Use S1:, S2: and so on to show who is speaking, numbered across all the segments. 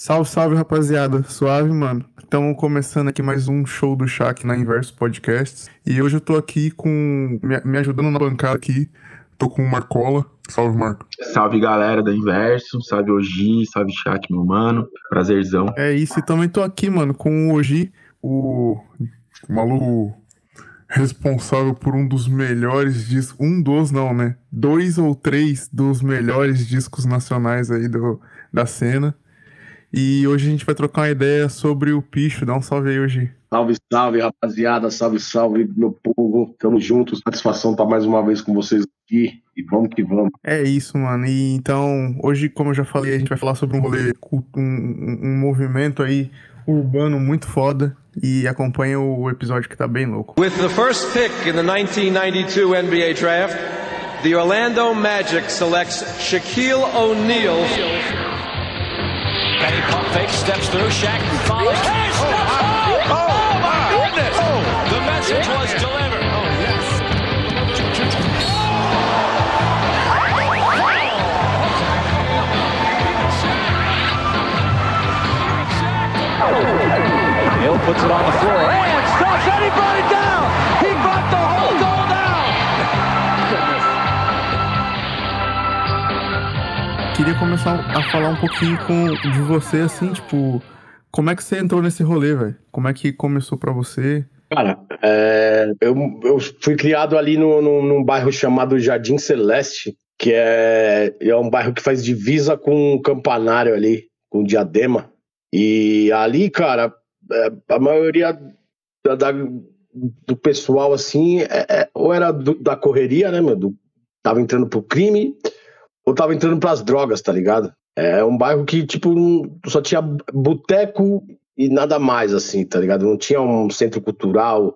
S1: Salve, salve, rapaziada. Suave, mano. Estamos começando aqui mais um show do chá aqui na Inverso Podcasts. E hoje eu tô aqui com. Me, me ajudando na bancada aqui. Tô com o Marcola. Salve, Marco.
S2: Salve, galera da Inverso. Salve, Oji. Salve, chat, meu mano. Prazerzão.
S1: É isso. E também tô aqui, mano, com o Oji, o maluco responsável por um dos melhores discos. Um dos, não, né? Dois ou três dos melhores discos nacionais aí do, da cena. E hoje a gente vai trocar uma ideia sobre o Picho. Dá um salve aí hoje.
S3: Salve, salve, rapaziada. Salve, salve, meu povo. Tamo juntos. Satisfação estar mais uma vez com vocês aqui. E vamos que vamos.
S1: É isso, mano. E então, hoje, como eu já falei, a gente vai falar sobre um rolê, um, um, um movimento aí urbano muito foda. E acompanha o episódio que tá bem louco.
S4: With the first pick in the 1992 NBA draft, the Orlando Magic selects Shaquille O'Neal.
S5: Penny pump fake, steps through, Shaq follows. Hey, oh, oh, oh, oh, my goodness! Oh, the message was delivered. Oh, yes.
S6: Hill puts it on the floor and stops and he brought it
S1: Queria começar a falar um pouquinho com, de você, assim, tipo, como é que você entrou nesse rolê, velho? Como é que começou pra você?
S3: Cara, é, eu, eu fui criado ali no, no, num bairro chamado Jardim Celeste, que é, é um bairro que faz divisa com o Campanário ali, com Diadema. E ali, cara, é, a maioria da, da- do pessoal, assim, é- é- ou era do- da correria, né, meu? Do, tava entrando pro crime, ou tava entrando pras drogas, tá ligado? É um bairro que, tipo, só tinha boteco e nada mais, assim, tá ligado? Não tinha um centro cultural,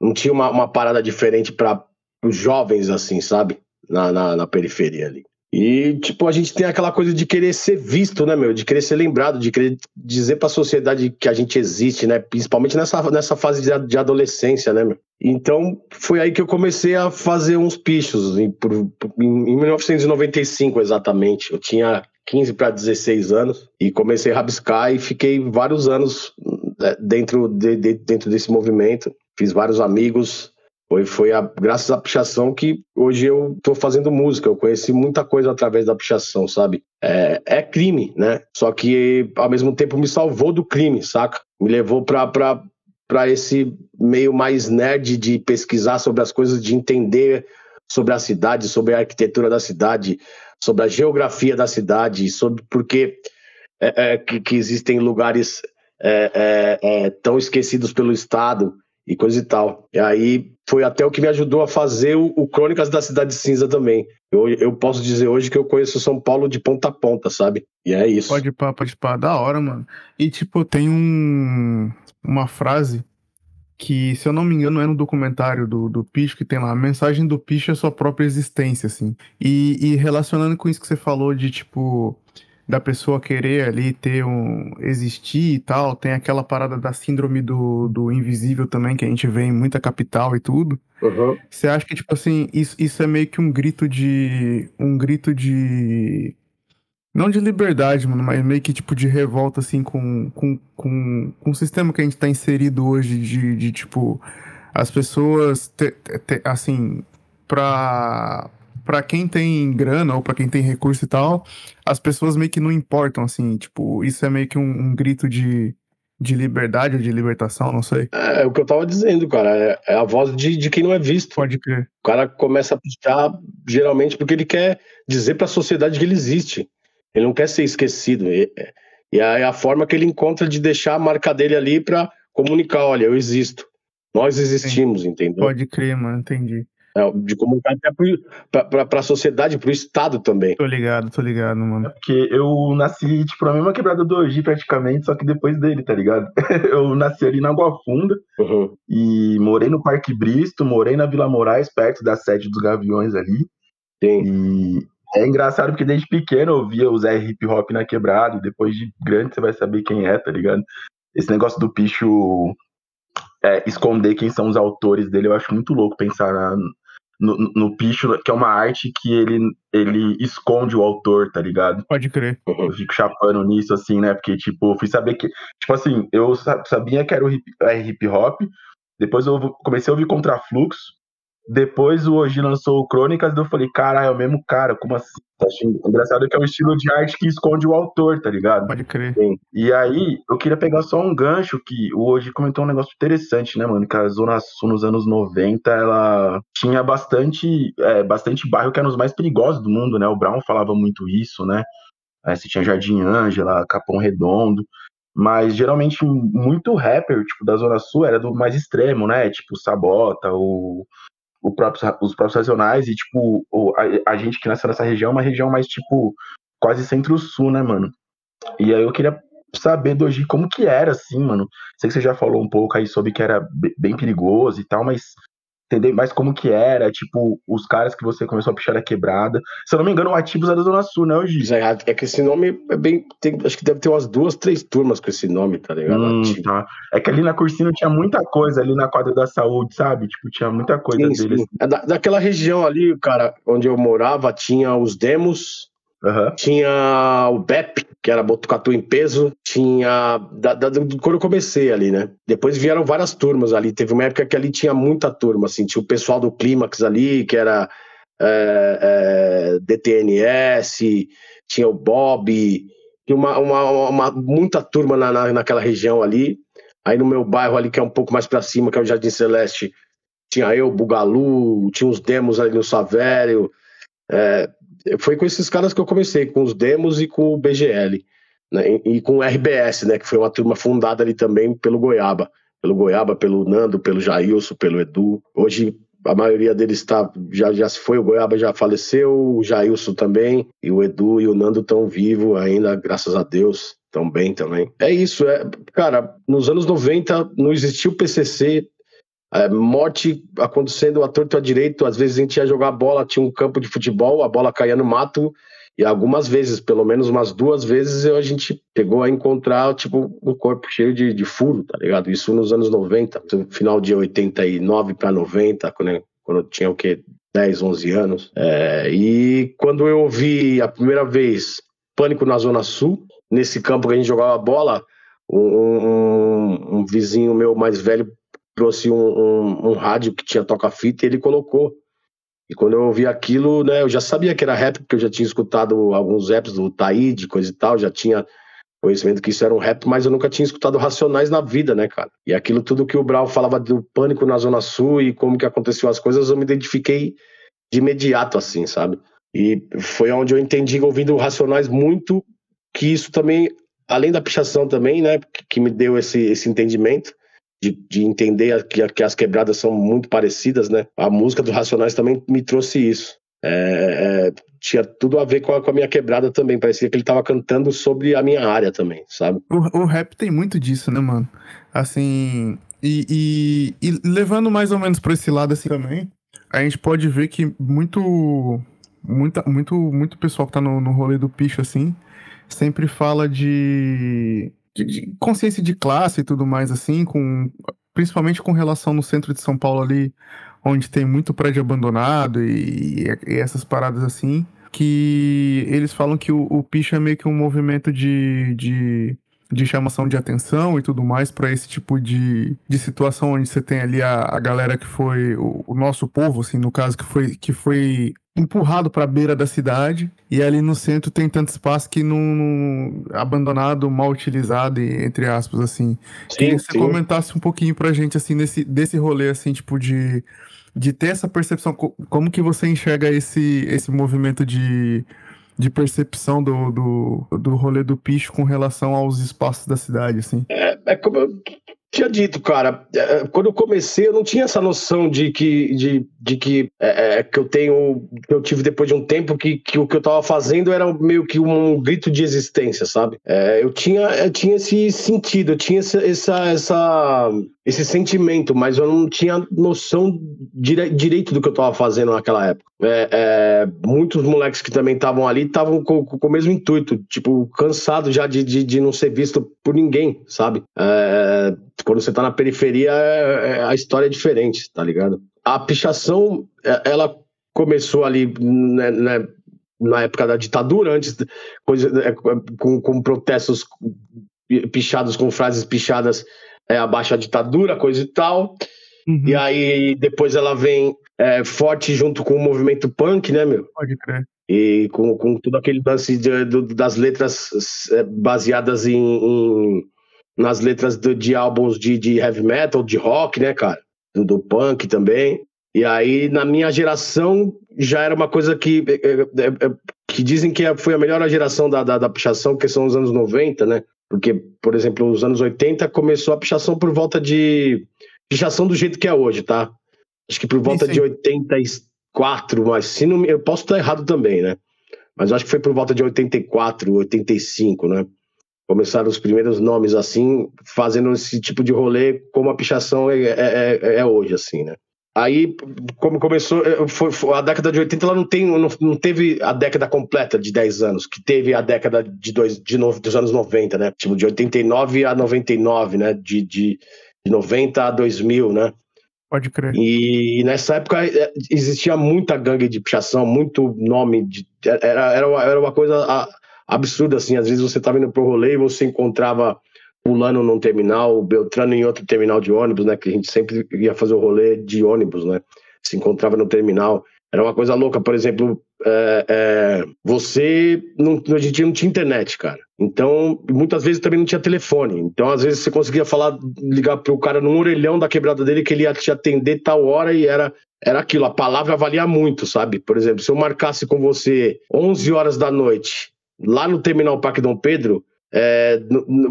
S3: não tinha uma, uma parada diferente para os jovens, assim, sabe? Na, na, na periferia ali. E, tipo, a gente tem aquela coisa de querer ser visto, né, meu? De querer ser lembrado, de querer dizer pra sociedade que a gente existe, né? Principalmente nessa, nessa fase de, de adolescência, né, meu? Então, foi aí que eu comecei a fazer uns pichos, em, por- em, em 1995, exatamente. Eu tinha 15 para 16 anos e comecei a rabiscar e fiquei vários anos né, dentro, de, de- dentro desse movimento. Fiz vários amigos, foi, foi a, graças à pichação que hoje eu tô fazendo música. Eu conheci muita coisa através da pichação, sabe? É, é crime, né? Só que ao mesmo tempo me salvou do crime, saca? Me levou pra, pra esse meio mais nerd de pesquisar sobre as coisas, de entender sobre a cidade, sobre a arquitetura da cidade, sobre a geografia da cidade, sobre por que, é, é, que, que existem lugares é, é, é, tão esquecidos pelo Estado e coisa e tal. E aí foi até o que me ajudou a fazer o, o Crônicas da Cidade Cinza também. Eu, eu posso dizer hoje que eu conheço São Paulo de ponta a ponta, sabe? E é isso.
S1: Pode pá, pode pá, da hora, mano. E, tipo, tem um, uma frase que, se eu não me engano, é no documentário do, do Picho que tem lá, a mensagem do Picho é sua própria existência, assim. E, e relacionando com isso que você falou de, tipo, da pessoa querer ali ter um, existir e tal, tem aquela parada da síndrome do, do invisível também, que a gente vê em muita capital e tudo.
S3: Uhum.
S1: Você acha que, tipo assim, isso, isso é meio que um grito de. Um grito de. Não de liberdade, mano, mas meio que tipo de revolta, assim, com, com, com, com o sistema que a gente tá inserido hoje, de, de tipo, as pessoas, te- te- te- assim, pra, pra quem tem grana ou pra quem tem recurso e tal, as pessoas meio que não importam, assim, tipo, isso é meio que um, um grito de, de liberdade ou de libertação, não sei.
S3: É, o que eu tava dizendo, cara. É, é a voz de, de quem não é visto.
S1: Pode crer.
S3: O cara começa a pichar geralmente porque ele quer dizer pra sociedade que ele existe. Ele não quer ser esquecido. E, e é a forma que ele encontra de deixar a marca dele ali pra comunicar: olha, eu existo. Nós existimos, entendeu?
S1: Pode crer, mano, entendi.
S3: É, de comunicar até pra, pra sociedade, pro Estado também.
S1: Tô ligado, tô ligado, mano.
S2: Porque eu nasci, tipo, na mesma quebrada do Oji, praticamente, só que depois dele, tá ligado? eu nasci ali na Água Funda
S3: Uhum.
S2: e morei no Parque Bristo, morei na Vila Moraes, perto da sede dos Gaviões ali.
S3: Sim.
S2: E é engraçado porque desde pequeno eu via o Zé hip hop na quebrada, e depois de grande você vai saber quem é, tá ligado? Esse negócio do picho é, esconder quem são os autores dele, eu acho muito louco pensar na- no, no picho, que é uma arte que ele, ele esconde o autor, tá ligado?
S1: Pode crer.
S2: Eu fico chapando nisso, assim, né? Porque, tipo, eu fui saber que. Tipo assim, eu sa- sabia que era o hip, é hip hop, depois eu comecei a ouvir Contrafluxo, depois o Oji lançou o Crônicas, eu falei, cara, é o mesmo cara, como assim? Acho engraçado que é um estilo de arte que esconde o autor, tá ligado?
S1: Pode crer.
S2: E aí, eu queria pegar só um gancho que o hoje comentou um negócio interessante, né, mano? Que a Zona Sul nos anos 90, ela tinha bastante, é, bastante bairro que eram os mais perigosos do mundo, né? O Brown falava muito isso, né? Aí você tinha Jardim Ângela, Capão Redondo. Mas geralmente muito rapper, tipo, da Zona Sul era do mais extremo, né? Tipo, Sabota, o próprio, os próprios Racionais e, tipo, a, a gente que nasceu nessa região é uma região mais, tipo, quase centro-sul, né, mano? E aí eu queria saber Oji como que era, assim, mano. Sei que você já falou um pouco aí sobre que era be- bem perigoso e tal, mas entender mais como que era, tipo, os caras que você começou a pichar a quebrada. Se eu não me engano, o Ativos é da Zona Sul, né, Oji?
S3: Zé, É que esse nome é bem. tem- acho que deve ter umas duas, três turmas com esse nome, tá ligado?
S2: Hum, tá. É que ali na Cursino tinha muita coisa, ali na quadra da saúde, sabe? Tipo, tinha muita coisa
S3: Sim,
S2: deles.
S3: sim. É da- daquela região ali, cara, onde eu morava, tinha os demos,
S2: Aham.
S3: tinha o BEP, que era Botucatu em peso, tinha. Da, da- do- quando eu comecei ali, né? Depois vieram várias turmas ali. Teve uma época que ali tinha muita turma, assim, tinha o pessoal do Clímax ali, que era é, é, DTNS, tinha o Bob, tinha uma, uma, uma- muita turma na, na- naquela região ali. Aí no meu bairro ali, que é um pouco mais pra cima, que é o Jardim Celeste, tinha eu, Bugalu, tinha uns demos ali no Savério. É, foi com esses caras que eu comecei, com os demos e com o BGL. né, e, com o RBS, né? Que foi uma turma fundada ali também pelo Goiaba. Pelo Goiaba, pelo Nando, pelo Jailson, pelo Edu. Hoje a maioria deles está já, já se foi, o Goiaba já faleceu, o Jailson também, e o Edu e o Nando estão vivos ainda, graças a Deus, estão bem também. É isso, é, cara, nos anos 90 não existia o PCC, é, morte acontecendo à torto à direito, às vezes a gente ia jogar bola, tinha um campo de futebol, a bola caía no mato, e algumas vezes, pelo menos umas duas vezes, a gente chegou a encontrar, tipo, um corpo cheio de, de furo, tá ligado? Isso nos anos 90, no final de 89 para 90, quando, quando eu tinha o quê? 10, 11 anos. É, e quando eu ouvi a primeira vez Pânico na Zona Sul, nesse campo que a gente jogava bola, um, um- um vizinho meu mais velho trouxe um, um- um rádio que tinha toca-fita e ele colocou. E quando eu ouvi aquilo, né, eu já sabia que era rap, porque eu já tinha escutado alguns raps do Taíde, coisa e tal, já tinha conhecimento que isso era um rap, mas eu nunca tinha escutado Racionais na vida, né, cara? E aquilo tudo que o Brau falava do pânico na Zona Sul e como que aconteciam as coisas, eu me identifiquei de imediato, assim, sabe? E foi onde eu entendi, ouvindo Racionais, muito que isso também, além da pichação também, né, que me deu esse, esse entendimento, de, de entender que, que as quebradas são muito parecidas, né? A música dos Racionais também me trouxe isso. É, é, tinha tudo a ver com a, com a minha quebrada também. Parecia que ele tava cantando sobre a minha área também, sabe?
S1: O, o rap tem muito disso, né, mano? Assim. E, e- e levando mais ou menos pra esse lado assim também, a gente pode ver que muito. Muita, muito, muito pessoal que tá no, no rolê do picho, assim, sempre fala de, de- de consciência de classe e tudo mais, assim, com, principalmente com relação no centro de São Paulo ali, onde tem muito prédio abandonado e, e essas paradas assim, que eles falam que o, o é meio que um movimento de, de, de chamação de atenção e tudo mais para esse tipo de, de situação onde você tem ali a, a galera que foi o, o nosso povo, assim, no caso, que foi, que foi empurrado para a beira da cidade e ali no centro tem tanto espaço que não, não- abandonado, mal utilizado, e, entre aspas, assim. Queria que você comentasse um pouquinho pra gente, assim, nesse, desse rolê, assim, tipo, de, de ter essa percepção. co- Como que você enxerga esse, esse movimento de, de percepção do, do, do rolê do picho com relação aos espaços da cidade, assim?
S3: É como eu tinha dito, cara. é, Quando eu comecei, eu não tinha essa noção de que, de, de que, é, é, que eu tenho, que eu tive depois de um tempo que, que o que eu tava fazendo era meio que um grito de existência, sabe? É, eu tinha, eu tinha esse sentido, eu tinha essa, essa, essa- esse sentimento, mas eu não tinha noção dire, direito do que eu tava fazendo naquela época. É, é, muitos moleques que também estavam ali estavam com, com o mesmo intuito, tipo, cansado já de, de, de não ser visto por ninguém, sabe? É, Quando você tá na periferia, é- é- a história é diferente, tá ligado? A pichação, é- ela começou ali né, né, na época da ditadura, antes, de- coisa, com, com protestos pichados, com frases pichadas é, abaixo a ditadura, coisa e tal.
S1: Uhum,
S3: E aí depois ela vem é, forte junto com o movimento punk, né, meu?
S1: Pode crer.
S3: E com, com tudo aquele lance de- do- das letras baseadas em, em- nas letras do- de álbuns de, de heavy metal, de rock, né, cara? Do, do punk também. E aí, na minha geração, já era uma coisa que, é, é, é, que dizem que foi a melhor geração da, da, da pichação, que são os anos 90, né? Porque, por exemplo, os anos 80 começou a pichação por volta de. Pichação do jeito que é hoje, tá? Acho que por volta
S1: sim.
S3: de 84, mas se não, eu posso estar errado também, né? Mas acho que foi por volta de 84, 85, né? Começaram os primeiros nomes assim, fazendo esse tipo de rolê como a pichação é, é, é- é hoje, assim, né? Aí, como começou, eh, foi, foi- a década de 80 ela não, tem, não, não teve a década completa de 10 anos, que teve a década de dois, de novo, dos anos 90, né? Tipo, de 89 a 99, né? De, de, de 90 a 2000, né?
S1: Pode crer.
S3: E nessa época eh, existia muita gangue de pichação, muito nome. De, era, era, uma, era uma coisa a- absurda, assim. Às vezes você estava indo pro rolê e você encontrava Fulano num terminal, Beltrano em outro terminal de ônibus, né? Que a gente sempre ia fazer o rolê de ônibus, né? Se encontrava no terminal. Era uma coisa louca, por exemplo, é, é, você não, a gente não tinha internet, cara. Então, muitas vezes também não tinha telefone. Então, às vezes você conseguia falar, ligar pro cara num orelhão da quebrada dele que ele ia te atender tal hora e era era aquilo, a palavra valia muito, sabe? Por exemplo, se eu marcasse com você 11 horas da noite lá no terminal Parque Dom Pedro, é,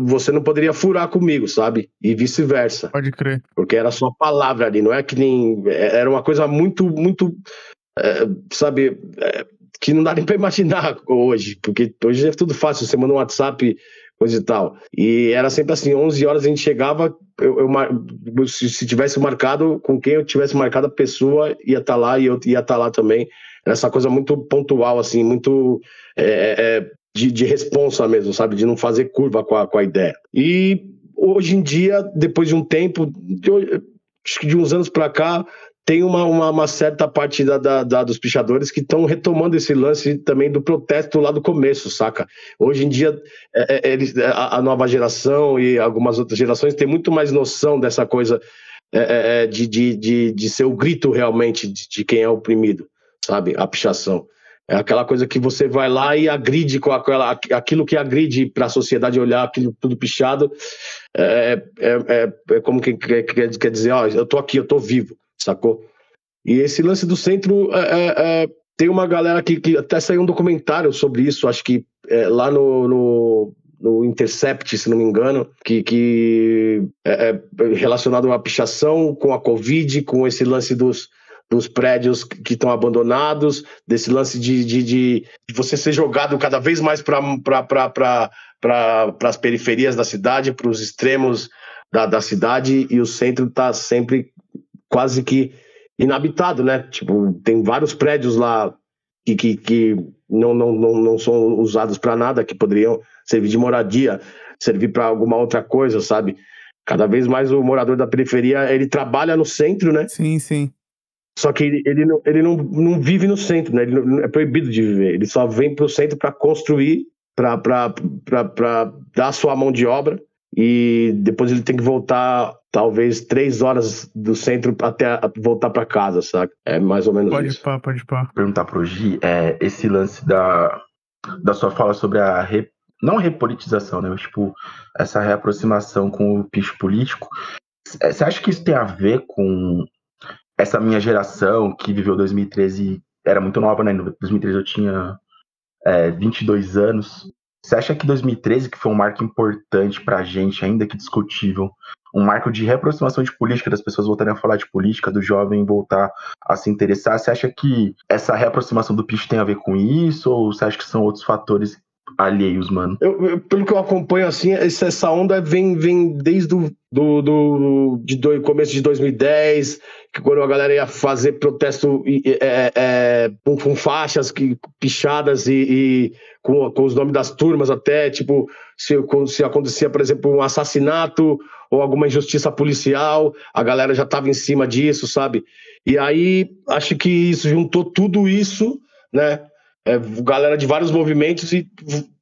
S3: você não poderia furar comigo, sabe? E vice-versa
S1: Pode crer.
S3: porque era só palavra ali, não é que nem. é- Era uma coisa muito, muito. é, sabe, é, que não dá nem pra imaginar hoje, porque hoje é tudo fácil, você manda um WhatsApp, coisa e tal. E era sempre assim: 11 horas a gente chegava, eu, eu se, se tivesse marcado, com quem eu tivesse marcado, a pessoa ia estar lá e eu ia estar lá também. Essa coisa muito pontual, assim, muito. é, é, de, de responsa mesmo, sabe? De não fazer curva com a, com a ideia. E hoje em dia, depois de um tempo, de, de uns anos para cá, tem uma, uma, uma certa parte da, da- da- dos pichadores que estão retomando esse lance também do protesto lá do começo, saca? Hoje em dia, é, é, eles, a, a nova geração e algumas outras gerações têm muito mais noção dessa coisa é, é, é, de, de, de, de ser o grito realmente de, de quem é oprimido, sabe? A pichação. É aquela coisa que você vai lá e agride com aquela, aquilo que agride para a sociedade olhar aquilo tudo pichado. É, é, é, é como que quer, dizer, ó, eu tô aqui, eu tô vivo, sacou? E esse lance do centro é, é, é, tem uma galera que, que até saiu um documentário sobre isso, acho que é, lá no, no, no Intercept, se não me engano, que, que é relacionado à pichação com a Covid, com esse lance dos, dos prédios que estão abandonados, desse lance de, de, de, você ser jogado cada vez mais para as periferias da cidade, para os extremos da, da cidade, e o centro está sempre quase que inabitado, né? Tipo, tem vários prédios lá que, que, que não, não, não, não são usados para nada, que poderiam servir de moradia, servir para alguma outra coisa, sabe? Cada vez mais o morador da periferia, ele trabalha no centro, né?
S1: Sim, sim.
S3: Só que ele, ele, não, ele não, não vive no centro, né? Ele não, é proibido de viver. Ele só vem para o centro para construir, para dar a sua mão de obra e depois ele tem que voltar talvez três horas do centro até voltar para casa, sabe? É mais ou menos
S1: Pode
S3: isso.
S1: pá, pode pá.
S2: perguntar pro Gi, é, esse lance da, da sua fala sobre a re- não repolitização, né? Mas, tipo, essa reaproximação com o picho político. É, Você acha que isso tem a ver com essa minha geração que viveu 2013, era muito nova, né? Em 2013 eu tinha é, 22 anos. Você acha que 2013, que foi um marco importante pra gente, ainda que discutível, um marco de reaproximação de política, das pessoas voltarem a falar de política, do jovem voltar a se interessar, você acha que essa reaproximação do picho tem a ver com isso, ou você acha que são outros fatores alheios, mano.
S3: Eu, eu- pelo que eu acompanho, assim, essa, onda vem, vem desde o do, do, de do, começo de 2010, que quando a galera ia fazer protesto é, é, com, com faixas que, pichadas e, e com, com os nomes das turmas até, tipo, se, se acontecia, por exemplo, um assassinato ou alguma injustiça policial, a galera já estava em cima disso, sabe? E aí, acho que isso juntou tudo isso, né? É, galera de vários movimentos e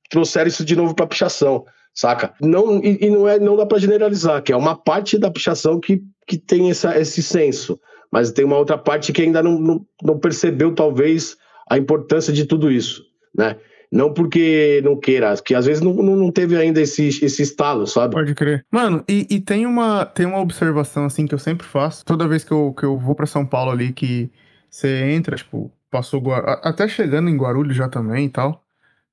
S3: trouxeram isso de novo para pichação, saca? Não, e, e não, é, não dá para generalizar, que é uma parte da pichação que, que tem essa, esse senso, mas tem uma outra parte que ainda não, não, não percebeu, talvez, a importância de tudo isso, né? Não porque não queira, que às vezes não, não, teve ainda esse, esse estalo, sabe?
S1: Pode crer. Mano, e, e tem, uma, tem uma observação assim que eu sempre faço. Toda vez que eu, que eu vou pra São Paulo ali, que você entra, tipo, passou até chegando em Guarulhos já também e tal.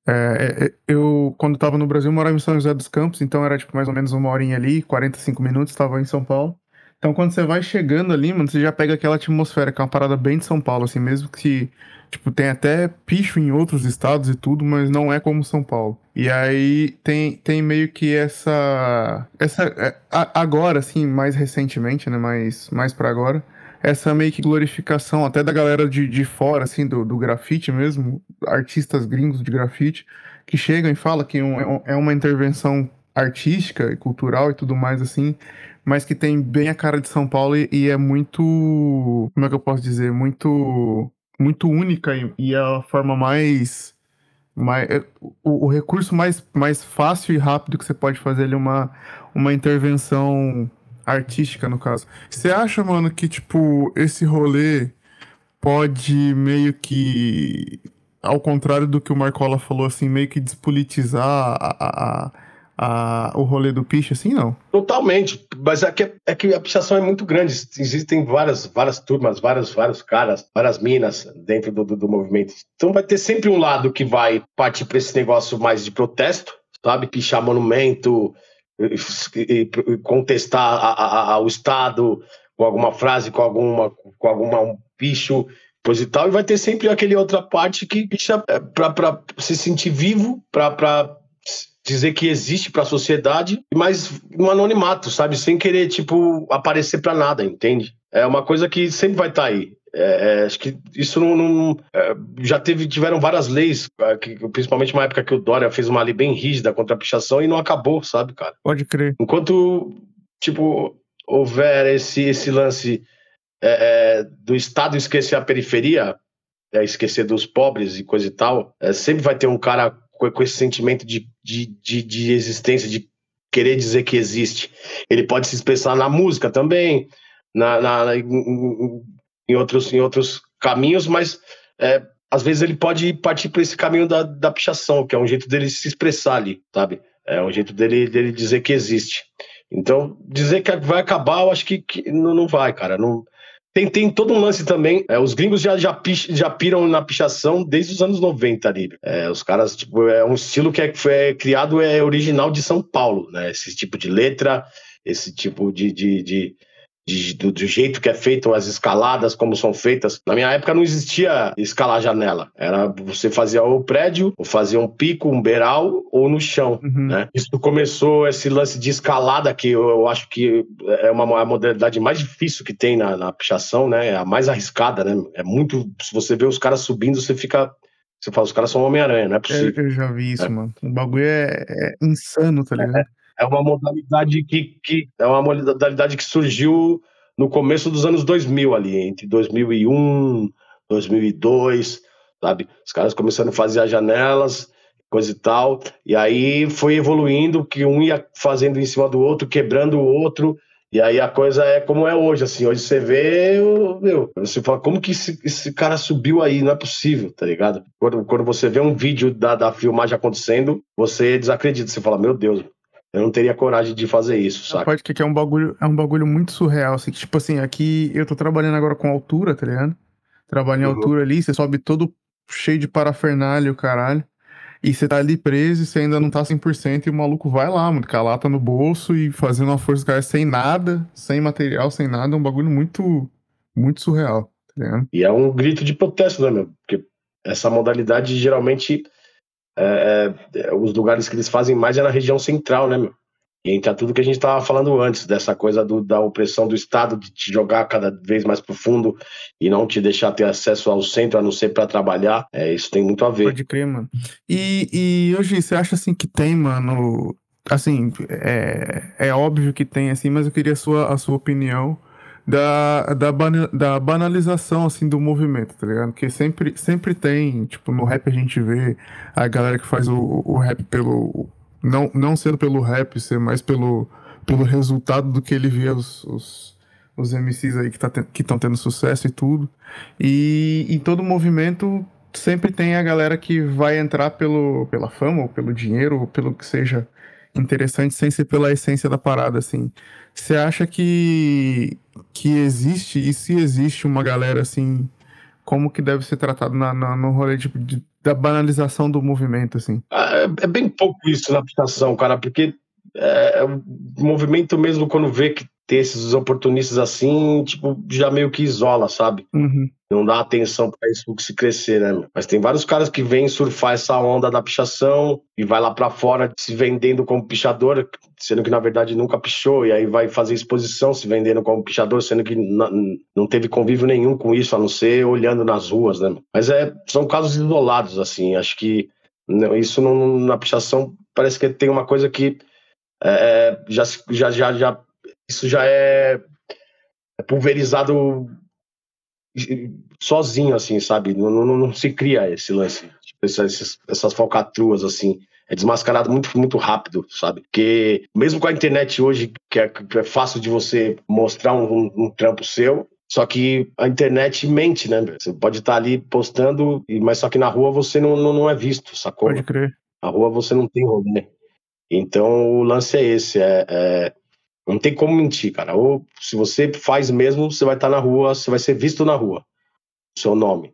S1: É, é, eu, quando tava no Brasil, morava em São José dos Campos, então era tipo mais ou menos uma horinha ali, 45 minutos, tava em São Paulo. Então quando você vai chegando ali, mano, você já pega aquela atmosfera, que é uma parada bem de São Paulo, assim, mesmo que, tipo, tem até picho em outros estados e tudo, mas não é como São Paulo. E aí tem, tem meio que essa. essa é, agora, assim, mais recentemente, né? Mais, mais pra agora. Essa meio que glorificação até da galera de, de fora, assim, do, do grafite mesmo, artistas gringos de grafite, que chegam e falam que é um- é uma intervenção artística e cultural e tudo mais, assim, mas que tem bem a cara de São Paulo e, e é muito. Como é que eu posso dizer? Muito. Muito única e, e é a forma mais. mais é, o, o recurso mais, mais fácil e rápido que você pode fazer ali uma, uma intervenção artística, no caso. Você acha, mano, que, tipo, esse rolê pode meio que. Ao contrário do que o Marcola falou, assim, meio que despolitizar a, a, a- o rolê do piche, assim, não?
S3: Totalmente, mas é que, é que a pichação é muito grande. Existem várias, várias turmas, vários, vários caras, várias minas dentro do, do, do movimento. Então vai ter sempre um lado que vai partir para esse negócio mais de protesto, sabe? Pichar monumento, contestar a- a- a- o Estado com alguma frase, com alguma, com alguma um picho, coisa e tal. E vai ter sempre aquele outra parte que picha para se sentir vivo, para dizer que existe para a sociedade, mas no anonimato, sabe? Sem querer, tipo, aparecer para nada, entende? É uma coisa que sempre vai estar aí. É, é, acho que isso não. não- é, já teve, tiveram várias leis, é, que, principalmente na época que o Dória fez uma lei bem rígida contra a pichação e não acabou, sabe, cara?
S1: Pode crer.
S3: Enquanto, tipo, houver esse, esse lance é, é, do Estado esquecer a periferia, é, esquecer dos pobres e coisa e tal, sempre vai ter um cara com, com esse sentimento de, de, de, de existência, de querer dizer que existe. Ele pode se expressar na música também, na, na- na- em, em- outros, em outros caminhos, mas é, às vezes ele pode partir para esse caminho da, da pichação, que é um jeito dele se expressar ali, sabe? É um jeito dele, dele dizer que existe. Então, dizer que vai acabar, eu acho que, que não, não vai, cara. Não... Tem, tem todo um lance também. é, os gringos já, já, pich- já piram na pichação desde os anos 90 ali. É, os caras, tipo, é um estilo que é, criado, é original de São Paulo, né? Esse tipo de letra, esse tipo de. de, de de- do, do jeito que é feito as escaladas, como são feitas. Na minha época não existia escalar janela. Era você fazia o prédio, ou fazia um pico, um beiral, ou no chão
S1: Uhum.
S3: né? Isso começou esse lance de escalada que eu, eu acho que é uma, a modalidade mais difícil que tem na, na pichação, né? É a mais arriscada, né? É muito. Se você vê os caras subindo, você fica. Você fala, os caras são Homem-Aranha, não é
S1: Eu,
S3: possível.
S1: eu já vi isso,
S3: É.
S1: mano. O bagulho é, é insano, tá ligado?
S3: É uma modalidade que, que é uma modalidade que surgiu no começo dos anos 2000 ali, entre 2001, 2002, sabe? Os caras começando a fazer as janelas, coisa e tal, e aí foi evoluindo, que um ia fazendo em cima do outro, quebrando o outro, e aí a coisa é como é hoje, assim, hoje você vê, meu, você fala, como que esse, esse cara subiu aí? Não é possível, tá ligado? Quando, quando você vê um vídeo da, da filmagem acontecendo, você desacredita, você fala, meu Deus, eu não teria coragem de fazer isso, saca?
S1: Pode que é um bagulho, é um bagulho muito surreal, assim, que, tipo assim, aqui eu tô trabalhando agora com altura, tá ligado? Trabalho em
S3: Uhum.
S1: altura ali, você sobe todo cheio de parafernália, o caralho. E você tá ali preso e você ainda não tá 100% e o maluco vai lá, mano, com a lata no bolso e fazendo uma força cara sem nada, sem material, sem nada, é um bagulho muito, muito surreal, tá ligado?
S3: E é um grito de protesto, né, meu? Porque essa modalidade geralmente é, é, os lugares que eles fazem mais é na região central, né, meu? E entra tudo que a gente estava falando antes, dessa coisa do, da opressão do Estado, de te jogar cada vez mais profundo e não te deixar ter acesso ao centro, a não ser para trabalhar. É, isso tem muito a ver.
S1: Pode crer, mano. E, e hoje, você acha assim que tem, mano. Assim, é, é óbvio que tem, assim, mas eu queria a sua, a sua opinião da, da, da banalização, assim, do movimento, tá ligado? Porque sempre, sempre tem, tipo, no rap a gente vê a galera que faz o, o rap pelo. Não, não sendo pelo rap, ser mais pelo, pelo resultado do que ele vê os, os, os MCs aí que tá estão tendo sucesso e tudo. E em todo movimento sempre tem a galera que vai entrar pelo, pela fama, ou pelo dinheiro, ou pelo que seja interessante, sem ser pela essência da parada, assim. Você acha que, que existe, e se existe uma galera assim, como que deve ser tratado na, na- no rolê de, de- da banalização do movimento, assim?
S3: Ah, É é bem pouco isso na aplicação, cara, porque é, o movimento mesmo, quando vê que tem esses oportunistas assim, tipo, já meio que isola, sabe?
S1: Uhum.
S3: Não dá atenção pra isso se crescer, né? Mas tem vários caras que vêm surfar essa onda da pichação e vai lá pra fora se vendendo como pichador, sendo que na verdade nunca pichou, e aí vai fazer exposição se vendendo como pichador, sendo que não teve convívio nenhum com isso, a não ser olhando nas ruas, né? Mas é, são casos isolados, assim. Acho que não, isso não, na pichação parece que tem uma coisa que é, já, se- já, já, já, isso já é pulverizado sozinho, assim, sabe? Não, não, não se cria esse lance, tipo, essas, essas falcatruas, assim. É desmascarado muito, muito rápido, sabe? Porque mesmo com a internet hoje, que é, que é fácil de você mostrar um, um, um trampo seu, só que a internet mente, né? Você pode estar ali postando, mas só que na rua você não, não, não é visto, sacou?
S1: Pode crer.
S3: Na rua você não tem rolê. Então o lance é esse, é, é- não tem como mentir, cara. Ou se você faz mesmo, você vai estar na rua, você vai ser visto na rua, seu nome.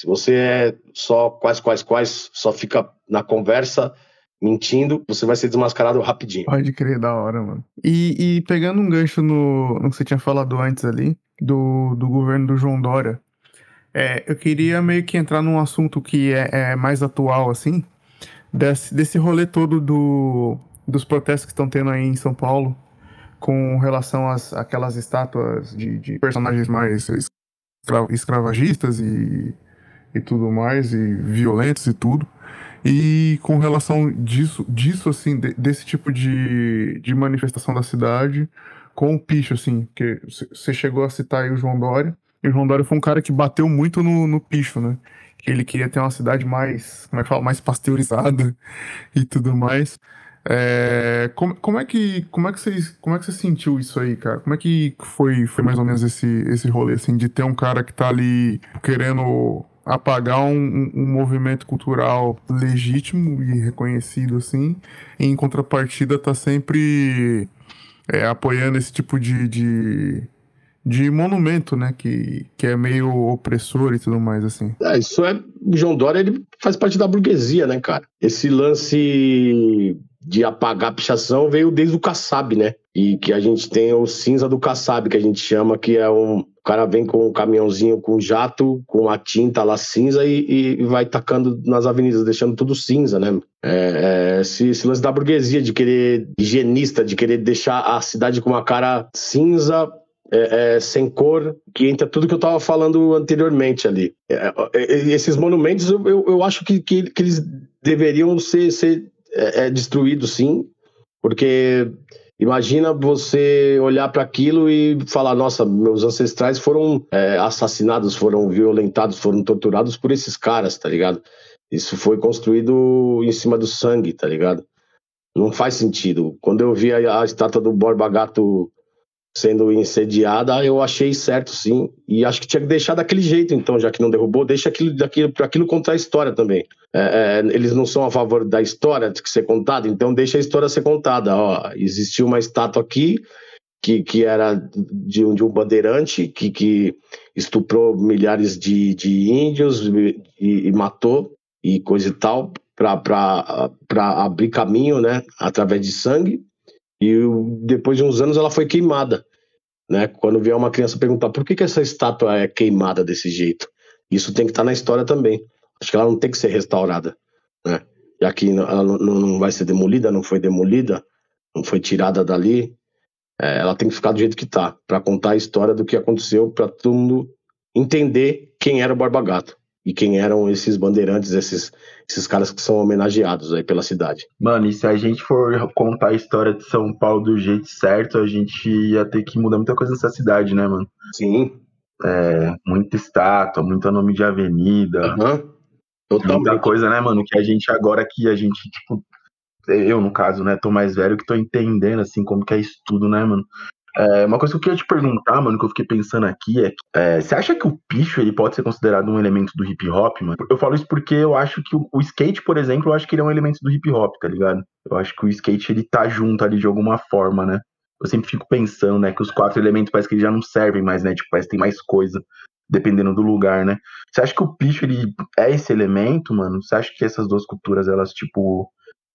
S3: Se você é só quais, quais, quais, só fica na conversa mentindo, você vai ser desmascarado rapidinho.
S1: Pode crer, da hora, mano. E, e pegando um gancho no, no que você tinha falado antes ali, do, do governo do João Dória, é, eu queria meio que entrar num assunto que é, é mais atual, assim, desse, desse rolê todo do, dos protestos que estão tendo aí em São Paulo, com relação às aquelas estátuas de, de personagens mais escra- escravagistas e, e tudo mais, e violentos e tudo. E com relação disso, disso assim, de- desse tipo de, de manifestação da cidade com o Picho, assim, porque você chegou a citar aí o João Dória, e o João Dória foi um cara que bateu muito no, no Picho, né? Que ele queria ter uma cidade mais, como é que fala, mais pasteurizada e tudo mais. É, como, como é que como é que você como é que você sentiu isso aí, cara? Como é que foi foi mais ou menos esse esse rolê assim de ter um cara que tá ali querendo apagar um, um- movimento cultural legítimo e reconhecido assim, e em contrapartida tá sempre é, apoiando esse tipo de, de de monumento, né, que, que é meio opressor e tudo mais assim.
S3: É, isso é. O João Dória ele faz parte da burguesia, né, cara? Esse lance de apagar a pichação veio desde o Kassab, né? E que a gente tem o cinza do Kassab, que a gente chama, que é um. O cara vem com um caminhãozinho com jato, com a tinta lá cinza e, e vai tacando nas avenidas, deixando tudo cinza, né? É, é, esse, esse lance da burguesia, de querer higienista, de querer deixar a cidade com uma cara cinza, é, é, sem cor, que entra tudo que eu estava falando anteriormente ali. É, é, esses monumentos, eu, eu, eu acho que, que, que eles deveriam ser, ser é, é, destruídos, sim, porque imagina você olhar para aquilo e falar: nossa, meus ancestrais foram é, assassinados, foram violentados, foram torturados por esses caras, tá ligado? Isso foi construído em cima do sangue, tá ligado? Não faz sentido. Quando eu vi a, a estátua do Borba Gato sendo incendiada, eu achei certo, sim. E acho que tinha que deixar daquele jeito, então, já que não derrubou, deixa aquilo, daquilo, para aquilo contar a história também. É, é, eles não são a favor da história de ser contada, então deixa a história ser contada. Ó, existiu uma estátua aqui que, que era de, um- de um bandeirante que, que estuprou milhares de, de índios e, e matou e coisa e tal para abrir caminho, né, através de sangue. E depois de uns anos ela foi queimada, né? Quando vier uma criança perguntar por que, que essa estátua é queimada desse jeito, isso tem que estar na história também. Acho que ela não tem que ser restaurada, né? já que ela não, não vai ser demolida, não foi demolida, não foi tirada dali, é, ela tem que ficar do jeito que tá, para contar a história do que aconteceu, para todo mundo entender quem era o Borba Gato e quem eram esses bandeirantes, esses, esses caras que são homenageados aí pela cidade.
S2: Mano, e se a gente for contar a história de São Paulo do jeito certo, a gente ia ter que mudar muita coisa nessa cidade, né, mano?
S3: Sim.
S2: É, muita estátua, muito nome de avenida.
S3: Uhum.
S2: Muita coisa, né, mano? Que a gente agora que a gente, tipo, eu no caso, né, tô mais velho que tô entendendo, assim, como que é isso tudo, né, mano? É, uma coisa que eu queria te perguntar, mano, que eu fiquei pensando aqui é, é, você acha que o picho ele pode ser considerado um elemento do hip hop, mano? Eu falo isso porque eu acho que o, o, skate, por exemplo, eu acho que ele é um elemento do hip hop, tá ligado? Eu acho que o skate ele tá junto ali de alguma forma, né? Eu sempre fico pensando, né, que os quatro elementos parece que eles já não servem mais, né? Tipo, parece que tem mais coisa dependendo do lugar, né? Você acha que o picho ele é esse elemento, mano? Você acha que essas duas culturas elas tipo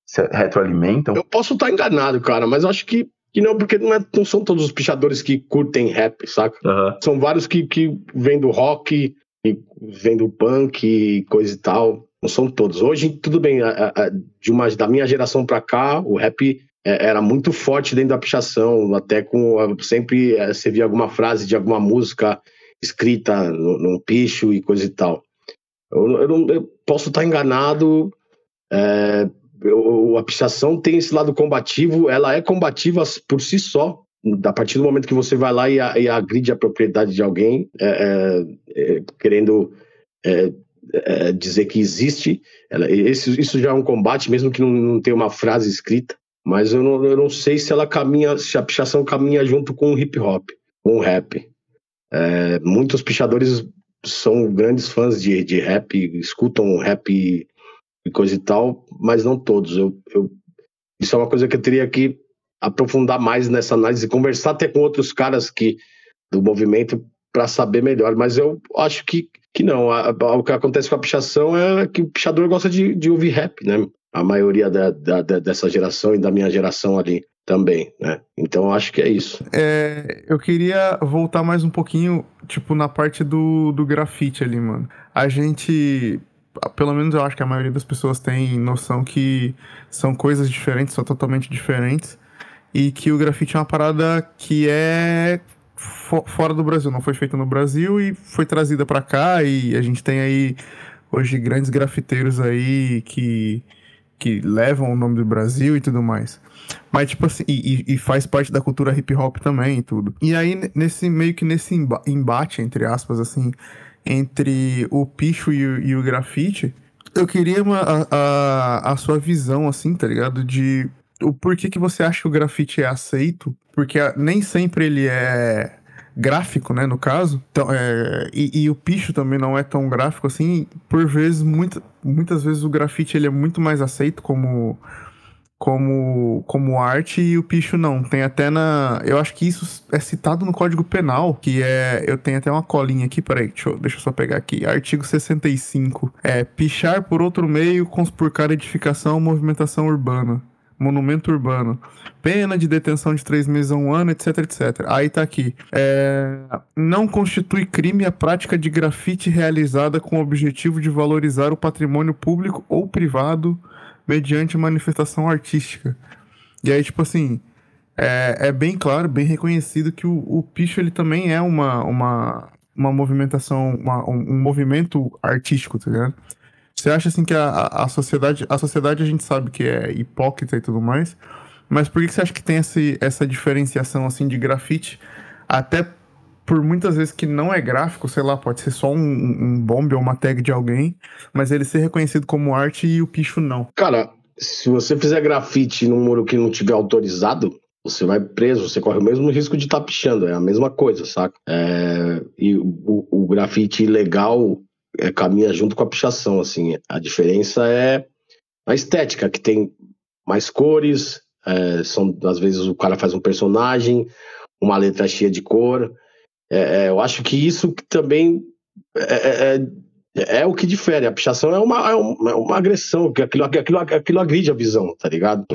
S2: se retroalimentam?
S3: Eu posso estar enganado, cara, mas eu acho que que não, porque não, é, não são todos os pichadores que curtem rap, saca?
S2: Uhum.
S3: São vários que, que vêm do rock, e vêm do punk e coisa e tal. Não são todos. Hoje, tudo bem, a, a, de uma, da minha geração pra cá, o rap é, era muito forte dentro da pichação, até com. Sempre é, você via alguma frase de alguma música escrita no, num picho e coisa e tal. Eu, eu, não, eu posso estar enganado, é, a pichação tem esse lado combativo, ela é combativa por si só. A partir do momento que você vai lá e, e agride a propriedade de alguém, é, é, é querendo é, é, dizer que existe, ela, esse, isso já é um combate, mesmo que não, não tenha uma frase escrita. Mas eu não, eu não sei se ela caminha, se a pichação caminha junto com o hip hop, com o rap. É, muitos pichadores são grandes fãs de, de rap, escutam rap e coisa e tal, mas não todos. Eu, eu, isso é uma coisa que eu teria que aprofundar mais nessa análise, conversar até com outros caras que do movimento para saber melhor. Mas eu acho que, que não. A, a, o que acontece com a pichação é que o pichador gosta de, de ouvir rap, né? A maioria da, da, dessa geração e da minha geração ali também, né? Então acho que é isso.
S1: É, eu queria voltar mais um pouquinho, tipo, na parte do, do grafite ali, mano. A gente pelo menos eu acho que a maioria das pessoas tem noção que são coisas diferentes, são totalmente diferentes, e que o grafite é uma parada que é fo fora do Brasil, não foi feita no Brasil e foi trazida para cá, e a gente tem aí hoje grandes grafiteiros aí que, que levam o nome do Brasil e tudo mais. Mas, tipo assim, e, e, faz parte da cultura hip hop também e tudo. E aí, nesse meio que nesse embate, entre aspas, assim, entre o picho e o, e o grafite, eu queria uma, a, a, a, sua visão, assim, tá ligado? De o porquê que você acha que o grafite é aceito, porque nem sempre ele é gráfico, né, no caso, então, é, e, e, o picho também não é tão gráfico assim, por vezes, muito, muitas vezes o grafite ele é muito mais aceito como como, como arte e o picho não. Tem até na. Eu acho que isso é citado no Código Penal, que é. Eu tenho até uma colinha aqui, peraí, deixa eu, deixa eu só pegar aqui. Artigo 65. É pichar por outro meio, conspurcar edificação, movimentação urbana. Monumento urbano. Pena de detenção de três meses a um ano, etc, etc. Aí tá aqui. É... Não constitui crime a prática de grafite realizada com o objetivo de valorizar o patrimônio público ou privado mediante manifestação artística. E aí, tipo assim, é, é bem claro, bem reconhecido que o, o picho ele também é uma, uma, uma movimentação, uma, um, um, movimento artístico, tá ligado? Você acha assim que a, a sociedade, a sociedade a gente sabe que é hipócrita e tudo mais, mas por que você acha que tem esse, essa diferenciação assim de grafite até por muitas vezes que não é gráfico, sei lá, pode ser só um, um bombe ou uma tag de alguém, mas ele ser reconhecido como arte e o picho não.
S3: Cara, se você fizer grafite num muro que não tiver autorizado, você vai preso, você corre o mesmo risco de estar tá pichando, é a mesma coisa, saca? É, e o, o grafite ilegal é, caminha junto com a pichação, assim. A diferença é a estética, que tem mais cores, é, são, às vezes o cara faz um personagem, uma letra cheia de cor, é, é, eu acho que isso também é, é, é, é, o que difere. A pichação é uma, é uma, é uma agressão, que aquilo, aquilo, aquilo agride a visão, tá ligado?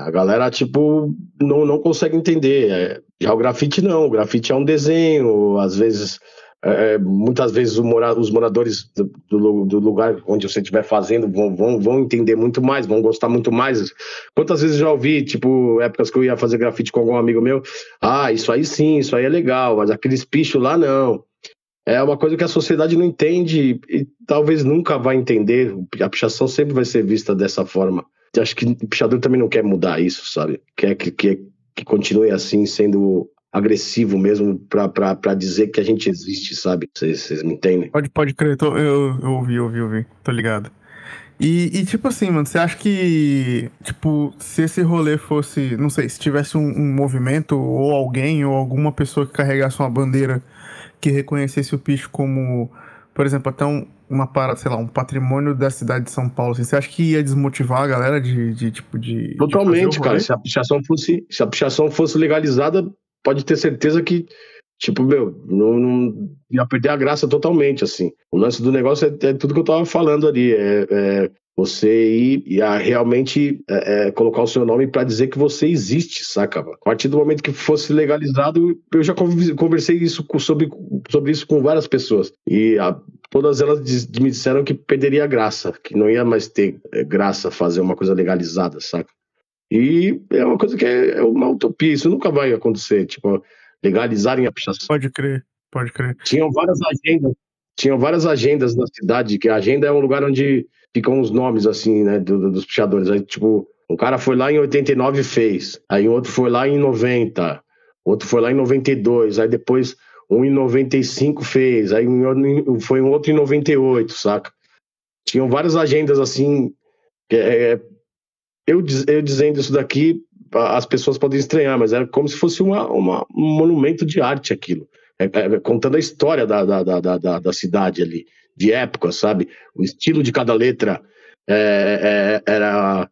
S3: A galera, tipo, não, não consegue entender. Já o grafite não, o grafite é um desenho, às vezes é, muitas vezes mora, os moradores do, do, do, lugar onde você estiver fazendo vão, vão, vão entender muito mais, vão gostar muito mais. Quantas vezes já ouvi, tipo, épocas que eu ia fazer grafite com algum amigo meu, ah, isso aí sim, isso aí é legal, mas aqueles pichos lá não. É uma coisa que a sociedade não entende e talvez nunca vai entender. A pichação sempre vai ser vista dessa forma. Eu acho que o pichador também não quer mudar isso, sabe? Quer que, que, que continue assim, sendo agressivo mesmo para dizer que a gente existe, sabe? Vocês me entendem?
S1: Pode, pode crer, tô, eu, eu ouvi, ouvi, ouvi, tô ligado. E, e, tipo assim, mano, você acha que, tipo, se esse rolê fosse, não sei, se tivesse um, um, movimento ou alguém ou alguma pessoa que carregasse uma bandeira que reconhecesse o picho como, por exemplo, até um, uma parada, sei lá, um patrimônio da cidade de São Paulo, assim, você acha que ia desmotivar a galera de, de tipo, de...
S3: Totalmente,
S1: de
S3: cara, se a pichação fosse, se a pichação fosse legalizada, pode ter certeza que, tipo, meu, não, não ia perder a graça totalmente, assim. O lance do negócio é, é tudo que eu tava falando ali, é, é você ir e realmente é, é, colocar o seu nome para dizer que você existe, saca? A partir do momento que fosse legalizado, eu já conversei isso sobre, sobre isso com várias pessoas e a, todas elas me disseram que perderia graça, que não ia mais ter é, graça fazer uma coisa legalizada, saca? E é uma coisa que é, é uma utopia, isso nunca vai acontecer, tipo, legalizarem a pichação.
S1: Pode crer, pode crer.
S3: Tinham várias agendas, tinham várias agendas na cidade, que a agenda é um lugar onde ficam os nomes, assim, né, do, dos pichadores. Aí, tipo, um cara foi lá em 89 e fez, aí outro foi lá em 90, outro foi lá em 92, aí depois um em 95 fez, aí foi um outro em 98, saca? Tinham várias agendas, assim, é, é eu, eu dizendo isso daqui, as pessoas podem estranhar, mas era como se fosse uma, uma um monumento de arte aquilo. É, é, contando a história da, da, da, da, da cidade ali, de época, sabe? O estilo de cada letra é, é, era.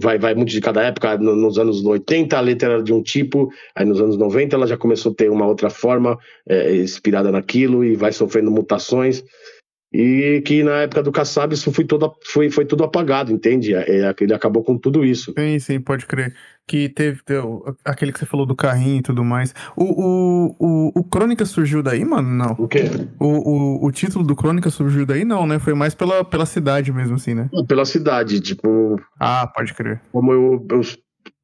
S3: Vai, vai muito de cada época. Nos anos 80 a letra era de um tipo, aí nos anos 90 ela já começou a ter uma outra forma é, inspirada naquilo e vai sofrendo mutações e que na época do Kassab isso foi, toda, foi, foi tudo apagado, entende? É, é, ele acabou com tudo isso.
S1: Sim, sim, pode crer. Que teve, teve aquele que você falou do carrinho e tudo mais. O, o, o, o Crônica surgiu daí, mano? Não.
S3: O quê?
S1: O, o, o título do Crônica surgiu daí, não, né? Foi mais pela, pela cidade mesmo, assim, né?
S3: Pela cidade, tipo.
S1: Ah, pode crer.
S3: Como eu, eu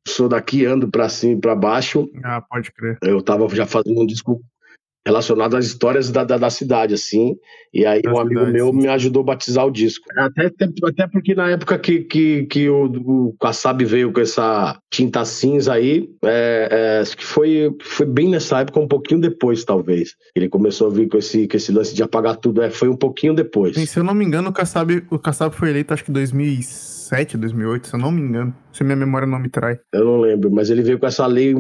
S3: sou daqui, ando pra cima e pra baixo.
S1: Ah, pode crer.
S3: Eu tava já fazendo um disco relacionado às histórias da, da, da cidade, assim. E aí da um amigo meu sim. me ajudou a batizar o disco. Até, até porque na época que, que, que o, o Kassab veio com essa tinta cinza aí, é, é, acho que foi, foi bem nessa época, um pouquinho depois, talvez. Ele começou a vir com esse, com esse lance de apagar tudo. É, foi um pouquinho depois.
S1: Sim, se eu não me engano, o Kassab, o Kassab foi eleito, acho que em 2006 2007, 2008, se eu não me engano. Se minha memória não me trai.
S3: Eu não lembro, mas ele veio com essa lei,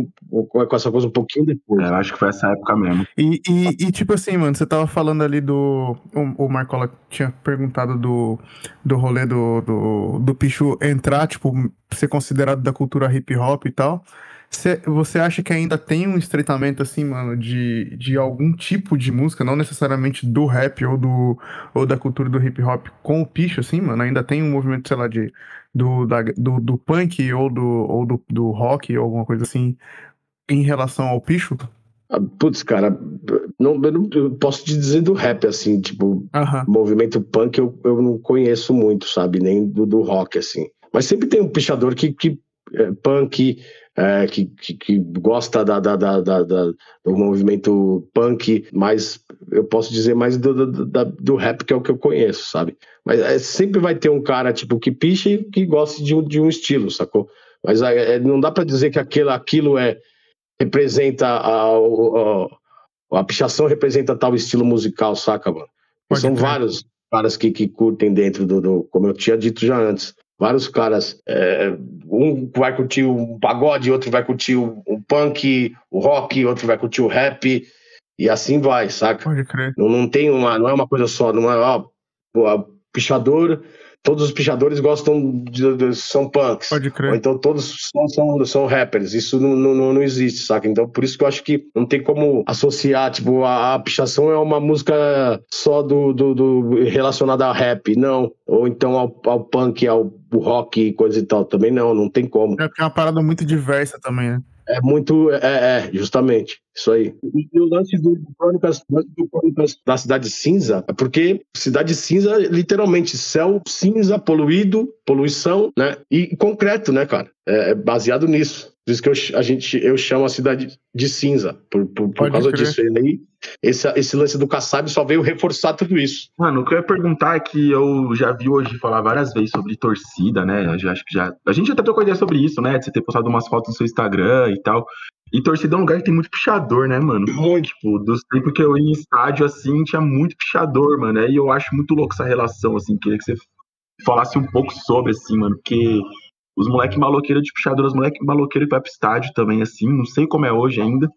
S3: com essa coisa um pouquinho depois.
S2: É, eu acho que foi essa época mesmo.
S1: E, e, e tipo assim, mano, você tava falando ali do. O, o Marcola tinha perguntado do, do rolê do, do, do Pichu entrar, tipo, ser considerado da cultura hip hop e tal. Cê, você acha que ainda tem um estreitamento, assim, mano, de, de algum tipo de música, não necessariamente do rap ou, do, ou da cultura do hip hop com o picho, assim, mano? Ainda tem um movimento, sei lá, de, do, da, do, do punk ou, do, ou do, do rock ou alguma coisa assim em relação ao picho?
S3: Ah, putz, cara, não, eu não eu posso te dizer do rap, assim, tipo, movimento punk eu, eu não conheço muito, sabe? Nem do, do rock, assim. Mas sempre tem um pichador que, que é, punk, é, que, que, que, gosta da, da, da, da, do movimento punk, mas eu posso dizer mais do, do, do, rap, que é o que eu conheço, sabe? Mas é, sempre vai ter um cara tipo que picha e que gosta de, de um estilo, sacou? Mas é, é não dá para dizer que aquilo, aquilo é representa a, a, a, pichação representa tal estilo musical, saca, mano? São vários caras que, que curtem dentro do, do, como eu tinha dito já antes, vários caras. É, um vai curtir um pagode, outro vai curtir o, o, punk, o rock, outro vai curtir o rap. E assim vai, saca?
S1: Pode crer.
S3: Não, não tem uma. Não é uma coisa só, não é, ó, pichador todos os pichadores gostam de, de, são punks.
S1: Pode crer.
S3: Ou então todos são, são, são rappers. Isso não, não, não existe, saca? Então por isso que eu acho que não tem como associar, tipo, a, a pichação é uma música só do, do, do relacionada a rap, não. Ou então ao, ao punk, ao rock e coisa e tal. Também não, não tem como.
S1: É porque é uma parada muito diversa também, né?
S3: É muito. É, é, justamente. Isso aí. E o lance do Crônicas, do Crônicas da Cidade Cinza é porque Cidade Cinza, literalmente, céu cinza, poluído, poluição, né? E concreto, né, cara? É, é baseado nisso. Por isso que eu, a gente, eu chamo a cidade de cinza, por, por, por causa crer. disso. E aí, esse, esse lance do Kassab só veio reforçar tudo isso.
S2: Mano, o que eu ia perguntar é que eu já vi hoje falar várias vezes sobre torcida, né? Eu já, acho que já. A gente até trocou ideia sobre isso, né? De você ter postado umas fotos no seu Instagram e tal. E torcida é um lugar que tem muito pichador, né, mano? Muito. Tipo, dos tempos que eu ia em estádio, assim, tinha muito pichador, mano. E eu acho muito louco essa relação, assim. Queria que você falasse um pouco sobre, assim, mano. Porque os moleques maloqueiros de pichador, os moleques maloqueiros que vai pro estádio também, assim, não sei como é hoje ainda,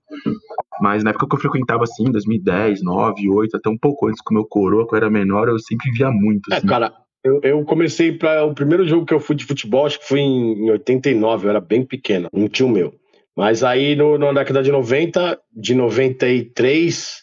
S2: mas na época que eu frequentava, assim, 2010, 9, 8, até um pouco antes com o meu coroa, quando eu era menor, eu sempre via muito,
S3: é, assim. É, cara, eu, eu comecei para O primeiro jogo que eu fui de futebol, acho que foi em, em 89, eu era bem pequeno, um tio meu. Mas aí, no, na década de 90, de 93,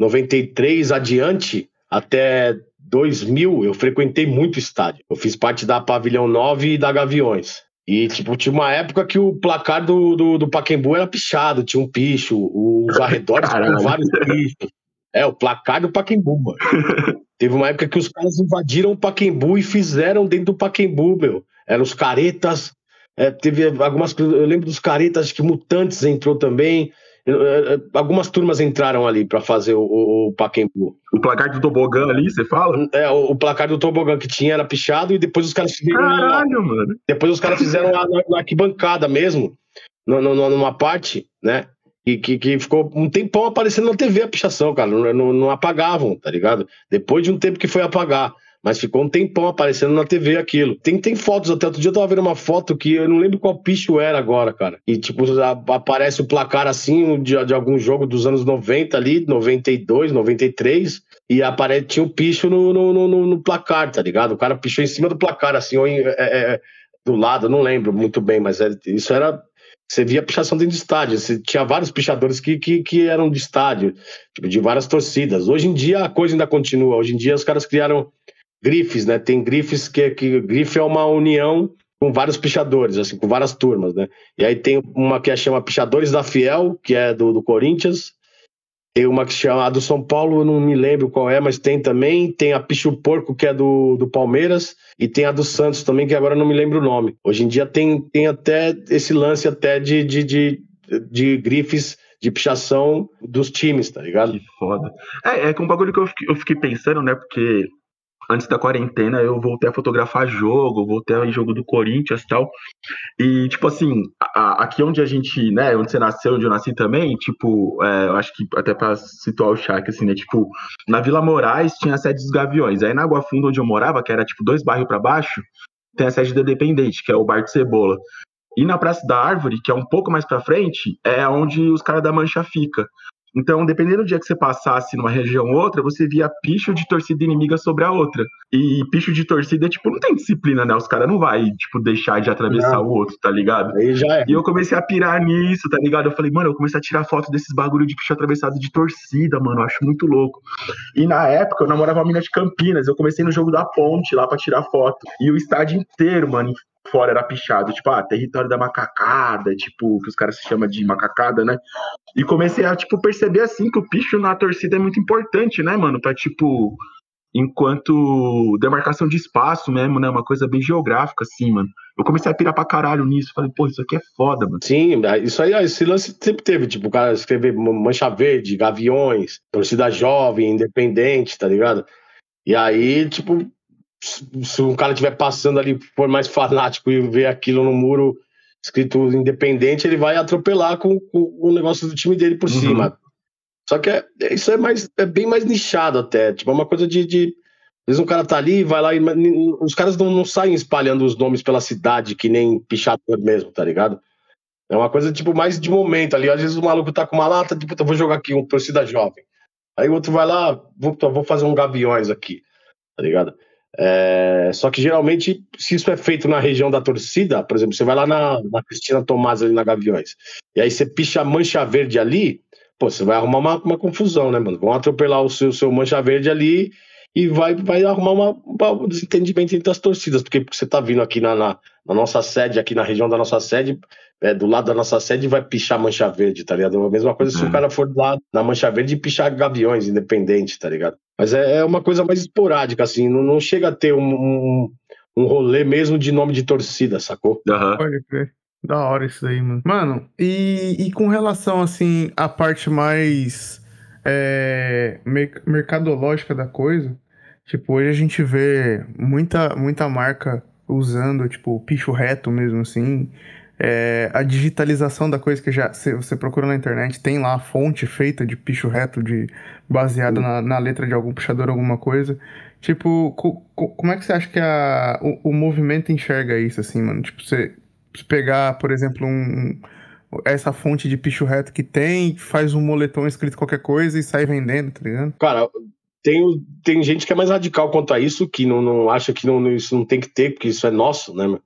S3: 93 adiante, até 2000, eu frequentei muito estádio. Eu fiz parte da Pavilhão 9 e da Gaviões. E, tipo, tinha uma época que o placar do, do, do Paquembu era pichado, tinha um picho, os arredores tinham vários pichos. É, o placar do Paquembu, mano. Teve uma época que os caras invadiram o Paquembu e fizeram dentro do Paquembu, meu. Eram os caretas. É, teve algumas. Eu lembro dos caretas, acho que Mutantes entrou também. É, é, algumas turmas entraram ali para fazer o, o, o Paquembu.
S2: O placar do tobogã ali, você fala?
S3: É, o, o, placar do tobogã que tinha era pichado e depois os caras fizeram.
S2: Caralho, mano.
S3: Depois os caras fizeram na, na arquibancada mesmo, no, no, numa parte, né? E que, que ficou um tempão aparecendo na TV a pichação, cara. Não, não, não apagavam, tá ligado? Depois de um tempo que foi apagar mas ficou um tempão aparecendo na TV aquilo. Tem, tem fotos até. Outro dia eu tava vendo uma foto que eu não lembro qual picho era agora, cara. E, tipo, aparece o placar assim de, de algum jogo dos anos 90 ali, 92, 93, e aparece, tinha um picho no, no, no, no placar, tá ligado? O cara pichou em cima do placar, assim, ou em, é, é, do lado, não lembro muito bem, mas é, isso era você via pichação dentro de estádio. Você tinha vários pichadores que, que, que eram de estádio, tipo, de várias torcidas. Hoje em dia a coisa ainda continua. Hoje em dia os caras criaram grifes, né? Tem grifes que, que grife é uma união com vários pichadores, assim, com várias turmas, né? E aí tem uma que chama Pichadores da Fiel, que é do, do Corinthians. Tem uma que chama a do São Paulo, eu não me lembro qual é, mas tem também. Tem a Picho Porco, que é do, do Palmeiras. E tem a do Santos também, que agora não me lembro o nome. Hoje em dia tem, tem até esse lance até de, de, de, de grifes de pichação dos times, tá ligado?
S2: Que foda. É, é um bagulho que eu fiquei, eu fiquei pensando, né? Porque antes da quarentena, eu voltei a fotografar jogo, voltei a jogo do Corinthians e tal. E, tipo assim, a, aqui onde a gente, né, onde você nasceu, onde eu nasci também, tipo, é, eu acho que até pra situar o Shark, assim, né, tipo, na Vila Moraes tinha a sede dos Gaviões. Aí na Água Funda, onde eu morava, que era, tipo, dois bairros para baixo, tem a sede da Independente, que é o Bar de Cebola. E na Praça da Árvore, que é um pouco mais pra frente, é onde os caras da Mancha fica. Então, dependendo do dia que você passasse numa região ou outra, você via picho de torcida inimiga sobre a outra. E picho de torcida, tipo, não tem disciplina, né? Os caras não vai, tipo, deixar de atravessar não. o outro, tá ligado?
S3: Aí já é.
S2: E eu comecei a pirar nisso, tá ligado? Eu falei, mano, eu comecei a tirar foto desses bagulho de picho atravessado de torcida, mano. Eu acho muito louco. E na época, eu namorava uma mina de Campinas. Eu comecei no jogo da ponte lá pra tirar foto. E o estádio inteiro, mano, fora era pichado, tipo, ah, território da macacada, tipo, que os caras se chamam de macacada, né? E comecei a, tipo, perceber assim que o picho na torcida é muito importante, né, mano? Pra, tipo, enquanto demarcação de espaço mesmo, né? Uma coisa bem geográfica, assim, mano. Eu comecei a pirar pra caralho nisso. Falei, pô, isso aqui é foda, mano.
S3: Sim, isso aí, esse lance sempre teve, tipo, o cara escrever Mancha Verde, Gaviões, torcida jovem, independente, tá ligado? E aí, tipo, se um cara estiver passando ali, for mais fanático e ver aquilo no muro escrito independente, ele vai atropelar com, com o negócio do time dele por uhum. cima. Só que é, isso é, mais, é bem mais nichado até. Tipo, é uma coisa de, de. Às vezes um cara tá ali, vai lá e. Os caras não, não saem espalhando os nomes pela cidade, que nem pichador mesmo, tá ligado? É uma coisa, tipo, mais de momento ali. Às vezes o maluco tá com uma lata, tipo, eu vou jogar aqui um torcida jovem. Aí o outro vai lá, vou, vou fazer um gaviões aqui, tá ligado? É, só que geralmente, se isso é feito na região da torcida, por exemplo, você vai lá na, na Cristina Tomás ali na Gaviões, e aí você picha a mancha verde ali, pô, você vai arrumar uma, uma confusão, né, mano? Vão atropelar o seu, seu mancha verde ali e vai, vai arrumar uma, um desentendimento entre as torcidas, porque você tá vindo aqui na, na, na nossa sede, aqui na região da nossa sede, é, do lado da nossa sede, vai pichar Mancha Verde, tá ligado? A mesma coisa se
S2: É.
S3: o cara for lá na Mancha Verde e pichar Gaviões, independente, tá ligado? Mas é, é uma coisa mais esporádica, assim, não, não chega a ter um, um, um rolê mesmo de nome de torcida, sacou?
S2: Aham.
S1: Pode crer. Da hora isso daí, mano. Mano, e, e com relação, assim, à parte mais é, mer- mercadológica da coisa, tipo, hoje a gente vê muita, muita marca usando, tipo, picho reto mesmo, assim. É, a digitalização da coisa que já você você procura na internet, tem lá a fonte feita de picho reto, de, baseada na, na letra de algum puxador, alguma coisa. Tipo, co- co- como é que você acha que a, o, o movimento enxerga isso, assim, mano? Tipo, você se pegar, por exemplo, um, essa fonte de picho reto que tem, faz um moletom escrito qualquer coisa e sai vendendo, tá ligado?
S3: Cara, tem, tem gente que é mais radical quanto a isso, que não, não acha que não, isso não tem que ter, porque isso é nosso, né? meu?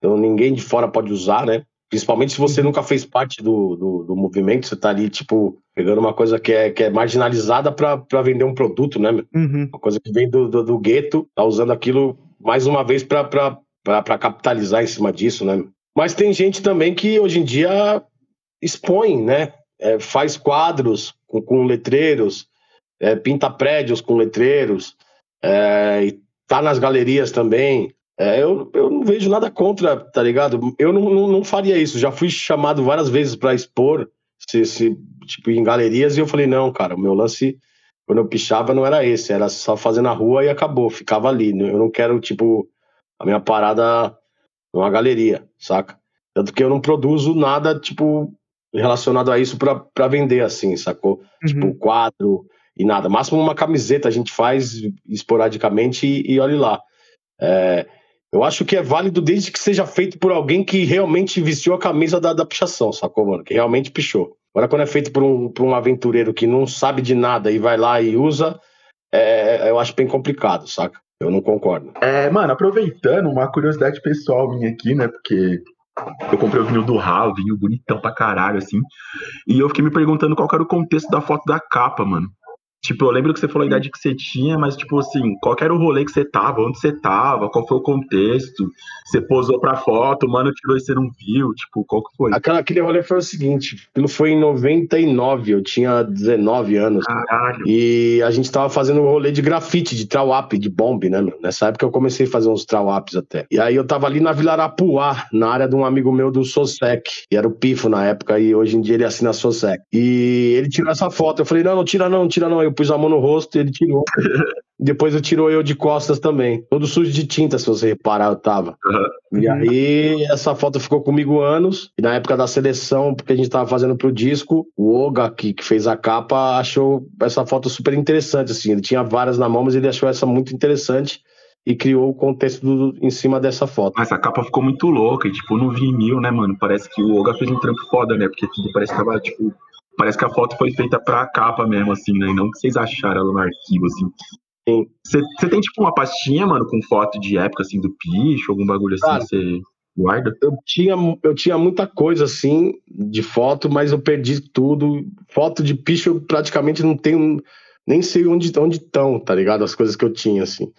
S3: Então ninguém de fora pode usar, né? Principalmente se você nunca fez parte do, do, do movimento, você tá ali, tipo, pegando uma coisa que é, que é marginalizada pra vender um produto, né?
S1: Uhum.
S3: Uma coisa que vem do, do, do gueto, tá usando aquilo mais uma vez pra capitalizar em cima disso, né? Mas tem gente também que hoje em dia expõe, né? É, faz quadros com, com letreiros, é, pinta prédios com letreiros, é, e tá nas galerias também. É, eu, eu não vejo nada contra, tá ligado? Eu não, não, não faria isso. Já fui chamado várias vezes para expor, se, se, tipo, em galerias, e eu falei, não, cara, o meu lance, quando eu pichava, não era esse, era só fazer na rua e acabou, ficava ali. Eu não quero, tipo, a minha parada numa galeria, saca? Tanto que eu não produzo nada, tipo, relacionado a isso pra pra vender, assim, sacou? Tipo,
S1: Uhum.
S3: quadro e nada. Máximo uma camiseta a gente faz esporadicamente e, e olhe lá. É, eu acho que é válido desde que seja feito por alguém que realmente vestiu a camisa da, da pichação, sacou, mano? Que realmente pichou. Agora, quando é feito por um, por um aventureiro que não sabe de nada e vai lá e usa, é, eu acho bem complicado, saca? Eu não concordo.
S2: É, mano, aproveitando, uma curiosidade pessoal minha aqui, né? Porque eu comprei o vinil do Raul, vinil bonitão pra caralho, assim. E eu fiquei me perguntando qual era o contexto da foto da capa, mano. Tipo, eu lembro que você falou a idade que você tinha, mas, tipo assim, qual que era o rolê que você tava, onde você tava, qual foi o contexto? Você posou pra foto, o mano tirou e você não viu, tipo, qual que foi?
S3: Aquela, aquele rolê foi o seguinte: aquilo foi em 99, eu tinha 19 anos.
S2: Caralho.
S3: E a gente tava fazendo um rolê de grafite, de trawap, de bomb, né, meu? Nessa época eu comecei a fazer uns trawaps até. E aí eu tava ali na Vila Arapuá, na área de um amigo meu do Sosec, e era o Pifo na época, e hoje em dia ele assina Sosec. E ele tirou essa foto, eu falei, não, não tira não, não tira não. Eu pus a mão no rosto e ele tirou. Depois eu tirou eu de costas também. Todo sujo de tinta, se você reparar, eu tava. E aí, essa foto ficou comigo anos. E na época da seleção, porque a gente tava fazendo pro disco, o Oga, que, que fez a capa, achou essa foto super interessante. Assim. Ele tinha várias na mão, mas ele achou essa muito interessante e criou o contexto do- em cima dessa foto.
S2: Mas a capa ficou muito louca, e tipo, no vinil, né, mano? Parece que o Oga fez um trampo foda, né? Porque tudo parece que tava, tipo. Parece que a foto foi feita pra capa mesmo, assim, né? E não que vocês acharam ela no arquivo, assim.
S3: Sim.
S2: Você tem, tipo, uma pastinha, mano, com foto de época, assim, do picho, algum bagulho assim,
S3: Cara.
S2: que você guarda?
S3: Eu tinha, eu tinha muita coisa assim de foto, mas eu perdi tudo. Foto de picho eu praticamente não tenho, nem sei onde onde estão, tá ligado? As coisas que eu tinha assim.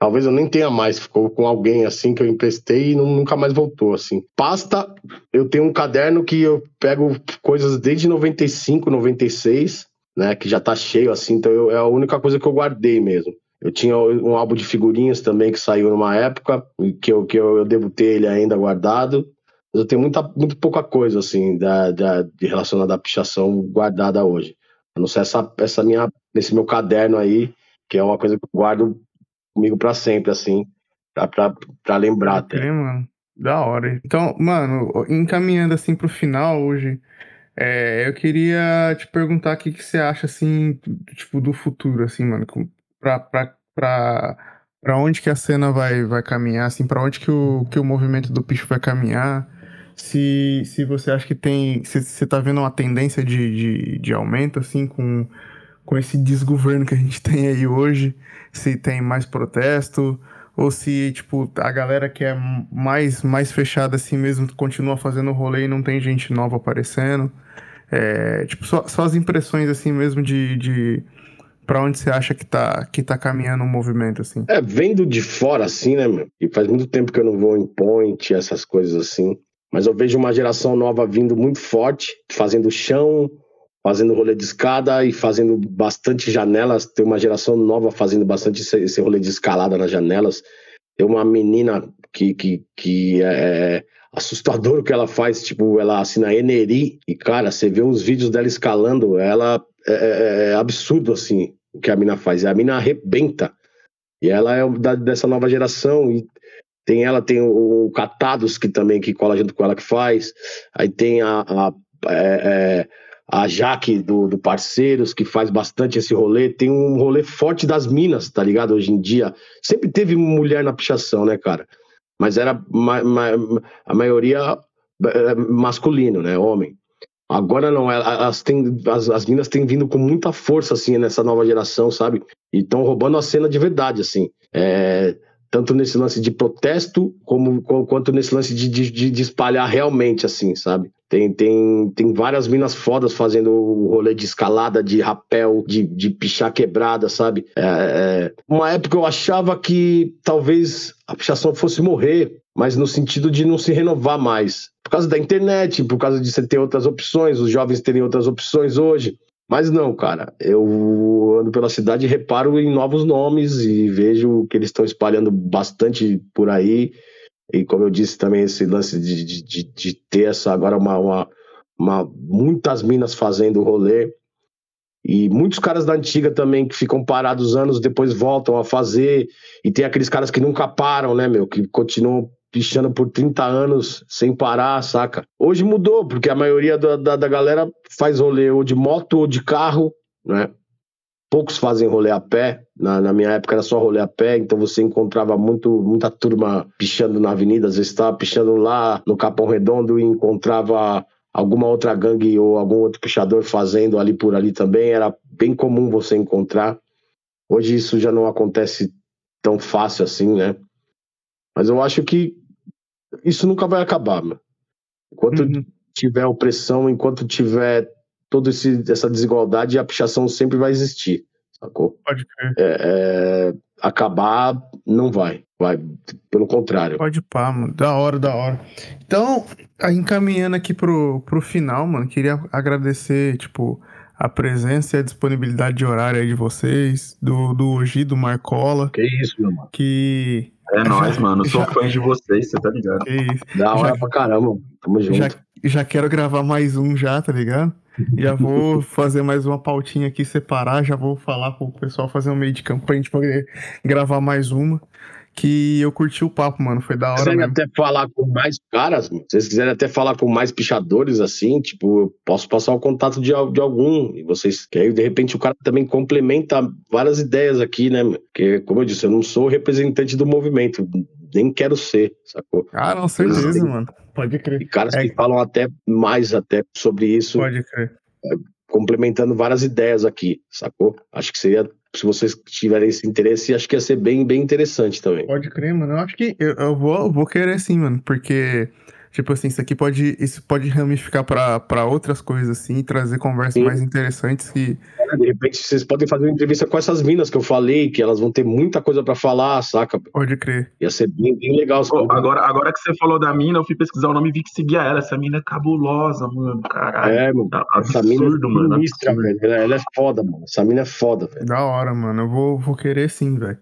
S3: Talvez eu nem tenha mais, ficou com alguém assim que eu emprestei e nunca mais voltou assim. Pasta, eu tenho um caderno que eu pego coisas desde 95, 96, né, que já tá cheio assim, então eu- é a única coisa que eu guardei mesmo. Eu tinha um álbum de figurinhas também que saiu numa época, que eu, que eu, eu devo ter ele ainda guardado. Mas eu tenho muita, muito pouca coisa, assim, da, da, de relacionada à pichação guardada hoje. A não ser essa, essa minha, esse meu caderno aí, que é uma coisa que eu guardo comigo pra sempre, assim, pra lembrar até.
S1: mano. Da hora. Então, mano, encaminhando assim pro final hoje, é, eu queria te perguntar o que, que você acha, assim, tipo, do futuro, assim, mano, pra, pra, pra, pra onde que a cena vai, vai caminhar, assim, pra onde que o, que o movimento do picho vai caminhar, se, se você acha que tem, se você tá vendo uma tendência de, de, de aumento, assim, com, com esse desgoverno que a gente tem aí hoje, se tem mais protesto, ou se, tipo, a galera que é mais, mais fechada assim mesmo continua fazendo rolê e não tem gente nova aparecendo. É, tipo, só, só as impressões assim mesmo de, de Pra onde você acha que tá, que tá caminhando o movimento, assim?
S3: É, vendo de fora, assim, né, meu? E faz muito tempo que eu não vou em point, essas coisas assim. Mas eu vejo uma geração nova vindo muito forte, fazendo chão, fazendo rolê de escada e fazendo bastante janelas. Tem uma geração nova fazendo bastante esse, rolê de escalada nas janelas. Tem uma menina que, que, que é assustador o que ela faz, tipo, ela assina Eneri e, cara, você vê uns vídeos dela escalando, ela é, é, é absurdo, assim, o que a mina faz. A mina arrebenta. E ela é da, dessa nova geração e tem ela, tem o, o Catados, que também que cola junto com ela que faz. Aí tem a, a, é, é, a Jaque do, do Parceiros, que faz bastante esse rolê. Tem um rolê forte das minas, tá ligado? Hoje em dia. Sempre teve mulher na pichação, né, cara? Mas era ma, ma, a maioria é, masculino, né? Homem. Agora não, elas têm, as, as minas têm vindo com muita força, assim, nessa nova geração, sabe? E estão roubando a cena de verdade, assim. É, tanto nesse lance de protesto, como, quanto nesse lance de, de, de espalhar realmente, assim, sabe? Tem, tem, tem várias minas fodas fazendo o rolê de escalada, de rapel, de, de pichar quebrada, sabe? É, é, uma época eu achava que talvez a pichação fosse morrer, mas no sentido de não se renovar mais. Por causa da internet, por causa de você ter outras opções, os jovens terem outras opções hoje. Mas não, cara, eu ando pela cidade e reparo em novos nomes e vejo que eles estão espalhando bastante por aí. E como eu disse também, esse lance de, de, de ter essa agora uma, uma, uma, muitas minas fazendo rolê. E muitos caras da antiga também que ficam parados anos, depois voltam a fazer. E tem aqueles caras que nunca param, né, meu? Que continuam pichando por 30 anos sem parar, saca? Hoje mudou, porque a maioria da, da, da galera faz rolê ou de moto ou de carro, né? Poucos fazem rolê a pé. Na, na, minha época era só rolê a pé, então você encontrava muito, muita turma pichando na avenida. Às vezes estava pichando lá no Capão Redondo e encontrava alguma outra gangue ou algum outro pichador fazendo ali por ali também. Era bem comum você encontrar. Hoje isso já não acontece tão fácil assim, né? Mas eu acho que isso nunca vai acabar, mano. Enquanto uhum. tiver opressão, enquanto tiver toda essa desigualdade, a pichação sempre vai existir, sacou?
S1: Pode crer.
S3: É, é, acabar, não vai. Vai, pelo contrário.
S1: Pode pá, mano. Da hora, da hora. Então, encaminhando aqui pro, pro final, mano, queria agradecer, tipo, a presença e a disponibilidade de horário aí de vocês, do, do Ogi, do Marcola.
S3: Que isso, meu mano.
S1: Que
S2: é nóis, mano. Sou já... fã de vocês, você tá ligado?
S1: Que isso.
S3: Da hora já... pra caramba. Tamo junto.
S1: Já, já quero gravar mais um já, tá ligado? Já vou fazer mais uma pautinha aqui, separar. Já vou falar pro pessoal fazer um meio de campanha pra gente poder gravar mais uma que eu curti o papo, mano. Foi da hora. Se
S3: quiserem até falar com mais caras, mano, se vocês quiserem até falar com mais pichadores assim, tipo, eu posso passar o contato de, de algum. E vocês que aí, de repente, o cara também complementa várias ideias aqui, né? Porque, como eu disse, eu não sou representante do movimento. Nem quero ser, sacou?
S1: Ah, não, certeza, Mas, mano. Pode crer.
S3: E caras é... que falam até mais até sobre isso.
S1: Pode crer.
S3: É, complementando várias ideias aqui, sacou? Acho que seria se vocês tiverem esse interesse, acho que ia ser bem, bem interessante também.
S1: Pode crer, mano. Eu acho que eu, eu vou, eu vou querer sim, mano, porque Tipo assim, isso aqui pode, isso pode ramificar para outras coisas, assim, trazer conversas Sim. mais interessantes que.
S3: É, de repente, vocês podem fazer uma entrevista com essas minas que eu falei, que elas vão ter muita coisa para falar, saca?
S1: Pode crer.
S3: Ia ser bem, bem legal.
S2: Pô, agora, agora que você falou da mina, eu fui pesquisar o nome e vi que seguia ela. Essa mina é cabulosa, mano. Caralho.
S3: É, mano. Tá absurdo, essa mina é mano. Sinistra, velho. Ela, ela é foda, mano. Essa mina é foda, velho.
S1: Da hora, mano. Eu vou, vou querer sim, velho.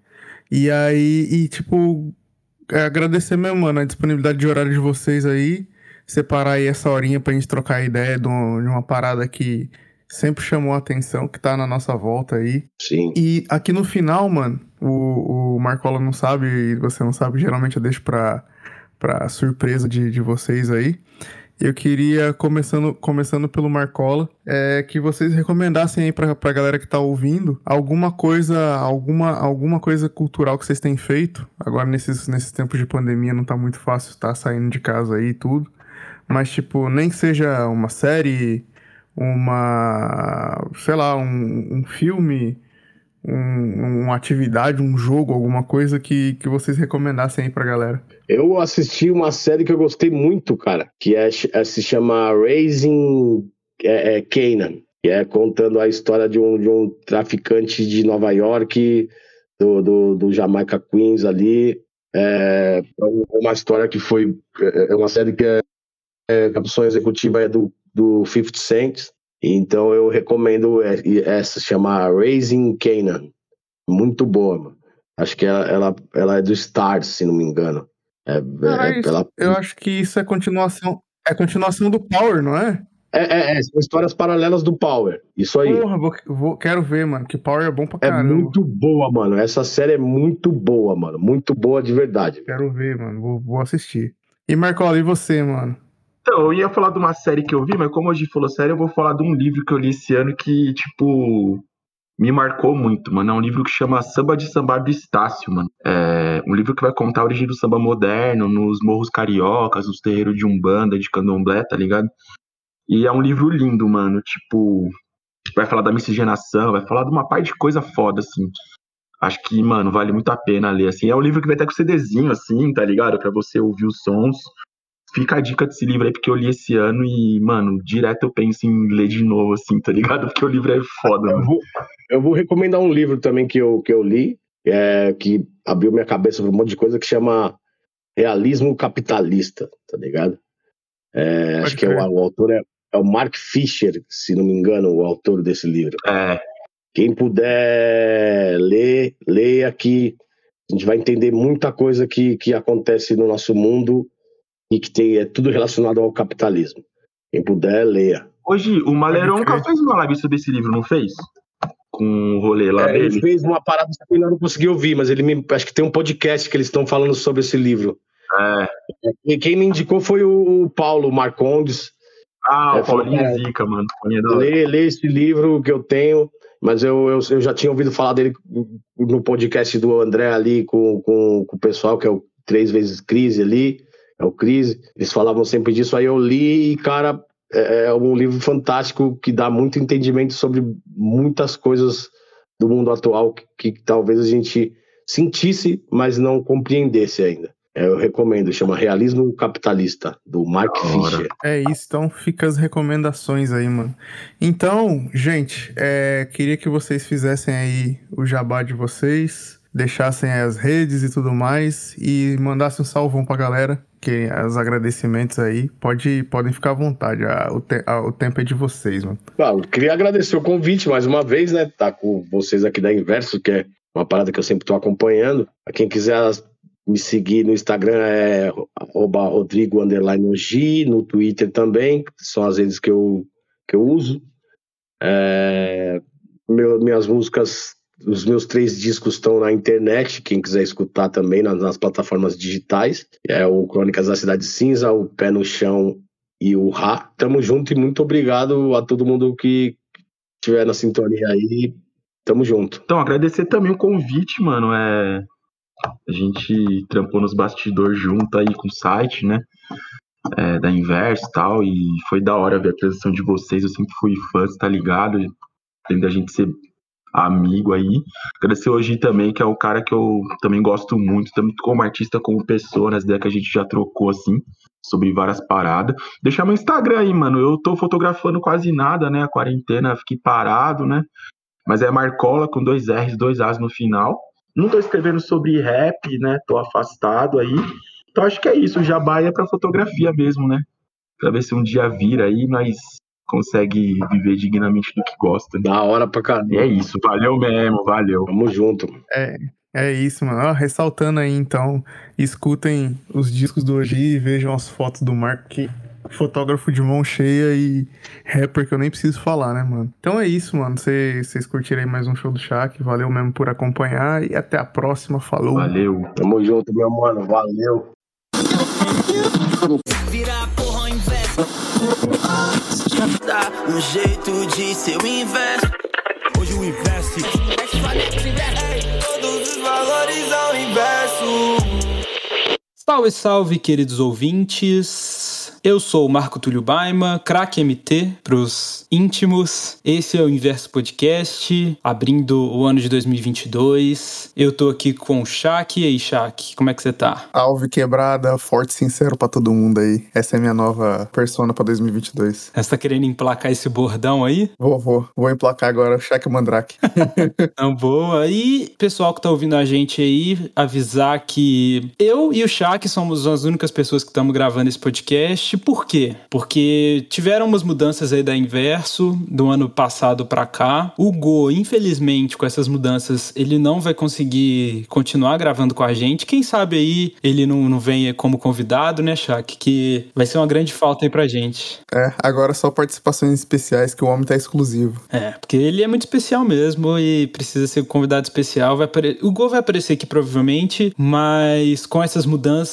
S1: E aí, e tipo, é agradecer mesmo, mano, a disponibilidade de horário de vocês aí separar aí essa horinha pra gente trocar ideia de, um, de uma parada que sempre chamou a atenção, que tá na nossa volta aí.
S3: Sim.
S1: E aqui no final, mano, o, o Marcola não sabe, e você não sabe, geralmente eu deixo pra, pra surpresa de, de vocês aí. Eu queria, começando, começando pelo Marcola, é, que vocês recomendassem aí pra, pra galera que tá ouvindo alguma coisa, alguma, alguma coisa cultural que vocês têm feito. Agora, nesses, nesses tempos de pandemia, não tá muito fácil estar tá saindo de casa aí e tudo. Mas, tipo, nem que seja uma série, uma. sei lá, um, um filme, um, uma atividade, um jogo, alguma coisa que, que vocês recomendassem aí pra galera.
S3: Eu assisti uma série que eu gostei muito, cara, que é, é se chama Raising é, é, Canaan. que é contando a história de um, de um traficante de Nova York, do, do, do Jamaica Queens ali. É uma história que foi. É uma série que é, é a produção executiva é do, do 50 Cent. Então eu recomendo essa, chama Raising Canaan. Muito boa, mano. Acho que ela, ela, ela é do Stars, se não me engano. É,
S1: ah, é, pela... Eu acho que isso é continuação. É continuação do Power, não é?
S3: É, é, é, são histórias paralelas do Power. Isso aí.
S1: Porra, vou, vou, quero ver, mano. Que Power é bom pra
S3: é
S1: caramba.
S3: É muito boa, mano. Essa série é muito boa, mano. Muito boa de verdade.
S1: Quero ver, mano. Vou, vou assistir. E Marcola, e você, mano?
S2: Então, eu ia falar de uma série que eu vi, mas como hoje falou série, eu vou falar de um livro que eu li esse ano que, tipo, me marcou muito, mano. É um livro que chama Samba de Sambar do Estácio, mano. É um livro que vai contar a origem do samba moderno, nos morros cariocas, nos terreiros de Umbanda, de Candomblé, tá ligado? E é um livro lindo, mano. Tipo, vai falar da miscigenação, vai falar de uma parte de coisa foda, assim. Acho que, mano, vale muito a pena ler, assim. É um livro que vai ter com CDzinho, assim, tá ligado? Pra você ouvir os sons. Fica a dica desse livro aí, porque eu li esse ano e, mano, direto eu penso em ler de novo, assim, tá ligado? Porque o livro é foda,
S3: eu vou, eu vou, recomendar um livro também que eu, que eu li, é, que abriu minha cabeça pra um monte de coisa, que chama Realismo Capitalista, tá ligado? É, acho que é, o, o, autor é, é o Mark Fisher, se não me engano, o autor desse livro.
S2: É.
S3: Quem puder ler, leia que a gente vai entender muita coisa que, que acontece no nosso mundo e que tem, é tudo relacionado ao capitalismo. Quem puder, leia.
S2: Hoje, o Maleronca fez uma live sobre esse livro, não fez? Com o rolê lá
S3: é,
S2: dele.
S3: Ele fez uma parada que eu não consegui ouvir, mas ele me, acho que tem um podcast que eles estão falando sobre esse livro.
S2: É.
S3: E quem me indicou foi o Paulo Marcondes,
S2: ah, é, o Paulinho é, Zica, mano.
S3: Lê, lê esse livro que eu tenho, mas eu, eu, eu, já tinha ouvido falar dele no podcast do André ali com, com, com o pessoal, que é o Três Vezes Crise ali, é o Crise. Eles falavam sempre disso, aí eu li e, cara, é, é um livro fantástico que dá muito entendimento sobre muitas coisas do mundo atual que, que talvez a gente sentisse, mas não compreendesse ainda. É, eu recomendo, chama Realismo Capitalista, do Mark Fisher.
S1: É isso, então fica as recomendações aí, mano. Então, gente, é, queria que vocês fizessem aí o jabá de vocês, deixassem as redes e tudo mais, e mandassem um salvão pra galera, que os agradecimentos aí, pode, podem ficar à vontade, a, o, te, a, o tempo é de vocês, mano.
S3: Ah, eu queria agradecer o convite mais uma vez, né, tá com vocês aqui da Inverso, que é uma parada que eu sempre tô acompanhando. Quem quiser me seguir no Instagram é Rodrigo G, no Twitter também, são as redes que eu, que eu uso. É, meu, minhas músicas, os meus três discos estão na internet, quem quiser escutar também nas, nas, plataformas digitais. É o Crônicas da Cidade Cinza, o Pé no Chão e o Rá. Tamo junto e muito obrigado a todo mundo que estiver na sintonia aí. Tamo junto.
S2: Então, agradecer também o convite, mano. É a gente trampou nos bastidores junto aí com o site, né? É, da Inverso e tal, e foi da hora ver a apresentação de vocês. Eu sempre fui fã, tá ligado? Além da gente ser amigo aí. Agradecer hoje também, que é o cara que eu também gosto muito, tanto como artista como pessoa, nas ideias que a gente já trocou assim, sobre várias paradas. Deixar meu Instagram aí, mano. Eu tô fotografando quase nada, né? A quarentena, fiquei parado, né? Mas é Marcola com dois R's, dois A's no final. Não tô escrevendo sobre rap, né? Tô afastado aí. Então acho que é isso. O jabá é pra fotografia mesmo, né? Pra ver se um dia vira aí, nós consegue viver dignamente do que gosta.
S3: Da hora pra caramba.
S2: E é isso. Valeu mesmo, valeu.
S3: Tamo junto.
S1: É, é isso, mano. ressaltando aí, então, escutem os discos do Oji e vejam as fotos do Mark, que fotógrafo de mão cheia e rapper que eu nem preciso falar, né, mano? Então é isso, mano. Vocês curtiram aí mais um show do Shaq. Valeu mesmo por acompanhar e até a próxima. Falou.
S2: Valeu.
S3: Tamo junto, meu mano. Valeu.
S7: Vira porra ao. Dá um jeito de ser o inverso.
S5: Hoje o investe.
S7: Todos os valores ao inverso.
S8: Salve, salve, queridos ouvintes. Eu sou o Marco Túlio Baima, craque MT pros íntimos. Esse é o Inverso Podcast, abrindo o ano de 2022. Eu tô aqui com o Shaq. E aí, Shaq, como é que você tá?
S1: Alve quebrada, forte e sincero pra todo mundo aí. Essa é a minha nova persona pra 2022.
S8: Você tá querendo emplacar esse bordão aí?
S1: Vou, vou. Vou emplacar agora o Shaq Mandrake.
S8: Não, boa. E pessoal que tá ouvindo a gente aí, avisar que eu e o Shaq somos as únicas pessoas que estamos gravando esse podcast. Por quê? Porque tiveram umas mudanças aí da Inverso do ano passado pra cá. O Go, infelizmente, com essas mudanças, ele não vai conseguir continuar gravando com a gente. Quem sabe aí ele não, não venha como convidado, né, Shaq? Que vai ser uma grande falta aí pra gente.
S1: É, agora só participações especiais que o homem tá exclusivo.
S8: É, porque ele é muito especial mesmo e precisa ser um convidado especial. Vai apare... O Go vai aparecer aqui provavelmente, mas com essas mudanças,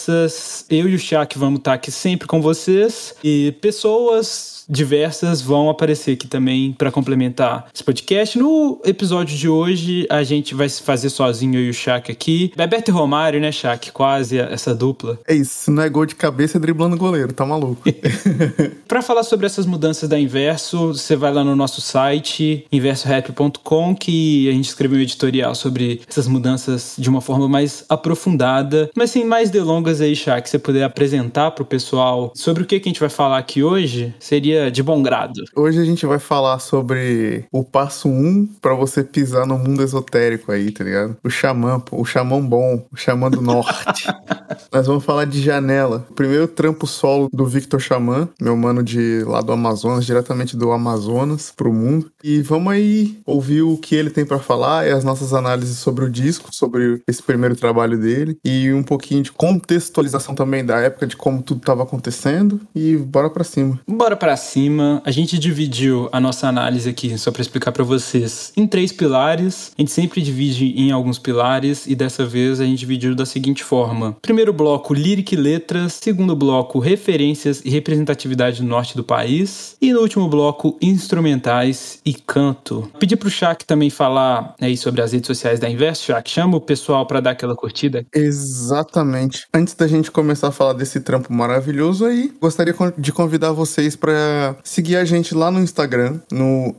S8: eu e o Shaq vamos estar aqui sempre com vocês e pessoas diversas vão aparecer aqui também para complementar esse podcast. No episódio de hoje, a gente vai se fazer sozinho eu e o Shaq aqui. Bebeto e Romário, né, Shaq? Quase essa dupla.
S1: É isso, não é gol de cabeça, é driblando o goleiro, tá maluco.
S8: Para falar sobre essas mudanças da Inverso, você vai lá no nosso site, inversorap.com, que a gente escreveu um editorial sobre essas mudanças de uma forma mais aprofundada. Mas sem mais delongas aí, Shaq, você puder apresentar pro pessoal sobre o que, que a gente vai falar aqui hoje, seria de bom grado.
S1: Hoje a gente vai falar sobre o passo 1 um para você pisar no mundo esotérico aí, tá ligado? O xamã, pô, o xamã bom, o xamã do norte. Nós vamos falar de janela. O primeiro trampo solo do Victor Xamã, meu mano de lá do Amazonas, diretamente do Amazonas pro mundo. E vamos aí ouvir o que ele tem para falar e as nossas análises sobre o disco, sobre esse primeiro trabalho dele e um pouquinho de contextualização também da época de como tudo tava acontecendo e bora para cima.
S8: Bora para cima. A gente dividiu a nossa análise aqui, só para explicar para vocês, em três pilares. A gente sempre divide em alguns pilares e dessa vez a gente dividiu da seguinte forma: primeiro bloco, lírica e letras. Segundo bloco, referências e representatividade do norte do país. E no último bloco, instrumentais e canto. Pedi pro Shaq também falar aí sobre as redes sociais da Inverso. Shaq, chama o pessoal para dar aquela curtida.
S1: Exatamente. Antes da gente começar a falar desse trampo maravilhoso aí, gostaria de convidar vocês para seguir a gente lá no Instagram, no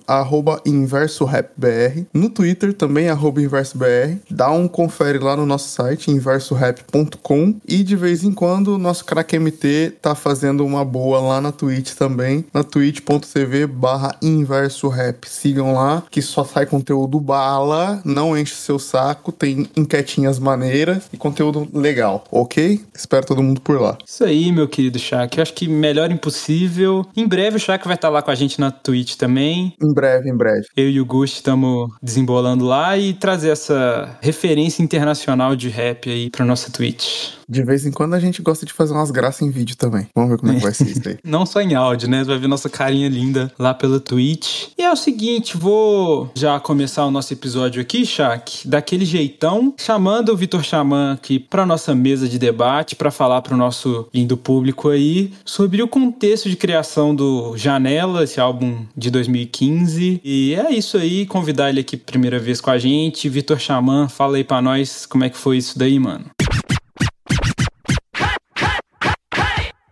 S1: InversoRapBR, no Twitter também, InversoBR. Dá um confere lá no nosso site, inversorap.com. E de vez em quando o nosso craque MT tá fazendo uma boa lá na Twitch também, na twitch.tv barra inversorap. Sigam lá, que só sai conteúdo bala, não enche seu saco, tem enquetinhas maneiras e conteúdo legal, ok? Espero todo mundo por lá.
S8: Isso aí, meu querido Shaq. Eu acho que melhor impossível. Em breve o Shaq vai estar lá com a gente na Twitch também.
S1: Em breve, em breve.
S8: Eu e o Gusti estamos desembolando lá e trazer essa referência internacional de rap aí pra nossa Twitch.
S1: De vez em quando a gente gosta de fazer umas graças em vídeo também. Vamos ver como é que vai ser isso aí.
S8: Não só em áudio, né? Você vai ver nossa carinha linda lá pela Twitch. E é o seguinte, vou já começar o nosso episódio aqui, Shaq, daquele jeitão, chamando o Vitor Xamã aqui pra nossa mesa de debate, para falar pro nosso lindo público aí sobre o contexto de criação do Janela, esse álbum de 2015. E é isso aí, convidar ele aqui primeira vez com a gente. Vitor Xamã, fala aí pra nós como é que foi isso daí, mano.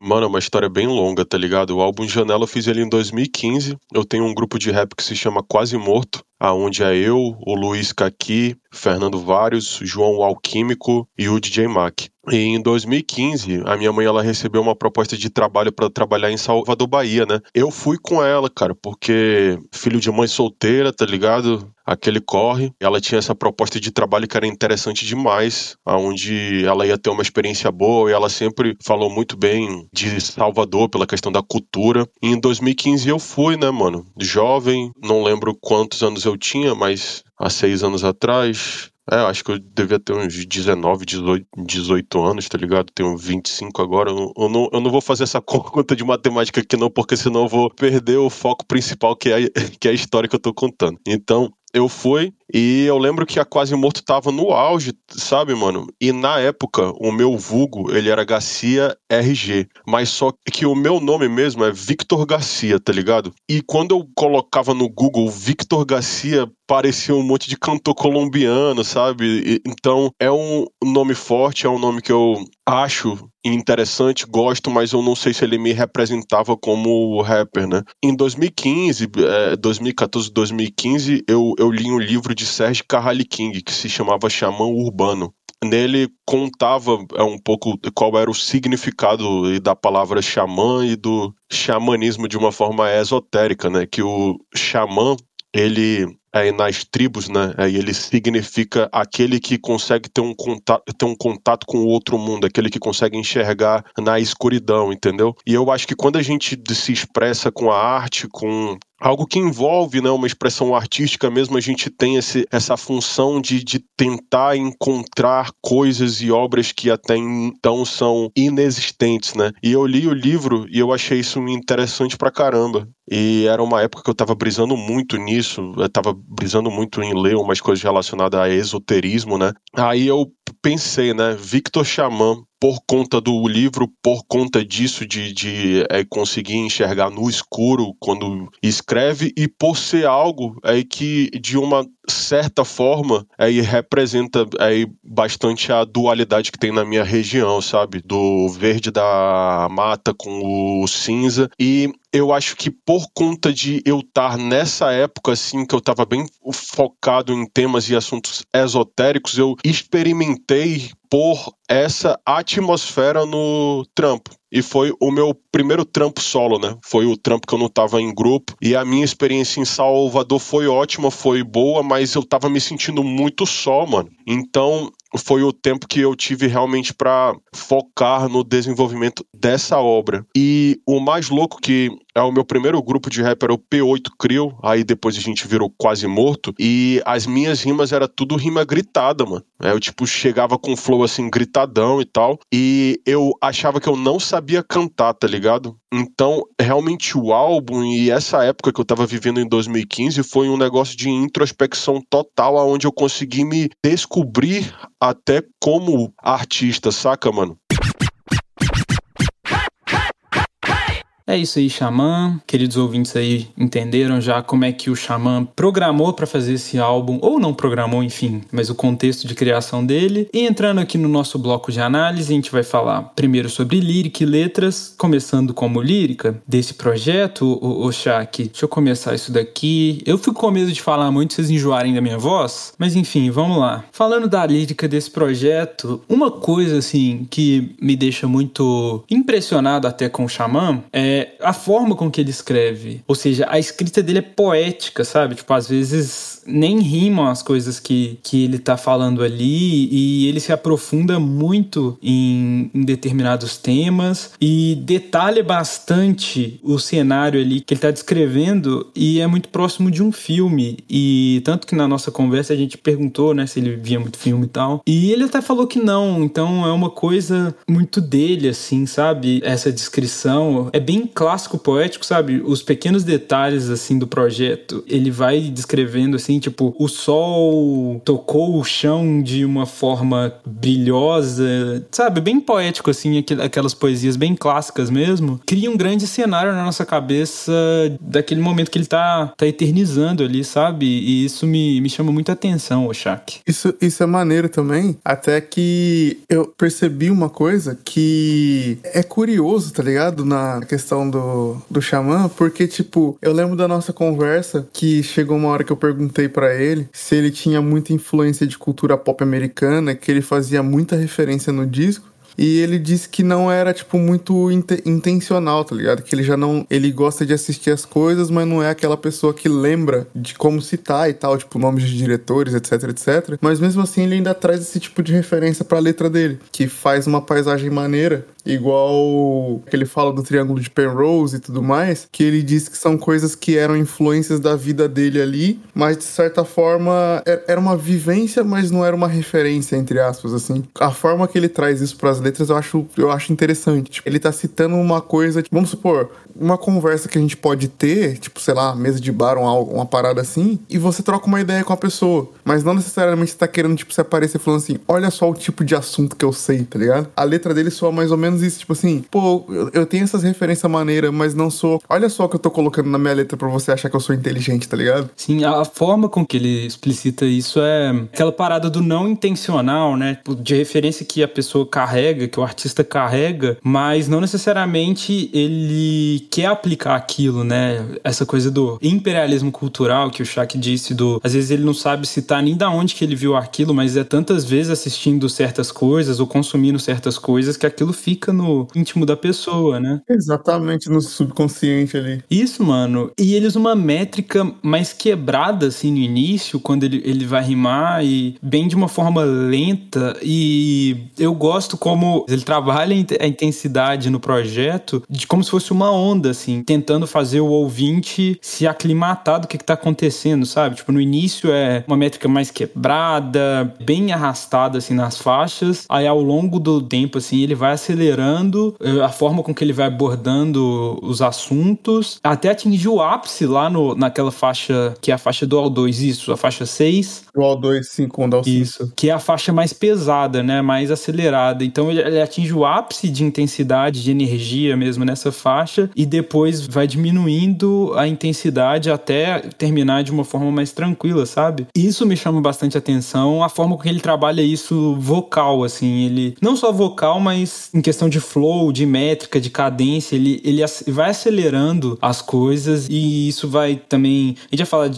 S9: Mano, é uma história bem longa, tá ligado? O álbum Janela eu fiz ele em 2015. Eu tenho um grupo de rap que se chama Quase Morto, aonde é eu, o Luiz Caqui, Fernando Vários, João Alquímico e o DJ Mac. E em 2015, a minha mãe ela recebeu uma proposta de trabalho para trabalhar em Salvador, Bahia, né? Eu fui com ela, cara, porque filho de mãe solteira, tá ligado? Aquele corre. Ela tinha essa proposta de trabalho que era interessante demais, aonde ela ia ter uma experiência boa e ela sempre falou muito bem de Salvador pela questão da cultura. E em 2015 eu fui, né, mano? Jovem, não lembro quantos anos eu tinha, mas há seis anos atrás, é, acho que eu devia ter uns 19, 18, 18 anos, tá ligado? Tenho 25 agora. Eu, eu, não, eu não vou fazer essa conta de matemática aqui, não, porque senão eu vou perder o foco principal, que é, que é a história que eu tô contando. Então, eu fui e eu lembro que a Quase Morto tava no auge, sabe, mano? E na época, o meu vulgo, ele era Garcia RG. Mas só que o meu nome mesmo é Victor Garcia, tá ligado? E quando eu colocava no Google Victor Garcia, parecia um monte de cantor colombiano, sabe? E, então, é um nome forte, é um nome que eu acho interessante, gosto, mas eu não sei se ele me representava como rapper, né? Em 2015, é, 2014, 2015, eu, eu li um livro de Serge Carrali King que se chamava Xamã Urbano nele contava é, um pouco qual era o significado da palavra xamã e do xamanismo de uma forma esotérica, né? Que o xamã, ele aí nas tribos, né? Aí ele significa aquele que consegue ter um contato, ter um contato com o outro mundo, aquele que consegue enxergar na escuridão, entendeu? E eu acho que quando a gente se expressa com a arte, com algo que envolve né, uma expressão artística mesmo, a gente tem esse, essa função de, de tentar encontrar coisas e obras que até então são inexistentes, né? E eu li o livro e eu achei isso interessante pra caramba. E era uma época que eu tava brisando muito nisso, eu tava brisando muito em ler umas coisas relacionadas a esoterismo, né? Aí eu pensei, né, Victor Xamã, por conta do livro, por conta disso de, de é, conseguir enxergar no escuro quando escreve e por ser algo é, que de uma certa forma é, representa é, bastante a dualidade que tem na minha região, sabe? Do verde da mata com o cinza e eu acho que por conta de eu estar nessa época assim que eu estava bem focado em temas e assuntos esotéricos, eu experimentei por essa atmosfera no trampo. E foi o meu primeiro trampo solo, né? Foi o trampo que eu não tava em grupo. E a minha experiência em Salvador foi ótima, foi boa, mas eu tava me sentindo muito só, mano. Então, foi o tempo que eu tive realmente para focar no desenvolvimento dessa obra. E o mais louco que é o meu primeiro grupo de rap era o P8 Crio, aí depois a gente virou quase morto, e as minhas rimas era tudo rima gritada, mano. É, eu tipo chegava com flow assim gritadão e tal, e eu achava que eu não sabia cantar, tá ligado? Então, realmente o álbum e essa época que eu tava vivendo em 2015 foi um negócio de introspecção total aonde eu consegui me descobrir até como artista, saca, mano?
S8: É isso aí, Xamã. Queridos ouvintes aí entenderam já como é que o Xamã programou para fazer esse álbum, ou não programou, enfim, mas o contexto de criação dele. E entrando aqui no nosso bloco de análise, a gente vai falar primeiro sobre lírica e letras, começando como lírica desse projeto, o, o Shaq. Deixa eu começar isso daqui. Eu fico com medo de falar muito, vocês enjoarem da minha voz, mas enfim, vamos lá. Falando da lírica desse projeto, uma coisa assim que me deixa muito impressionado até com o Xamã é é, a forma com que ele escreve. Ou seja, a escrita dele é poética, sabe? Tipo, às vezes nem rimam as coisas que, que ele tá falando ali e ele se aprofunda muito em, em determinados temas e detalha bastante o cenário ali que ele tá descrevendo e é muito próximo de um filme. E tanto que na nossa conversa a gente perguntou, né, se ele via muito filme e tal. E ele até falou que não, então é uma coisa muito dele, assim, sabe? Essa descrição é bem clássico poético, sabe? Os pequenos detalhes, assim, do projeto. Ele vai descrevendo, assim, tipo, o sol tocou o chão de uma forma brilhosa, sabe? Bem poético, assim, aquelas poesias bem clássicas mesmo. Cria um grande cenário na nossa cabeça daquele momento que ele tá, tá eternizando ali, sabe? E isso me, me chama muita atenção, Oshak.
S1: Isso, isso é maneiro também, até que eu percebi uma coisa que é curioso, tá ligado? Na questão questão do, do xamã, porque, tipo, eu lembro da nossa conversa que chegou uma hora que eu perguntei para ele se ele tinha muita influência de cultura pop americana, que ele fazia muita referência no disco. E ele disse que não era, tipo, muito intencional, tá ligado? Que ele já não. Ele gosta de assistir as coisas, mas não é aquela pessoa que lembra de como citar e tal, tipo, nomes de diretores, etc, etc. Mas mesmo assim, ele ainda traz esse tipo de referência pra letra dele, que faz uma paisagem maneira igual que ele fala do Triângulo de Penrose e tudo mais, que ele diz que são coisas que eram influências da vida dele ali, mas de certa forma é, era uma vivência, mas não era uma referência entre aspas assim. A forma que ele traz isso para as letras eu acho eu acho interessante. Tipo, ele tá citando uma coisa, tipo, vamos supor, uma conversa que a gente pode ter, tipo, sei lá, mesa de bar, um, algo- uma parada assim, e você troca uma ideia com a pessoa. Mas não necessariamente você tá querendo, tipo, se aparecer falando assim, olha só o tipo de assunto que eu sei, tá ligado? A letra dele soa mais ou menos isso, tipo assim, pô, eu, eu tenho essas referências maneiras, mas não sou. Olha só o que eu tô colocando na minha letra pra você achar que eu sou inteligente, tá ligado?
S8: Sim, a a forma com que ele explicita isso é aquela parada do não intencional, né? Tipo, De referência que a pessoa carrega, que o artista carrega, mas não necessariamente ele quer aplicar aquilo, né? Essa coisa do imperialismo cultural que o Shaq disse, do às vezes ele não sabe citar nem da onde que ele viu aquilo, mas é tantas vezes assistindo certas coisas ou consumindo certas coisas que aquilo fica no íntimo da pessoa, né?
S1: Exatamente no subconsciente ali.
S8: Isso, mano. E eles uma métrica mais quebrada, assim, no início, quando ele, ele vai rimar, e bem de uma forma lenta. E eu gosto como ele trabalha a int- a intensidade no projeto de como se fosse uma onda, assim, tentando fazer o ouvinte se aclimatar do que, que tá acontecendo, sabe? Tipo, no início é uma métrica mais quebrada, bem arrastada, assim, nas faixas. Aí ao longo do tempo, assim, ele vai acelerando eh, a forma com que ele vai abordando os assuntos, até atingir o ápice lá no, naquela faixa, que é a faixa do AO2, isso, a faixa 6.
S1: Do All 5 onda ao cinco.
S8: Isso. Que é a faixa mais pesada, né? Mais acelerada. Então ele, ele atinge o ápice de intensidade, de energia mesmo nessa faixa, e depois vai diminuindo a intensidade até terminar de uma forma mais tranquila, sabe? Isso me chama bastante atenção, a forma com que ele trabalha isso vocal, assim. Ele. Não só vocal, mas em questão de flow, de métrica, de cadência, ele, ele vai acelerando as coisas e isso vai também. A gente vai falar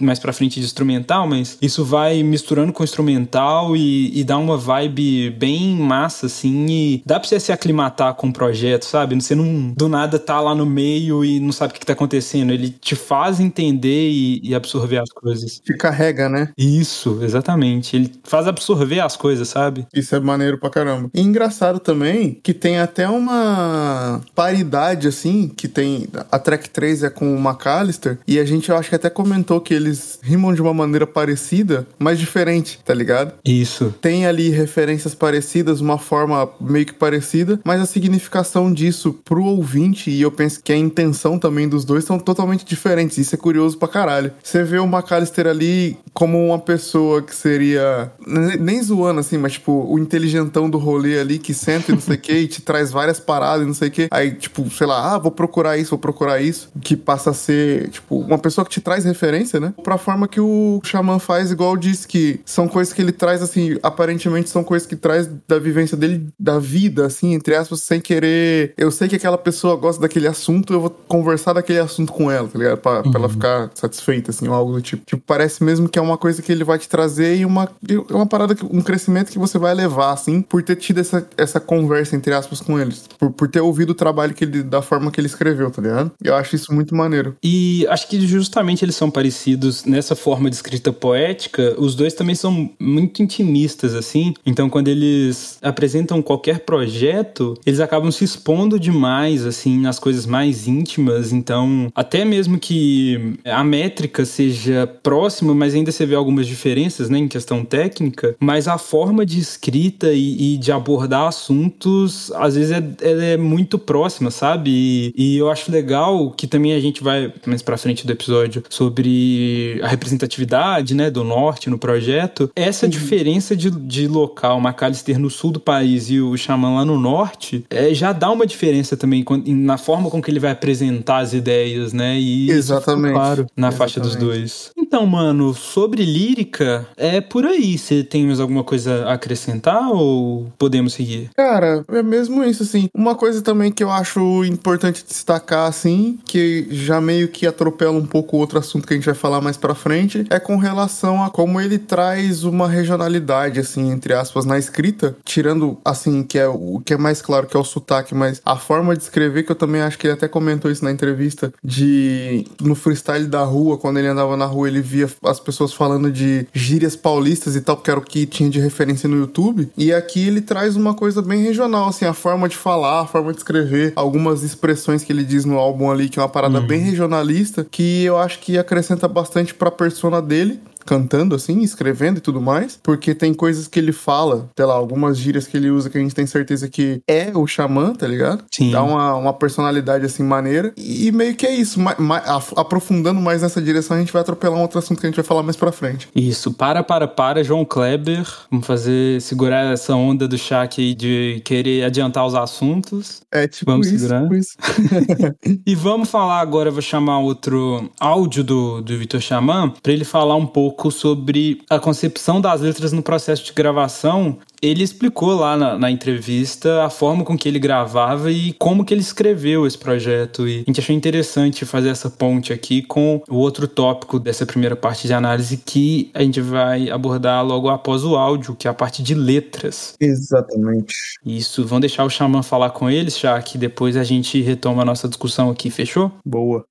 S8: mais pra frente de instrumental, mas isso vai misturando com instrumental e, e dá uma vibe bem massa, assim. E dá pra você se aclimatar com o projeto, sabe? Você não do nada tá lá no meio e não sabe o que, que tá acontecendo. Ele te faz entender e, e absorver as coisas.
S1: Te carrega, né?
S8: Isso, exatamente. Ele faz absorver as coisas, sabe?
S1: Isso é maneiro pra caramba. E engraçado também que tem até uma paridade, assim, que tem. A track 3 é com o McAllister, e a gente eu acho que até comentou que eles rimam de uma maneira parecida, mas diferente, tá ligado?
S8: Isso.
S1: Tem ali referências parecidas, uma forma meio que parecida, mas a significação disso pro ouvinte, e eu penso que a intenção também dos dois são totalmente diferentes. Isso é curioso pra caralho. Você vê o McAllister ali como uma pessoa que seria. ne- Nem zoando assim, mas tipo, o inteligentão do rolê ali que senta e não sei o que, e te traz várias paradas e não sei o que. Aí, tipo, sei lá, ah, vou procurar isso, vou procurar isso. Que passa a ser, tipo, uma pessoa que te traz referência, né? Pra forma que o Xamã faz, igual disse, que são coisas que ele traz, assim, aparentemente são coisas que traz da vivência dele, da vida, assim, entre aspas, sem querer. Eu sei que aquela pessoa gosta daquele assunto, eu vou conversar daquele assunto com ela, tá ligado? Pra, pra ela ficar satisfeita, assim, ou algo do tipo. Tipo, parece mesmo que é uma coisa que ele vai te trazer e uma, é uma parada, que- um crescimento que você vai levar, assim, por ter tido essa, essa conversa, entre aspas, com eles. Por, por ter ouvido o trabalho que ele, da forma que ele escreveu, tá ligado? Eu acho isso muito maneiro.
S8: E acho que justamente eles são parecidos nessa forma de escrita poética. Os dois também são muito intimistas, assim. Então, quando eles apresentam qualquer projeto, eles acabam se expondo demais, assim, nas coisas mais íntimas. Então, até mesmo que a métrica seja próxima, mas ainda você vê algumas diferenças, né, em questão técnica. Mas a forma de escrita e, e de abordar assuntos, às vezes, é, ela é muito próxima, sabe? E, e eu acho legal que também a gente vai mais pra frente do episódio sobre a representatividade, né, do norte no projeto. Essa diferença de, de local, McAllister no sul do país e o Xamã lá no norte, é, já dá uma diferença também na forma com que ele vai apresentar as ideias, né? E
S1: Exatamente.
S8: claro na faixa dos
S1: Exatamente.
S8: dois. Então, mano, sobre lírica, é por aí. Você tem mais alguma coisa a acrescentar ou podemos seguir?
S1: Cara, é mesmo isso, assim. Uma coisa também que eu acho importante destacar, assim, que já meio que atropela um pouco outro assunto que a gente vai falar mais pra frente, é com relação a como ele traz uma regionalidade, assim, entre aspas, na escrita, tirando, assim, que é o que é mais claro que é o sotaque, mas a forma de escrever, que eu também acho que ele até comentou isso na entrevista, de no freestyle da rua, quando ele andava na rua, ele via as pessoas falando de gírias paulistas e tal, porque era o que tinha de referência no YouTube. E aqui ele traz uma coisa bem regional, assim, a forma de falar, a forma de escrever, algumas expressões que ele diz no álbum ali, que é uma parada bem regionalista, que eu acho que acrescenta bastante pra persona dele cantando assim, escrevendo e tudo mais, porque tem coisas que ele fala, sei lá, algumas gírias que ele usa que a gente tem certeza que é o xamã, tá ligado?
S8: Sim.
S1: Dá uma, uma personalidade assim maneira. E meio que é isso. Ma- ma- aprofundando mais nessa direção, a gente vai atropelar um outro assunto que a gente vai falar mais pra frente.
S8: Isso, para, para, para, João Kleber. Vamos fazer, segurar essa onda do Shaq aí de querer adiantar os assuntos.
S1: É tipo
S8: Vamos
S1: isso.
S8: segurar?
S1: tipo isso.
S8: E vamos falar agora, vou chamar outro áudio do, do Vitor Xamã para ele falar um pouco sobre a concepção das letras no processo de gravação. Ele explicou lá na, na entrevista a forma com que ele gravava e como que ele escreveu esse projeto. E a gente achou interessante fazer essa ponte aqui com o outro tópico dessa primeira parte de análise que a gente vai abordar logo após o áudio, que é a parte de letras.
S1: Exatamente.
S8: Isso, vamos deixar o Xamã falar com eles, já que depois a gente retoma a nossa discussão aqui, fechou?
S1: Boa.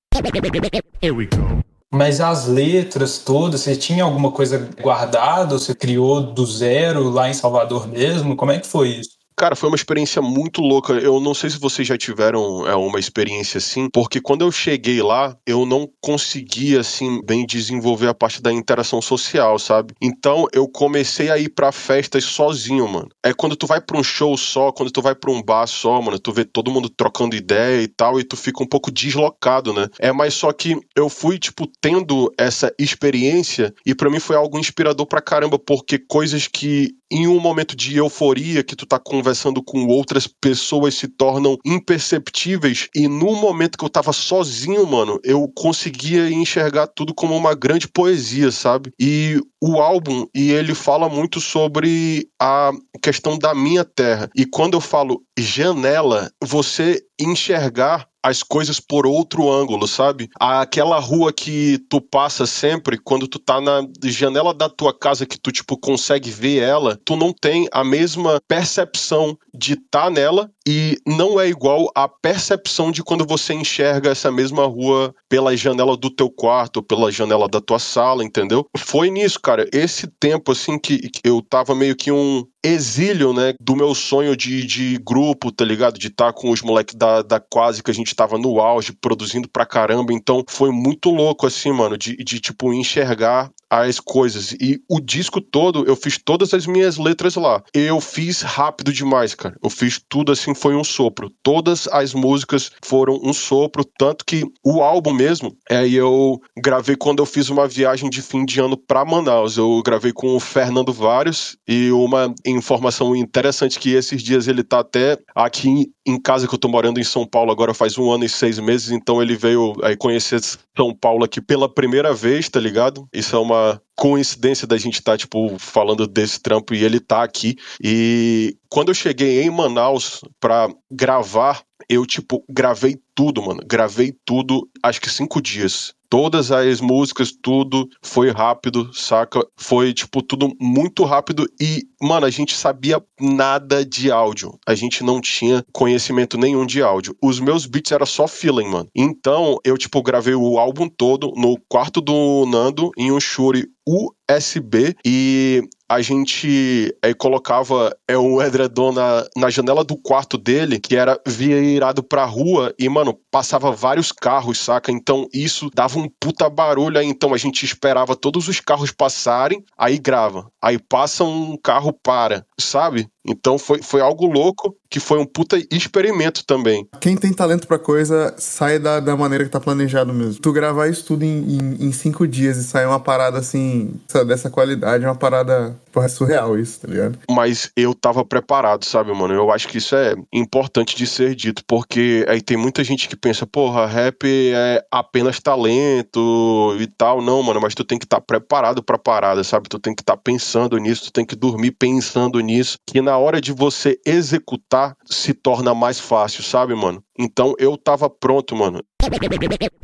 S8: Mas as letras todas, você tinha alguma coisa guardada? Você criou do zero lá em Salvador mesmo? Como é que foi isso?
S9: Cara, foi uma experiência muito louca. Eu não sei se vocês já tiveram é, uma experiência assim, porque quando eu cheguei lá, eu não conseguia, assim, bem desenvolver a parte da interação social, sabe? Então eu comecei a ir pra festas sozinho, mano. É quando tu vai pra um show só, quando tu vai pra um bar só, mano, tu vê todo mundo trocando ideia e tal, e tu fica um pouco deslocado, né? É, mas só que eu fui, tipo, tendo essa experiência, e pra mim foi algo inspirador pra caramba, porque coisas que em um momento de euforia que tu tá conversando com outras pessoas se tornam imperceptíveis e no momento que eu tava sozinho, mano, eu conseguia enxergar tudo como uma grande poesia, sabe? E o álbum, e ele fala muito sobre a questão da minha terra. E quando eu falo janela, você enxergar as coisas por outro ângulo, sabe? Aquela rua que tu passa sempre, quando tu tá na janela da tua casa que tu, tipo, consegue ver ela, tu não tem a mesma percepção de tá nela e não é igual a percepção de quando você enxerga essa mesma rua pela janela do teu quarto, pela janela da tua sala, entendeu? Foi nisso, cara. Esse tempo, assim, que, que eu tava meio que um exílio, né, do meu sonho de, de grupo, tá ligado? De estar tá com os moleques da, da quase que a gente tava no auge, produzindo pra caramba. Então foi muito louco, assim, mano, de, de tipo, enxergar as coisas. E o disco todo, eu fiz todas as minhas letras lá. Eu fiz rápido demais, cara. Eu fiz tudo assim, foi um sopro. Todas as músicas foram um sopro, tanto que o álbum mesmo, aí eu gravei quando eu fiz uma viagem de fim de ano pra Manaus. Eu gravei com o Fernando Vários e uma informação interessante que esses dias ele tá até aqui em casa que eu tô morando em São Paulo agora faz um ano e seis meses, então ele veio aí conhecer São Paulo aqui pela primeira vez, tá ligado? Isso é uma coincidência da gente estar, tá, tipo, falando desse trampo e ele tá aqui. E quando eu cheguei em Manaus pra gravar, eu, tipo, gravei tudo, mano. Gravei tudo, acho que cinco dias. Todas as músicas, tudo foi rápido, saca? Foi, tipo, tudo muito rápido e, mano, a gente sabia nada de áudio. A gente não tinha conhecimento nenhum de áudio. Os meus beats era só feeling, mano. Então, eu, tipo, gravei o álbum todo no quarto do Nando em um Shure USB e a gente aí colocava é, um edredom na, na janela do quarto dele, que era virado pra rua, e, mano, passava vários carros, saca? Então isso dava um puta barulho aí. Então a gente esperava todos os carros passarem, aí grava. Aí passa um carro, para, sabe? Então foi, foi algo louco, que foi um puta experimento também.
S1: Quem tem talento pra coisa, sai da, da maneira que tá planejado mesmo. Tu gravar isso tudo em, em, em cinco dias e sair uma parada assim, dessa qualidade, é uma parada porra, é surreal isso, tá ligado?
S9: Mas eu tava preparado, sabe, mano? Eu acho que isso é importante de ser dito, porque aí tem muita gente que pensa, porra, rap é apenas talento e tal. Não, mano, mas tu tem que estar tá preparado pra parada, sabe? Tu tem que estar tá pensando nisso, tu tem que dormir pensando nisso, que na hora de você executar se torna mais fácil, sabe, mano? Então eu tava pronto, mano.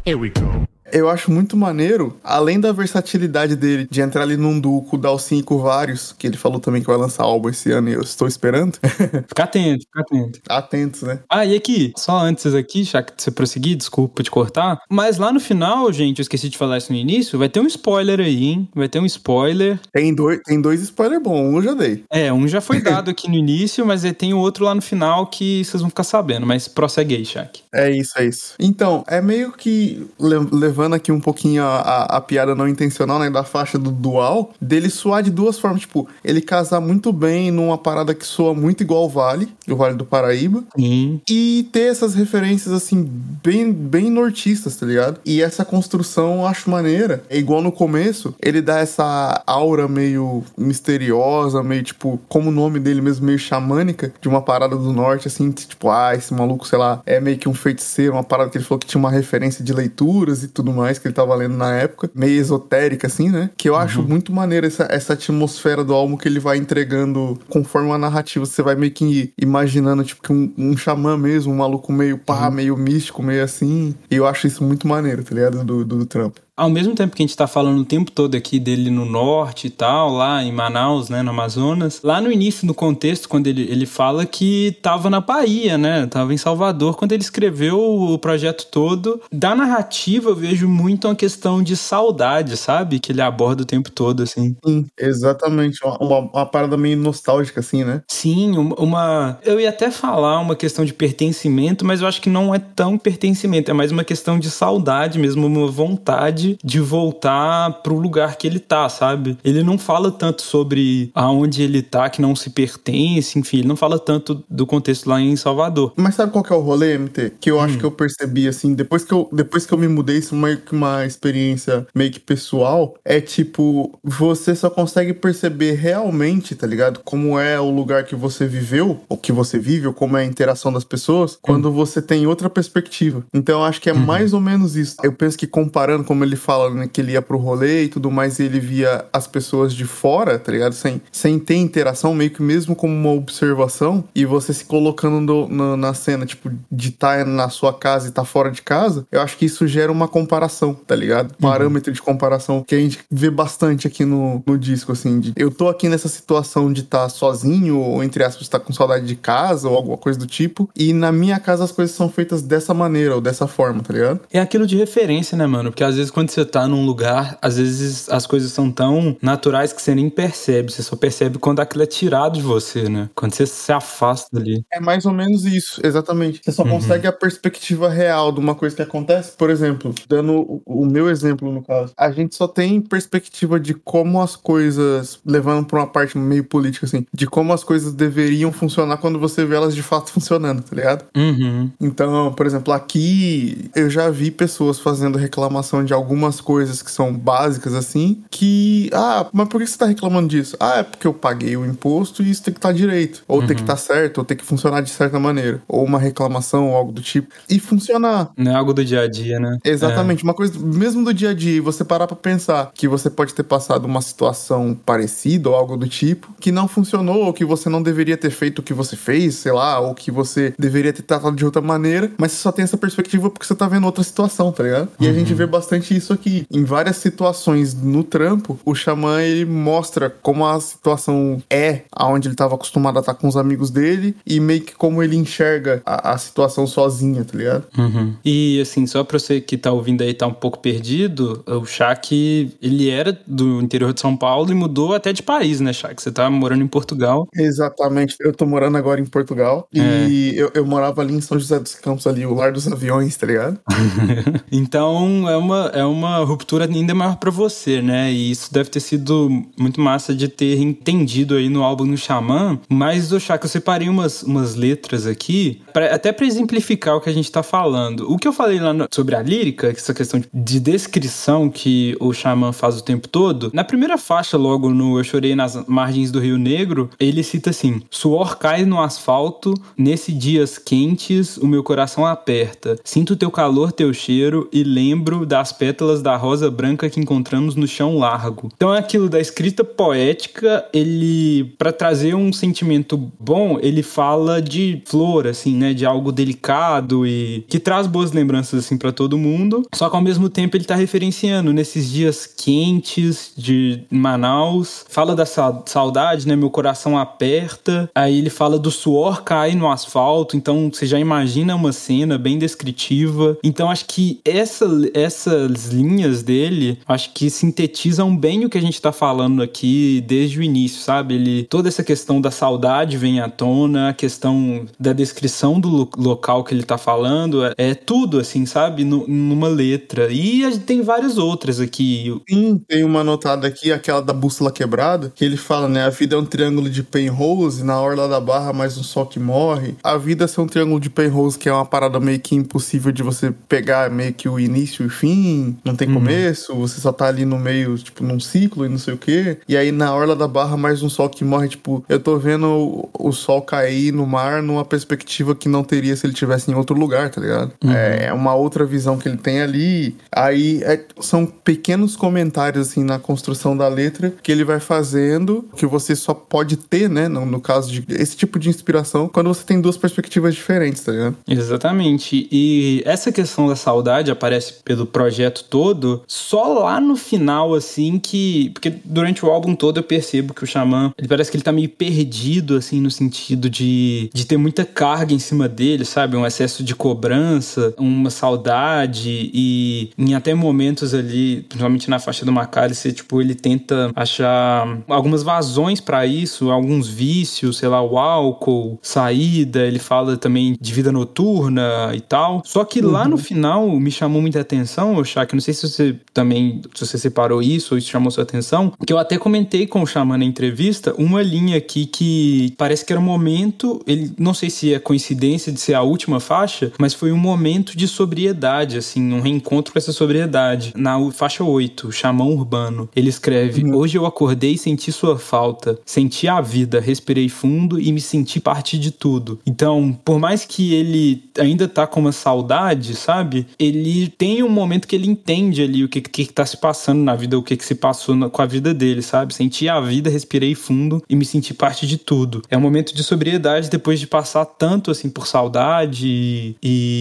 S1: Here we go eu acho muito maneiro, além da versatilidade dele de entrar ali num duo com o Dalcin e com vários, que ele falou também que vai lançar álbum esse ano e eu estou esperando.
S8: fica atento, fica atento.
S1: Atentos, né?
S8: Ah, e aqui, só antes aqui, já que você prosseguir, desculpa te cortar, mas lá no final, gente, eu esqueci de falar isso no início, vai ter um spoiler aí, hein? Vai ter um spoiler.
S1: Tem dois, tem dois spoilers bons, um eu já dei.
S8: É, um já foi dado aqui no início, mas tem o outro lá no final que vocês vão ficar sabendo, mas prossegue aí, Shaq.
S1: É isso, é isso. Então, é meio que levando levando aqui um pouquinho a, a, a piada não intencional, né, da faixa do dual, dele soar de duas formas, tipo, ele casar muito bem numa parada que soa muito igual ao Vale, o Vale do Paraíba,
S8: Sim.
S1: e ter essas referências, assim, bem, bem nortistas, tá ligado? E essa construção eu acho maneira. É igual no começo, ele dá essa aura meio misteriosa, meio, tipo, como o nome dele mesmo, meio xamânica, de uma parada do norte, assim, tipo, ah, esse maluco, sei lá, é meio que um feiticeiro, uma parada que ele falou que tinha uma referência de leituras e tudo mais que ele tava lendo na época, meio esotérica, assim, né? Que eu acho muito maneiro essa, essa atmosfera do álbum que ele vai entregando conforme a narrativa. Você vai meio que imaginando, tipo, que um, um xamã mesmo, um maluco meio pá, meio místico, meio assim. E eu acho isso muito maneiro, tá ligado? Do, do, do trampo.
S8: Ao mesmo tempo que a gente tá falando o tempo todo aqui dele no norte e tal, lá em Manaus, né, no Amazonas, lá no início do contexto, quando ele, ele fala que tava na Bahia, né, tava em Salvador, quando ele escreveu o projeto todo. Da narrativa, eu vejo muito uma questão de saudade, sabe? Que ele aborda o tempo todo, assim.
S1: Sim, exatamente. Uma, uma, uma parada meio nostálgica, assim, né?
S8: Sim, uma- uma. Eu ia até falar uma questão de pertencimento, mas eu acho que não é tão pertencimento, é mais uma questão de saudade mesmo, uma vontade de voltar pro lugar que ele tá, sabe? Ele não fala tanto sobre aonde ele tá, que não se pertence, enfim, ele não fala tanto do contexto lá em Salvador.
S1: Mas sabe qual que é o rolê, MT? Que eu acho que eu percebi, assim, depois que eu, depois que eu me mudei, isso é meio que uma experiência meio que pessoal, é tipo, você só consegue perceber realmente, tá ligado? Como é o lugar que você viveu, ou que você vive, ou como é a interação das pessoas, quando você tem outra perspectiva. Então eu acho que é mais ou menos isso. Eu penso que comparando, como ele fala, né, que ele ia pro rolê e tudo mais, e ele via as pessoas de fora, tá ligado? Sem, sem ter interação, meio que mesmo como uma observação, e você se colocando no- na- na cena, tipo, de estar na sua casa e estar fora de casa, eu acho que isso gera uma comparação, tá ligado? Parâmetro de comparação que a gente vê bastante aqui no, no disco, assim, de eu tô aqui nessa situação de estar sozinho, ou entre aspas, estar com saudade de casa, ou alguma coisa do tipo, e na minha casa as coisas são feitas dessa maneira, ou dessa forma, tá ligado?
S8: É aquilo de referência, né, mano? Porque às vezes quando você tá num lugar, às vezes as coisas são tão naturais que você nem percebe. Você só percebe quando aquilo é tirado de você, né? Quando você se afasta dali.
S1: É mais ou menos isso, exatamente. Você só consegue a perspectiva real de uma coisa que acontece. Por exemplo, dando o, meu exemplo no caso, a gente só tem perspectiva de como as coisas, levando pra uma parte meio política assim, de como as coisas deveriam funcionar quando você vê elas de fato funcionando, tá ligado?
S8: Uhum.
S1: Então, por exemplo, aqui eu já vi pessoas fazendo reclamação de algumas coisas que são básicas assim, que, ah, mas por que você tá reclamando disso? Ah, é porque eu paguei o imposto e isso tem que estar direito, ou tem que estar certo, ou tem que funcionar de certa maneira, ou uma reclamação ou algo do tipo, e funcionar.
S8: Não é algo do dia a dia, né?
S1: Exatamente, uma coisa mesmo do dia a dia, você parar pra pensar que você pode ter passado uma situação parecida ou algo do tipo, que não funcionou, ou que você não deveria ter feito o que você fez, sei lá, ou que você deveria ter tratado de outra maneira, mas você só tem essa perspectiva porque você tá vendo outra situação, tá ligado? E a gente vê bastante isso aqui. Em várias situações no trampo, o xamã ele mostra como a situação é aonde ele tava acostumado a estar com os amigos dele e meio que como ele enxerga a, a situação sozinha, tá ligado?
S8: Uhum. E assim, só pra você que tá ouvindo aí tá um pouco perdido, o Shaq, ele era do interior de São Paulo e mudou até de país, né, Shaq? Você tá morando em Portugal.
S1: Exatamente. Eu tô morando agora em Portugal. E eu, eu morava ali em São José dos Campos, ali, o lar dos aviões, tá ligado?
S8: então é uma, é uma ruptura ainda maior pra você, né? E isso deve ter sido muito massa de ter entendido aí no álbum no Xamã. Mas, o Shaq, eu separei umas, umas letras aqui, pra- até pra exemplificar o que a gente tá falando. O que eu falei lá no- sobre a lírica, essa questão de descrição que o Xamã faz o tempo todo, na primeira faixa, logo no Eu Chorei nas Margens do Rio Negro, ele cita assim: Suor cai no asfalto, nesse dias quentes, o meu coração aperta. Sinto teu calor, teu cheiro e lembro das pétalas da rosa branca que encontramos no chão largo. Então é aquilo da escrita poética, ele para trazer um sentimento bom, ele fala de flor assim, né, de algo delicado e que traz boas lembranças assim para todo mundo. Só que ao mesmo tempo ele tá referenciando nesses dias quentes de Manaus, fala da sa- saudade, né, meu coração aperta. Aí ele fala do suor cai no asfalto, então você já imagina uma cena bem descritiva. Então acho que essa, essas linhas dele, acho que sintetizam bem o que a gente tá falando aqui desde o início, sabe? Ele toda essa questão da saudade vem à tona, a questão da descrição do lo local que ele tá falando, é, é tudo assim, sabe? Numa letra. E a gente tem várias outras aqui.
S1: Sim, tem uma anotada aqui, aquela da bússola quebrada, que ele fala, né? A vida é um triângulo de Penrose, na orla da barra mais um sol que morre. A vida é um triângulo de Penrose, que é uma parada meio que impossível de você pegar meio que o início e o fim, não tem
S8: Uhum.
S1: começo, você só tá ali no meio, tipo, num ciclo e não sei o quê. E aí na orla da barra mais um sol que morre, tipo, eu tô vendo o, o sol cair no mar numa perspectiva que não teria se ele tivesse em outro lugar, tá ligado? É uma outra visão que ele tem ali. Aí é- são pequenos comentários, assim, na construção da letra que ele vai fazendo, que você só pode ter, né, no, no caso de esse tipo de inspiração, quando você tem duas perspectivas diferentes, tá ligado?
S8: Exatamente. E essa questão da saudade aparece pelo projeto todo só lá no final, assim, que. Porque durante o álbum todo eu percebo que o Xamã, ele parece que ele tá meio perdido, assim, no sentido de, de ter muita carga em cima dele, sabe? Um excesso de cobrança, uma saudade e em até momentos ali, principalmente na faixa do Macalice, tipo, ele tenta achar algumas vazões pra isso, alguns vícios, sei lá, o álcool, saída, ele fala também de vida noturna e tal. Só que lá no final me chamou muita atenção, Shaq, não sei se você também, se você separou isso ou isso chamou sua atenção, que eu até comentei com o Xamã na entrevista, uma linha aqui que parece que era um momento, ele não sei se é coincidência de ser a última faixa, mas foi um momento de sobriedade, assim, um reencontro com essa sobriedade. Na faixa 8, Xamã Urbano, ele escreve: Hoje eu acordei e senti sua falta, senti a vida, respirei fundo e me senti parte de tudo. Então, por mais que ele ainda tá com uma saudade, sabe? Ele tem um momento que ele entende ali o que, que, tá se passando na vida, o que, que se passou na- com a vida dele, sabe? Senti a vida, respirei fundo e me senti parte de tudo. É um momento de sobriedade depois de passar tanto assim por saudade e,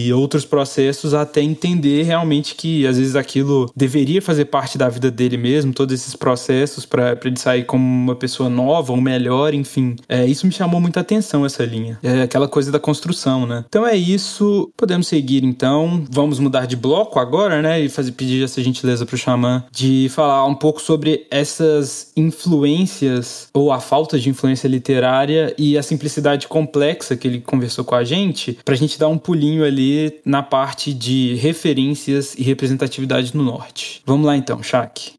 S8: e outros processos até entender realmente que às vezes aquilo deveria fazer parte da vida dele mesmo, todos esses processos pra ele sair como uma pessoa nova ou melhor, enfim. É, isso me chamou muita atenção, essa linha. É aquela coisa da construção, né? Então é isso. Podemos seguir então. Vamos mudar de bloco agora, né? E fazer pedir essa gentileza pro Xamã de falar um pouco sobre essas influências ou a falta de influência literária e a simplicidade complexa que ele conversou com a gente, pra gente dar um pulinho ali na parte de referências e representatividade no norte. Vamos lá então, Shaq.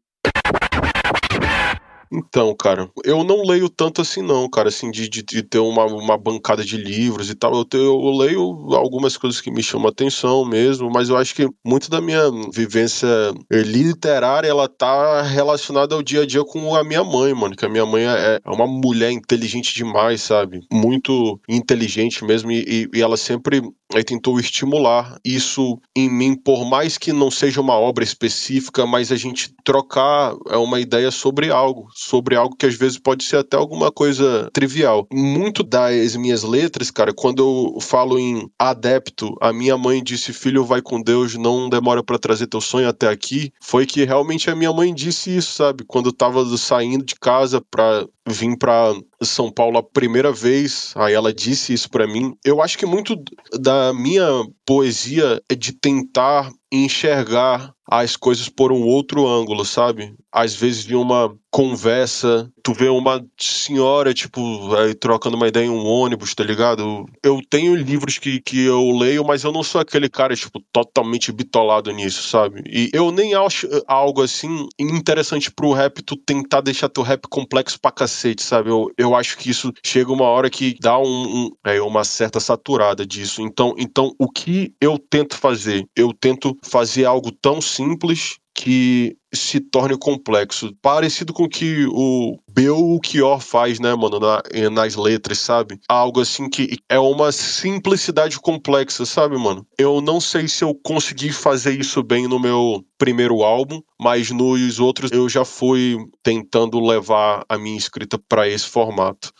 S9: Então, cara, eu não leio tanto assim, não, cara, assim, de, de, de ter uma, uma bancada de livros e tal. Eu, te- eu leio algumas coisas que me chamam a atenção mesmo, mas eu acho que muito da minha vivência eh, literária, ela tá relacionada ao dia a dia com a minha mãe, mano, que a minha mãe é, é uma mulher inteligente demais, sabe? Muito inteligente mesmo, e, e- e ela sempre aí tentou estimular isso em mim, por mais que não seja uma obra específica, mas a gente trocar é uma ideia sobre algo, sobre algo que às vezes pode ser até alguma coisa trivial. Muito das minhas letras, cara, quando eu falo em adepto, a minha mãe disse: "Filho, vai com Deus, não demora pra trazer teu sonho até aqui", foi que realmente a minha mãe disse isso, sabe? Quando eu tava saindo de casa pra vir pra São Paulo a primeira vez, aí ela disse isso pra mim. Eu acho que muito da minha poesia é de tentar enxergar as coisas por um outro ângulo, sabe? Às vezes de uma conversa, tu vê uma senhora, tipo, aí trocando uma ideia em um ônibus, tá ligado? Eu tenho livros que, que eu leio, mas eu não sou aquele cara, tipo, totalmente bitolado nisso, sabe? E eu nem acho eh, algo assim interessante pro rap tu tentar deixar teu rap complexo pra cacete, sabe? Eu, eu acho que isso chega uma hora que dá um, um- é, uma certa saturada disso. Então, então, o que eu tento fazer? Eu tento fazer algo tão simples que se torne complexo. Parecido com o que o Belchior faz, né, mano, na- eh, nas letras, sabe? Algo assim que é uma simplicidade complexa, sabe, mano? Eu não sei se eu consegui fazer isso bem no meu primeiro álbum, mas nos outros eu já fui tentando levar a minha escrita pra esse formato.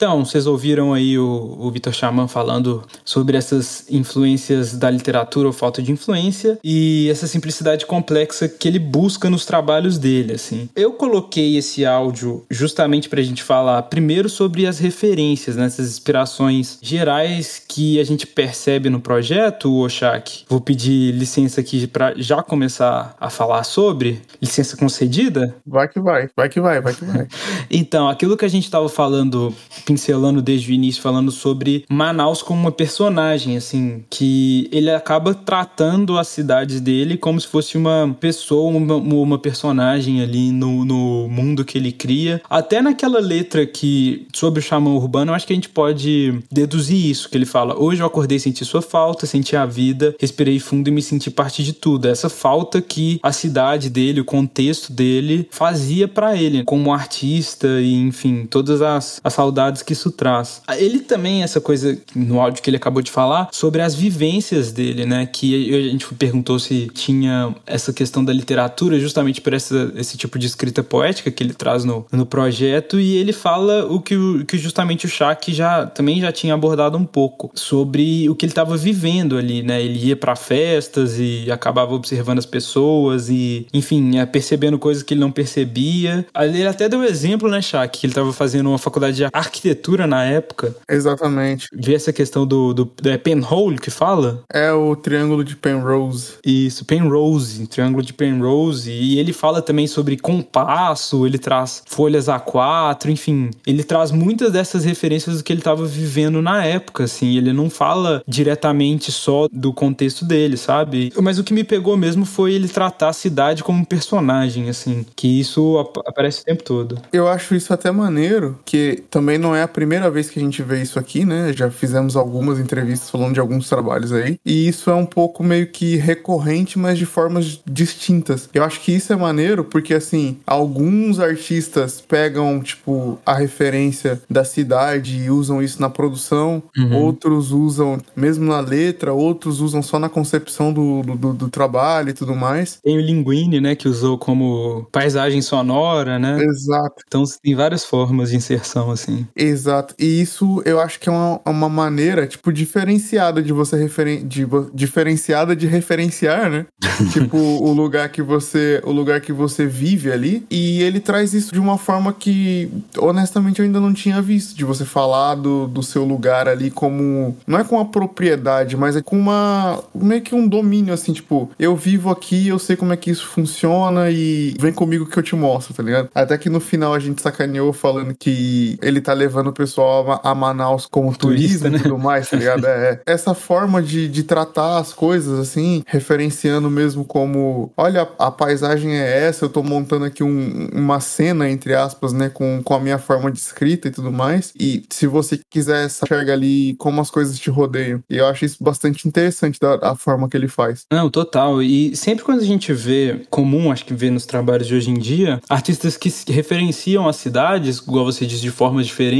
S8: Então, vocês ouviram aí o, o Vitor Chaman falando sobre essas influências da literatura ou falta de influência e essa simplicidade complexa que ele busca nos trabalhos dele, assim. Eu coloquei esse áudio justamente pra gente falar primeiro sobre as referências, né, essas inspirações gerais que a gente percebe no projeto, Oshak. Vou pedir licença aqui para já começar a falar sobre. Licença concedida?
S1: Vai que vai, vai que vai, vai que vai.
S8: Então, aquilo que a gente estava falando, pincelando desde o início, falando sobre Manaus como uma personagem, assim, que ele acaba tratando a cidade dele como se fosse uma pessoa, uma, uma personagem ali no, no mundo que ele cria. Até naquela letra que, sobre o xamã urbano, eu acho que a gente pode deduzir isso, que ele fala, hoje eu acordei senti sua falta, senti a vida, respirei fundo e me senti parte de tudo. Essa falta que a cidade dele, o contexto dele, fazia para ele, como artista e, enfim, todas as, as saudades que isso traz. Ele também, essa coisa no áudio que ele acabou de falar, sobre as vivências dele, né? Que a gente perguntou se tinha essa questão da literatura justamente por essa, esse tipo de escrita poética que ele traz no, no projeto e ele fala o que, o, que justamente o Shaq já, também já tinha abordado um pouco sobre o que ele estava vivendo ali, né? Ele ia para festas e acabava observando as pessoas e, enfim, percebendo coisas que ele não percebia. Ele até deu exemplo, né, Shaq, que ele estava fazendo uma faculdade de arquitetura na época.
S1: Exatamente.
S8: Vê essa questão do, do, do é penhole que fala?
S1: É o triângulo de Penrose.
S8: Isso, Penrose, triângulo de Penrose. E ele fala também sobre compasso, ele traz folhas A4, enfim. Ele traz muitas dessas referências do que ele estava vivendo na época, assim. Ele não fala diretamente só do contexto dele, sabe? Mas o que me pegou mesmo foi ele tratar a cidade como um personagem, assim. Que isso ap aparece o tempo todo.
S1: Eu acho isso até maneiro, que também não é a primeira vez que a gente vê isso aqui, né? Já fizemos algumas entrevistas falando de alguns trabalhos aí. E isso é um pouco meio que recorrente, mas de formas distintas. Eu acho que isso é maneiro porque, assim, alguns artistas pegam, tipo, a referência da cidade e usam isso na produção, uhum. outros usam mesmo na letra, outros usam só na concepção do, do, do, trabalho e tudo mais.
S8: Tem o Linguini, né, que usou como paisagem sonora, né?
S1: Exato.
S8: Então tem várias formas de inserção, assim.
S1: Exato. E isso eu acho que é uma, uma maneira, tipo, diferenciada de você referen de, diferenciada de referenciar, né? tipo, o lugar que você o lugar que você vive ali. E ele traz isso de uma forma que, honestamente, eu ainda não tinha visto. De você falar do, do seu lugar ali como. Não é com a propriedade, mas é com uma. meio que um domínio, assim, tipo, eu vivo aqui, eu sei como é que isso funciona e vem comigo que eu te mostro, tá ligado? Até que no final a gente sacaneou falando que ele tá levando o pessoal a, Manaus como Turista, turismo né? e tudo mais, tá ligado? É, essa forma de, de tratar as coisas, assim, referenciando mesmo como, olha, a paisagem é essa, eu tô montando aqui um, uma cena, entre aspas, né, com, com a minha forma de escrita e tudo mais. E se você quiser, enxerga ali como as coisas te rodeiam. E eu acho isso bastante interessante da, da forma que ele faz.
S8: Não, total. E sempre quando a gente vê, comum, acho que vê nos trabalhos de hoje em dia, artistas que referenciam as cidades, igual você diz, de formas diferentes,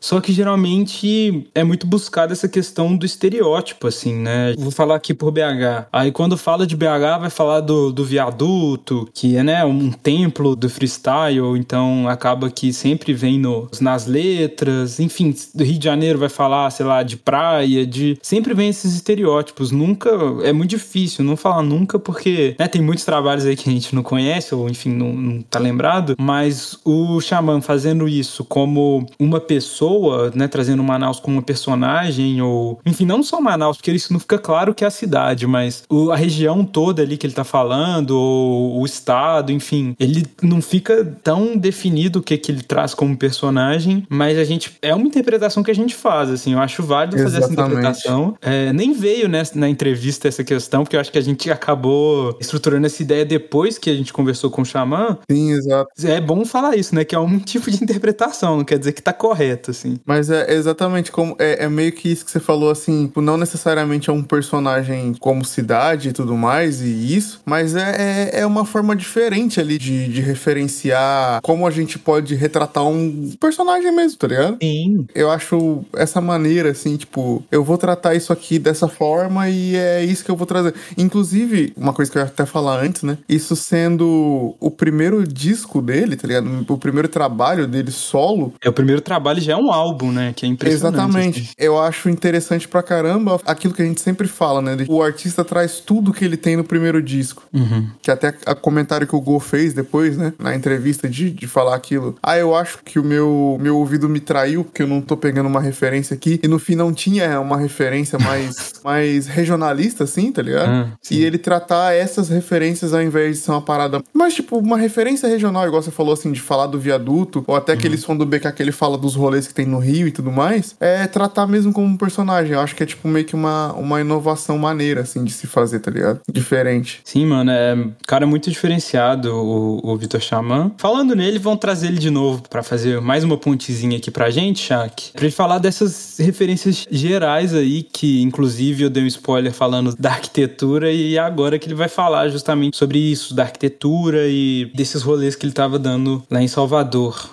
S8: só que geralmente é muito buscada essa questão do estereótipo, assim, né? Vou falar aqui por BH. Aí quando fala de BH, vai falar do, do viaduto, que é, né, um templo do freestyle, então acaba que sempre vem no, nas letras, enfim, do Rio de Janeiro vai falar, sei lá, de praia, de. Sempre vem esses estereótipos. Nunca. É muito difícil não falar nunca, porque né, tem muitos trabalhos aí que a gente não conhece, ou enfim, não, não tá lembrado, mas o Xamã fazendo isso como uma pessoa, né, trazendo Manaus como uma personagem, ou. Enfim, não só Manaus, porque isso não fica claro que é a cidade, mas o, a região toda ali que ele tá falando, ou o estado, enfim, ele não fica tão definido o que, que ele traz como personagem, mas a gente. É uma interpretação que a gente faz, assim, eu acho válido fazer Exatamente. essa interpretação. É, nem veio né, na entrevista essa questão, porque eu acho que a gente acabou estruturando essa ideia depois que a gente conversou com o Xamã.
S1: Sim, exato.
S8: É bom falar isso, né? Que é um tipo de interpretação, não quer dizer que tá correto, assim.
S1: Mas é exatamente como. É, é meio que isso que você falou, assim, tipo, não necessariamente é um personagem como cidade e tudo mais, e isso, mas é, é, é uma forma diferente ali de, de referenciar como a gente pode retratar um personagem mesmo, tá ligado?
S8: Sim.
S1: Eu acho essa maneira, assim, tipo, eu vou tratar isso aqui dessa forma e é isso que eu vou trazer. Inclusive, uma coisa que eu ia até falar antes, né? Isso sendo o primeiro disco dele, tá ligado? O primeiro trabalho dele solo.
S8: É o primeiro trabalho trabalho já é um álbum, né? Que é impressionante.
S1: Exatamente.
S8: assim.
S1: Eu acho interessante pra caramba aquilo que a gente sempre fala, né? O artista traz tudo que ele tem no primeiro disco.
S8: Uhum.
S1: Que até a comentário que o Go fez depois, né? Na entrevista de, de falar aquilo. Ah, eu acho que o meu, meu ouvido me traiu, porque eu não tô pegando uma referência aqui. E no fim não tinha uma referência mais, mais regionalista, assim, tá ligado?
S8: Ah,
S1: e ele tratar essas referências ao invés de ser uma parada. Mas, tipo, uma referência regional, igual você falou assim, de falar do viaduto, ou até aquele som do BK que ele fala dos rolês que tem no Rio e tudo mais, é tratar mesmo como um personagem. Eu acho que é, tipo, meio que uma, uma inovação maneira, assim, de se fazer, tá ligado? Diferente.
S8: Sim, mano, é cara muito diferenciado, o, o Vitor Xamã. Falando nele, vão trazer ele de novo pra fazer mais uma pontezinha aqui pra gente, Shaq. Pra ele falar dessas referências gerais aí, que inclusive eu dei um spoiler falando da arquitetura, e agora que ele vai falar justamente sobre isso, da arquitetura e desses rolês que ele tava dando lá em Salvador.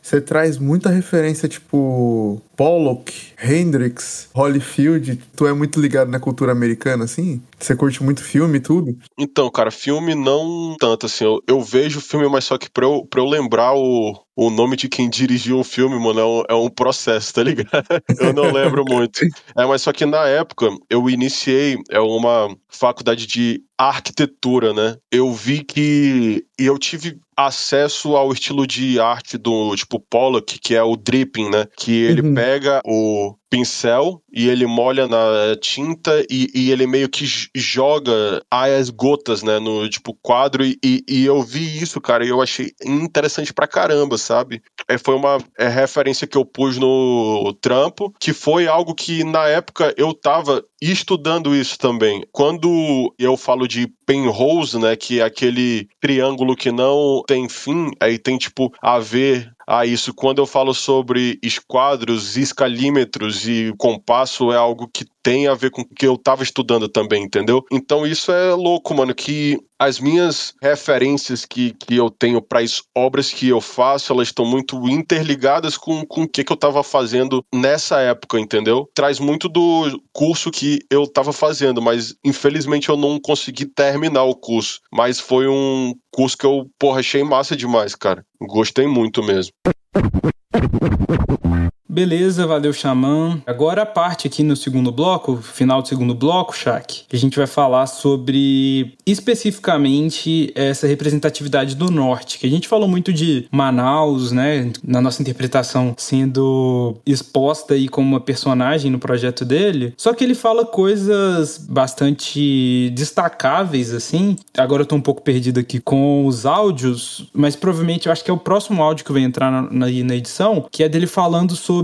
S1: Você traz muita referência, tipo, Pollock, Hendrix, Holyfield. Tu é muito ligado na cultura americana, assim? Você curte muito filme e tudo?
S9: Então, cara, filme não tanto, assim. Eu, eu vejo filme, mas só que pra eu, pra eu lembrar o, o nome de quem dirigiu o filme, mano, é um, é um processo, tá ligado? Eu não lembro muito. É, mas só que na época eu iniciei é uma faculdade de arquitetura, né? Eu vi que. E eu tive acesso ao estilo de arte do tipo Pollock, que é o dripping, né? Que ele
S1: Uhum.
S9: pega o pincel e ele molha na tinta e, e ele meio que joga as gotas, né, no tipo quadro e, e- e eu vi isso, cara, e eu achei interessante pra caramba, sabe? É, foi uma é, referência que eu pus no trampo, que foi algo que na época eu tava estudando isso também. Quando eu falo de penrose, né, que é aquele triângulo que não tem fim, aí tem tipo a ver a isso. Quando eu falo sobre esquadros, escalímetros e compasso, é algo que tem a ver com o que eu tava estudando também, entendeu? Então isso é louco, mano, que as minhas referências que, que eu tenho para as obras que eu faço, elas estão muito interligadas com, com o que, que eu tava fazendo nessa época, entendeu? Traz muito do curso que eu tava fazendo, mas infelizmente eu não consegui terminar o curso. Mas foi um curso que eu, porra, achei massa demais, cara. Gostei muito mesmo.
S8: Beleza, valeu, Xamã. Agora a parte aqui no segundo bloco, final do segundo bloco, Shaq, que a gente vai falar sobre especificamente essa representatividade do norte, que a gente falou muito de Manaus, né, na nossa interpretação sendo exposta aí como uma personagem no projeto dele, só que ele fala coisas bastante destacáveis, assim. Agora eu tô um pouco perdido aqui com os áudios, mas provavelmente eu acho que é o próximo áudio que vai entrar na, na, na edição, que é dele falando sobre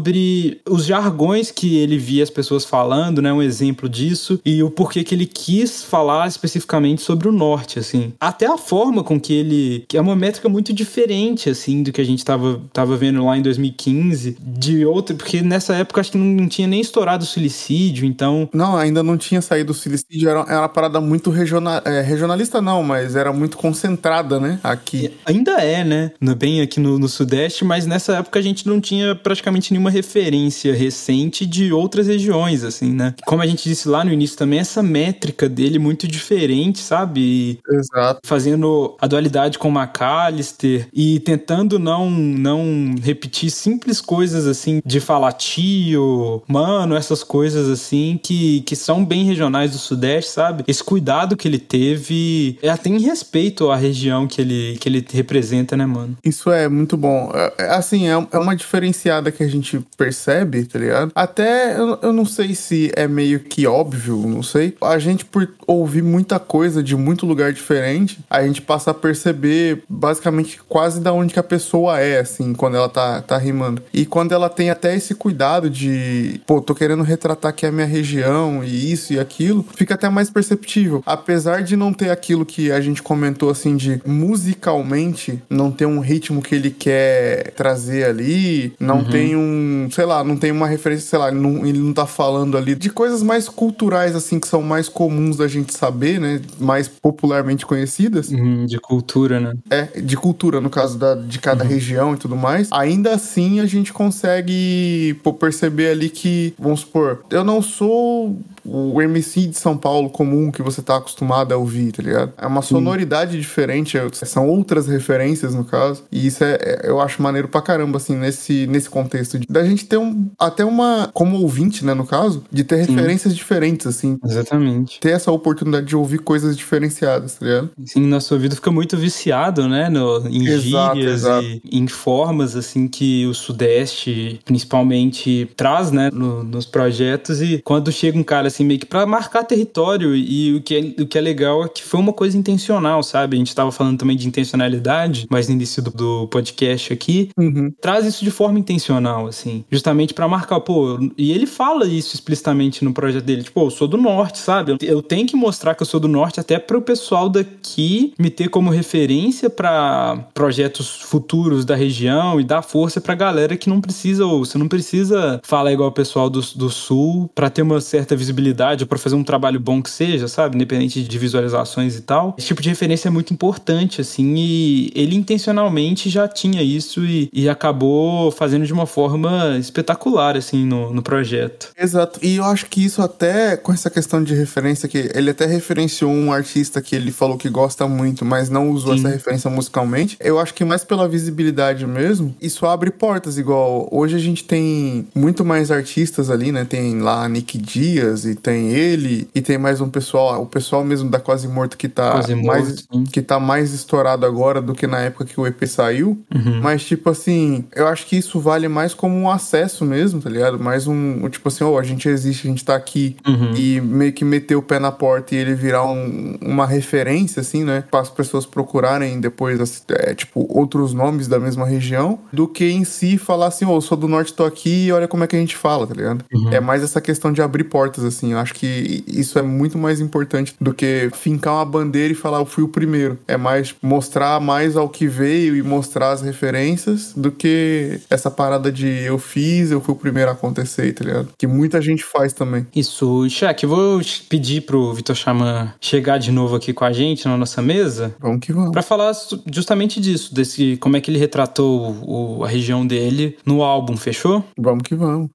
S8: os jargões que ele via as pessoas falando, né? Um exemplo disso, e o porquê que ele quis falar especificamente sobre o norte, assim. Até a forma com que ele. que é uma métrica muito diferente, assim, do que a gente tava, tava vendo lá em 2015, de outra, porque nessa época acho que não, não tinha nem estourado o suicídio, então.
S1: Não, ainda não tinha saído o silicídio, era, era uma parada muito regional, é, regionalista não, mas era muito concentrada, né, aqui.
S8: Ainda é, né? Bem aqui no, no Sudeste, mas nessa época a gente não tinha praticamente nenhuma referência recente de outras regiões, assim, né? Como a gente disse lá no início também, essa métrica dele muito diferente, sabe?
S1: Exato.
S8: fazendo a dualidade com McAllister e tentando não, não repetir simples coisas assim de falar tio, mano, essas coisas assim que, que são bem regionais do Sudeste, sabe? Esse cuidado que ele teve é até em respeito à região que ele, que ele representa, né, mano?
S1: Isso é muito bom. É, é, assim, é, é uma diferenciada que a gente percebe, tá ligado? Até eu, eu não sei se é meio que óbvio, não sei. A gente, por ouvir muita coisa de muito lugar diferente, a gente passa a perceber basicamente quase da onde que a pessoa é, assim, quando ela tá, tá rimando. E quando ela tem até esse cuidado de, pô, tô querendo retratar aqui a minha região e isso e aquilo, fica até mais perceptível. Apesar de não ter aquilo que a gente comentou, assim, de musicalmente não ter um ritmo que ele quer trazer ali, não tem um, sei lá, não tem uma referência, sei lá, ele não, ele não tá falando ali de coisas mais culturais, assim, que são mais comuns da gente saber, né? Mais popularmente conhecidas.
S8: Uhum, de cultura, né?
S1: É, de cultura, no caso da, de cada região e tudo mais. Ainda assim, a gente consegue pô, perceber ali que, vamos supor, eu não sou o MC de São Paulo comum que você tá acostumado a ouvir, tá ligado? É uma sonoridade diferente, é- são outras referências no caso, e isso é, é- eu acho maneiro pra caramba, assim, nesse, nesse contexto de, da gente ter um, até uma, como ouvinte, né, no caso, de ter referências diferentes, assim,
S8: Exatamente.
S1: ter essa oportunidade de ouvir coisas diferenciadas, tá ligado?
S8: Sim, nosso ouvido fica muito viciado, né? No, em
S1: Exato,
S8: gírias
S1: exato.
S8: e em formas, assim, que o Sudeste, principalmente, traz, né? no- nos projetos. E quando chega um cara, assim, meio que pra marcar território. E o que, é, o que é legal é que foi uma coisa intencional, sabe? A gente tava falando também de intencionalidade, mas no início do, do podcast aqui.
S1: Uhum.
S8: Traz isso de forma intencional, assim. Justamente pra marcar, pô. E ele fala isso explicitamente no projeto dele. Tipo, eu sou do norte, sabe? Eu, tenho que mostrar que eu sou do norte até pro pessoal daqui me ter como referência pra projetos futuros da região e dar força pra galera que não precisa, ou você não precisa falar igual o pessoal do, do sul pra ter uma certa visibilidade ou pra fazer um trabalho bom que seja, sabe? Independente de visualizações e tal. Esse tipo de referência é muito importante, assim, e ele intencionalmente já tinha isso e, e acabou fazendo de uma forma espetacular, assim, no, no projeto.
S1: Exato. E eu acho que isso até, com essa questão de referência, que ele até referenciou um artista que ele falou que gosta muito, mas não usou
S8: Sim.
S1: essa referência musicalmente. Eu acho que mais pela visibilidade mesmo, isso abre portas, igual hoje a gente tem muito mais artistas ali, né? Tem lá Nick Dias e tem ele, e tem mais um pessoal, o pessoal mesmo da Quase Morto que tá
S8: Quase Morto,
S1: mais
S8: sim.
S1: que tá mais estourado agora do que na época que o EP saiu.
S8: Uhum.
S1: Mas, tipo assim, eu acho que isso vale mais como um acesso mesmo, tá ligado? Mais um, tipo assim, ó, a gente existe, a gente tá aqui.
S8: Uhum.
S1: E meio que meter o pé na porta e ele virar um- uma referência, assim, né? Para as pessoas procurarem depois, é, tipo, outros nomes da mesma região, do que em si falar assim, ó, eu sou do norte, tô aqui e olha como é que a gente fala, tá ligado? É mais essa questão de abrir portas, assim. Eu acho que isso é muito mais importante do que fincar uma bandeira e falar, eu fui o primeiro. É mais mostrar mais ao que veio e mostrar as referências do que essa parada de eu fiz, eu fui o primeiro a acontecer, tá ligado? Que muita gente faz também.
S8: Isso, Shaq, eu vou pedir pro Vitor Xamã chegar de novo aqui com a gente na nossa mesa
S1: Vamos que vamos.
S8: Pra falar justamente disso, desse como é que ele retratou o- a região dele no álbum, fechou?
S1: Vamos que vamos.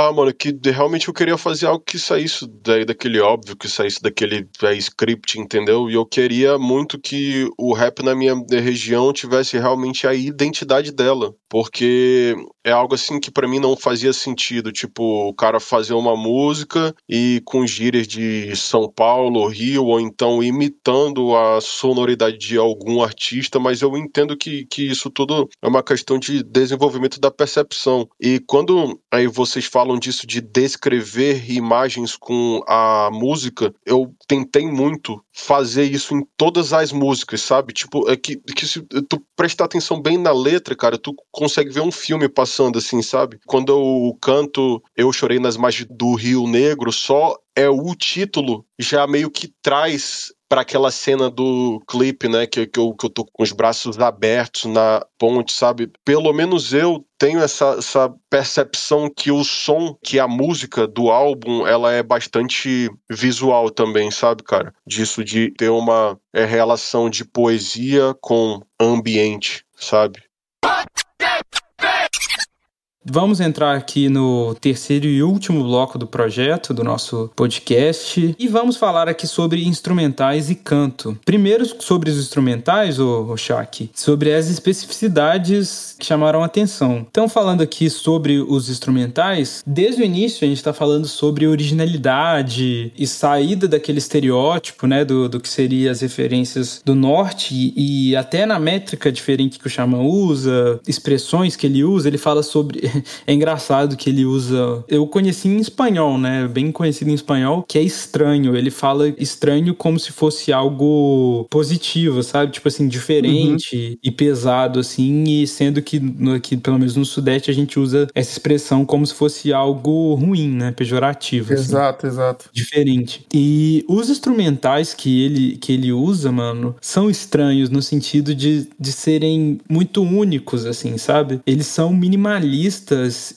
S9: Ah, mano, que realmente eu queria fazer algo que saísse daí daquele óbvio, que saísse daquele é, script, entendeu? E eu queria muito que o rap na minha região tivesse realmente a identidade dela, porque é algo assim que pra mim não fazia sentido, tipo, o cara fazer uma música e com gírias de São Paulo, Rio, ou então imitando a sonoridade de algum artista, mas eu entendo que, que isso tudo é uma questão de desenvolvimento da percepção. E quando aí vocês falam disso de descrever imagens com a música, eu tentei muito fazer isso em todas as músicas, sabe? Tipo, é que, que se tu prestar atenção bem na letra, cara, tu consegue ver um filme passando assim, sabe? Quando eu canto Eu Chorei nas Margens do Rio Negro, só é o título já meio que traz para aquela cena do clipe, né, que, que, eu, que eu tô com os braços abertos na ponte, sabe? Pelo menos eu tenho essa, essa percepção que o som, que a música do álbum, ela é bastante visual também, sabe, cara? Disso de ter uma é, relação de poesia com ambiente, sabe?
S8: Vamos entrar aqui no terceiro e último bloco do projeto, do nosso podcast, e vamos falar aqui sobre instrumentais e canto. Primeiro, sobre os instrumentais, ô Shaq, sobre as especificidades que chamaram atenção. Então, falando aqui sobre os instrumentais, desde o início a gente está falando sobre originalidade e saída daquele estereótipo, né, do, do que seria as referências do norte e, e até na métrica diferente que o Xamã usa, expressões que ele usa, ele fala sobre é engraçado que ele usa. Eu conheci em espanhol, né? Bem conhecido em espanhol, que é estranho. Ele fala estranho como se fosse algo positivo, sabe? Tipo assim, diferente e pesado, assim. E sendo que aqui, pelo menos no Sudeste, a gente usa essa expressão como se fosse algo ruim, né? Pejorativo. assim
S1: Exato, exato.
S8: diferente. E os instrumentais que ele, que ele usa, mano, são estranhos no sentido de, de serem muito únicos, assim, sabe? Eles são minimalistas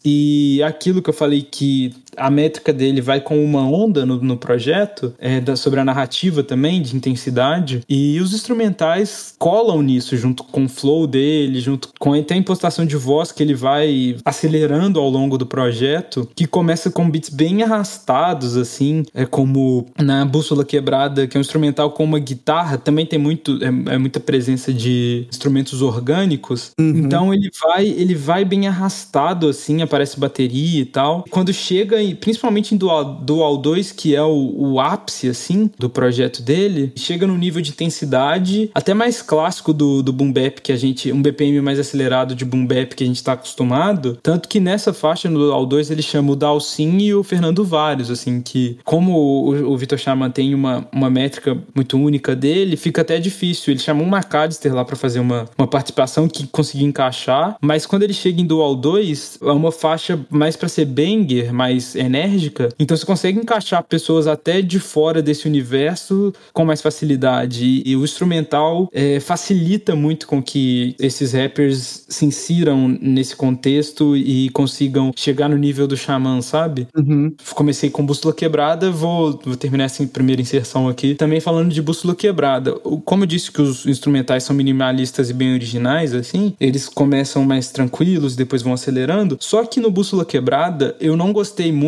S8: e aquilo que eu falei que a métrica dele vai com uma onda no, no projeto, é, da, sobre a narrativa também, de intensidade, e os instrumentais colam nisso, junto com o flow dele, junto com até a impostação de voz que ele vai acelerando ao longo do projeto, que começa com beats bem arrastados, assim, é como na Bússola Quebrada, que é um instrumental com uma guitarra, também tem muito, é, é muita presença de instrumentos orgânicos, então ele vai, ele vai bem arrastado, assim, aparece bateria e tal. Quando chega, em- principalmente em Dual, Dual 2, que é o, o ápice, assim, do projeto dele, chega no nível de intensidade até mais clássico do, do Boom Bap, que a gente, um BPM mais acelerado de Boom Bap que a gente tá acostumado. Tanto que nessa faixa, no Dual 2, ele chama o Dalcin e o Fernando Vários, assim, que como o, o Vitor Chama tem uma, uma métrica muito única dele, fica até difícil. Ele chamou um McAllister lá pra fazer uma, uma participação que conseguia encaixar, mas quando ele chega em Dual 2, é uma faixa mais pra ser banger, mais enérgica, então você consegue encaixar pessoas até de fora desse universo com mais facilidade. E, o instrumental é, facilita muito com que esses rappers se insiram nesse contexto e consigam chegar no nível do Xamã, sabe?
S1: Uhum.
S8: Comecei com Bússola Quebrada, vou, vou terminar essa primeira inserção aqui. Também falando de Bússola Quebrada. Como eu disse que os instrumentais são minimalistas e bem originais, assim, eles começam mais tranquilos, depois vão acelerando. Só que no Bússola Quebrada, eu não gostei muito,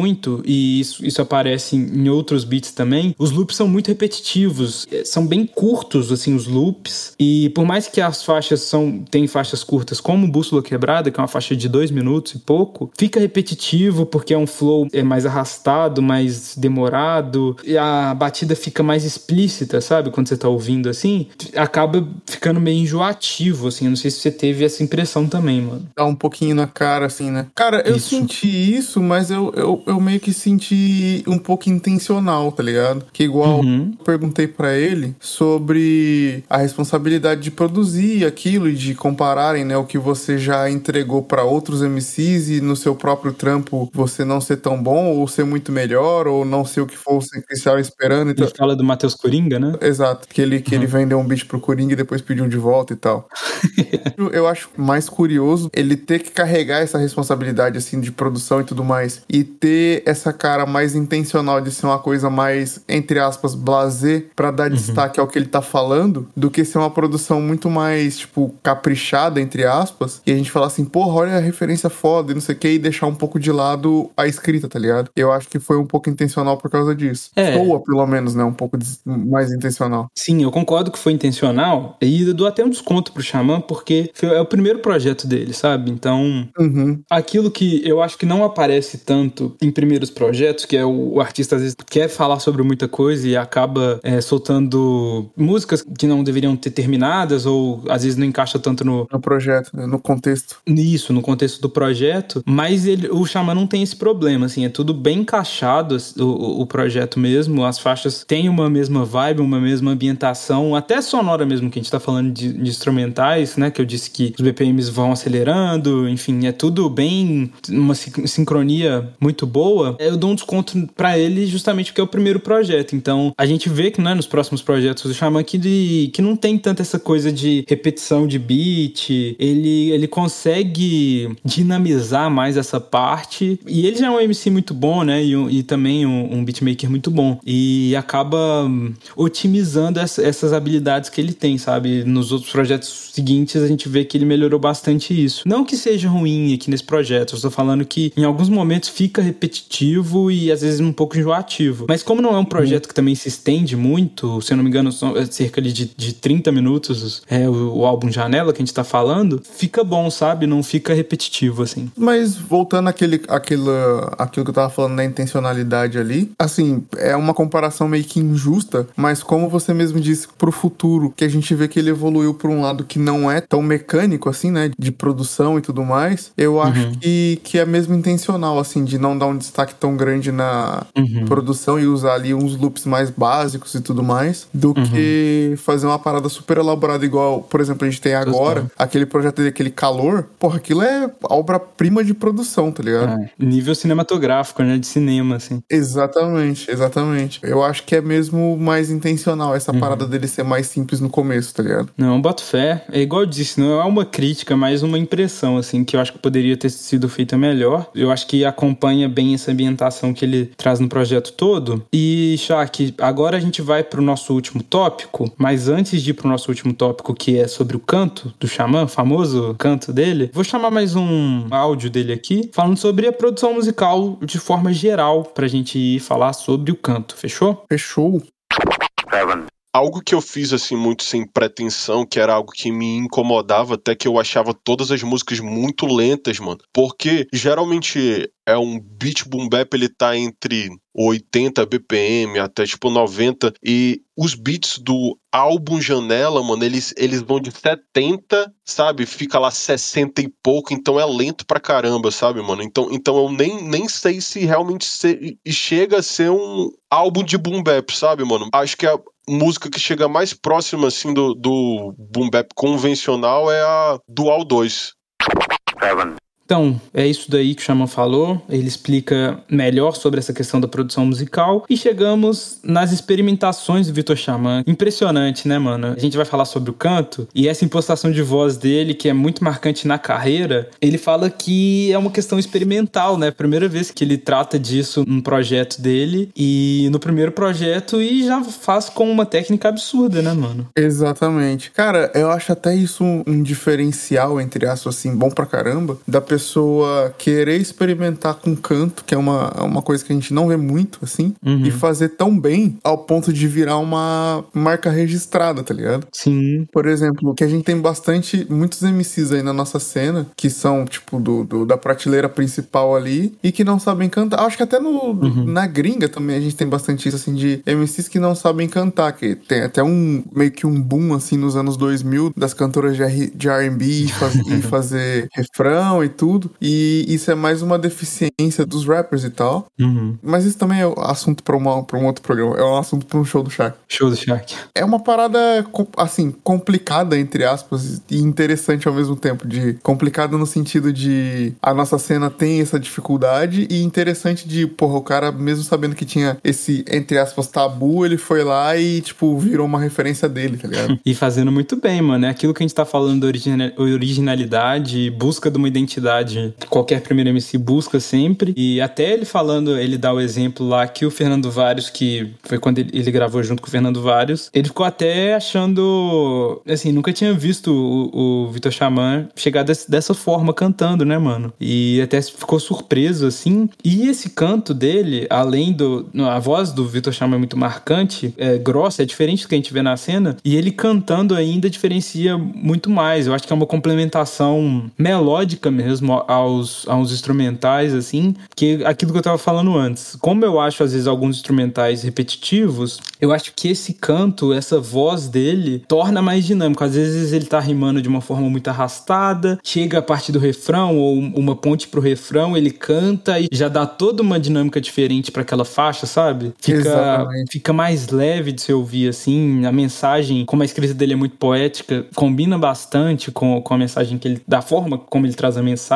S8: e isso, isso aparece em, outros beats também. Os loops são muito repetitivos, eh, são bem curtos, assim, os loops. E por mais que as faixas são tem faixas curtas, como Bússola Quebrada, que é uma faixa de dois minutos e pouco, fica repetitivo porque é um flow é mais arrastado, mais demorado, e a batida fica mais explícita, sabe? Quando você tá ouvindo assim, acaba ficando meio enjoativo, assim. Eu não sei se você teve essa impressão também, mano.
S1: Dá um pouquinho na cara, assim, né? Cara, eu
S8: Isso.
S1: senti isso, mas eu, eu, eu meio que senti um pouco intencional, tá ligado? Que igual
S8: Uhum.
S1: eu perguntei pra ele sobre a responsabilidade de produzir aquilo e de compararem, né, o que você já entregou pra outros MCs e no seu próprio trampo você não ser tão bom ou ser muito melhor ou não ser o que fosse que estava esperando. Então,
S8: Ele fala do Matheus Coringa, né?
S1: Exato, que ele, que ele vendeu um beat pro Coringa e depois pediu de volta e tal. Eu- Eu acho mais curioso ele ter que carregar essa responsabilidade, assim, de produção e tudo mais, e ter essa cara mais intencional de ser uma coisa mais, entre aspas, blazer, pra dar destaque ao que ele tá falando, do que ser uma produção muito mais, tipo, caprichada, entre aspas, e a gente falar assim, porra, olha a referência foda e não sei o que, e deixar um pouco de lado a escrita, tá ligado? Eu acho que foi um pouco intencional por causa disso.
S8: É.
S1: Soa, pelo menos, né? Um pouco des- mais intencional.
S8: Sim, eu concordo que foi intencional. E dou até um desconto pro Xamã, porque foi- é o primeiro projeto dele, sabe? Então,
S1: Uhum.
S8: aquilo que eu acho que não aparece tanto em primeiros projetos, que é o, o artista às vezes quer falar sobre muita coisa e acaba é, soltando músicas que não deveriam ter terminadas, ou às vezes não encaixa tanto no,
S1: No projeto, né, no contexto.
S8: nisso, no contexto do projeto, mas ele, o Xamã não tem esse problema, assim, é tudo bem encaixado o, o- projeto mesmo, as faixas têm uma mesma vibe, uma mesma ambientação, até sonora mesmo, que a gente tá falando de, de instrumentais, né, que eu disse que os BPMs vão acelerando, enfim, é tudo bem, uma sin- sincronia muito boa, eu dou um desconto pra ele justamente porque é o primeiro projeto, então a gente vê que, né, nos próximos projetos do Xamã que, de, que não tem tanta essa coisa de repetição de beat, ele, ele consegue dinamizar mais essa parte. E ele já é um MC muito bom, né? E, e também um, um beatmaker muito bom. E acaba hum, otimizando essa- essas habilidades que ele tem, sabe? Nos outros projetos seguintes a gente vê que ele melhorou bastante isso. Não que seja ruim aqui nesse projeto, eu estou falando que em alguns momentos fica repetitivo e às vezes um pouco enjoativo. Mas como não é um projeto que também se estende muito, se eu não me engano, são é cerca de, de 30 minutos é o, o álbum Janela que a gente tá falando, fica bom, sabe? Não fica repetitivo, assim.
S1: Mas voltando àquele, àquilo, àquilo que eu tava falando da intencionalidade ali, assim, é uma comparação meio que injusta, mas como você mesmo disse, pro futuro, que a gente vê que ele evoluiu por um lado que não é tão mecânico, assim, né, de produção e tudo mais, eu acho que, que é mesmo intencional, assim, de não dar um destaque tão grande na produção e usar ali uns loops mais básicos e tudo mais, do que fazer uma parada super elaborada igual, por exemplo, a gente tem agora, aquele projeto dele, aquele calor, porra, aquilo é obra-prima de produção, tá ligado?
S8: É, nível cinematográfico, né? De cinema, assim.
S1: Exatamente, exatamente. Eu acho que é mesmo mais intencional essa parada dele ser mais simples no começo, tá ligado?
S8: Não, boto fé. É igual eu disse, não é uma crítica, mas uma impressão, assim, que eu acho que poderia ter sido feita melhor. Eu acho que acompanha bem essa ambientação que ele traz no projeto todo. E, Shaq, agora a gente vai para o nosso último tópico, mas antes de ir para o nosso último tópico, que é sobre o canto do Xamã, famoso canto dele, vou chamar mais um áudio dele aqui, falando sobre a produção musical de forma geral, pra gente ir falar sobre o canto, fechou?
S1: Fechou.
S9: Algo que eu fiz assim muito sem pretensão, que era algo que me incomodava, até que eu achava todas as músicas muito lentas, mano. Porque geralmente é um beat boom bap, ele tá entre 80 BPM até tipo 90 e os beats do álbum Janela, mano, eles, eles vão de 70, sabe? Fica lá 60 e pouco, então é lento pra caramba, sabe, mano? Então, então eu nem, nem sei se realmente se, chega a ser um álbum de boom bap, sabe, mano? Acho que a música que chega mais próxima assim do, do boom bap convencional é a Dual 2.
S8: Então, é isso daí que o Xamã falou. Ele explica melhor sobre essa questão da produção musical. E chegamos nas experimentações do Vitor Xamã. Impressionante, né, mano? A gente vai falar sobre o canto e essa impostação de voz dele, que é muito marcante na carreira. Ele fala que é uma questão experimental, né? Primeira vez que ele trata disso num projeto dele. E no primeiro projeto, e já faz com uma técnica absurda, né, mano?
S1: Exatamente. Cara, eu acho até isso um, diferencial, entre aspas, assim, bom pra caramba, da pessoa querer experimentar com canto, que é uma, uma coisa que a gente não vê muito, assim,
S8: Uhum.
S1: e fazer tão bem ao ponto de virar uma marca registrada, tá ligado?
S8: Sim.
S1: Por exemplo, que a gente tem bastante, muitos MCs aí na nossa cena, que são, tipo, do, do- da prateleira principal ali, e que não sabem cantar. Acho que até no, na gringa também a gente tem bastante isso, assim, de MCs que não sabem cantar, que tem até um, meio que um boom, assim, nos anos 2000, das cantoras de, R&B e, faz- e fazer refrão e tudo, e isso é mais uma deficiência dos rappers e tal.
S8: Uhum.
S1: Mas isso também é assunto pra um outro programa, é um assunto pra um show do Shaq.
S8: Show do Shaq.
S1: É uma parada, assim, complicada, entre aspas, e interessante ao mesmo tempo. De complicada no sentido de a nossa cena tem essa dificuldade, e interessante de, porra, o cara, mesmo sabendo que tinha esse, entre aspas, tabu, ele foi lá e, tipo, virou uma referência dele, tá ligado?
S8: E fazendo muito bem, mano. É aquilo que a gente tá falando da origina- originalidade, busca de uma identidade. Que Qualquer primeiro MC busca sempre. E até ele falando, ele dá o exemplo lá que o Fernando Vários, que foi quando ele, ele gravou junto com o Fernando Vários, ele ficou até achando. Assim, nunca tinha visto o, o Vitor Xamã chegar desse- dessa forma cantando, né, mano? E até ficou surpreso, assim. E esse canto dele, além do. A voz do Vitor Xamã é muito marcante, é grossa, é diferente do que a gente vê na cena. E ele cantando ainda diferencia muito mais. Eu acho que é uma complementação melódica mesmo aos, aos instrumentais, assim, que aquilo que eu tava falando antes. Como eu acho, às vezes, alguns instrumentais repetitivos, eu acho que esse canto, essa voz dele, torna mais dinâmico. Às vezes ele tá rimando de uma forma muito arrastada, chega a parte do refrão ou uma ponte pro refrão, ele canta e já dá toda uma dinâmica diferente para aquela faixa, sabe? Fica,
S1: Exatamente.
S8: fica mais leve de se ouvir assim. A mensagem, como a escrita dele é muito poética, combina bastante com, com a mensagem que ele. da forma como ele traz a mensagem.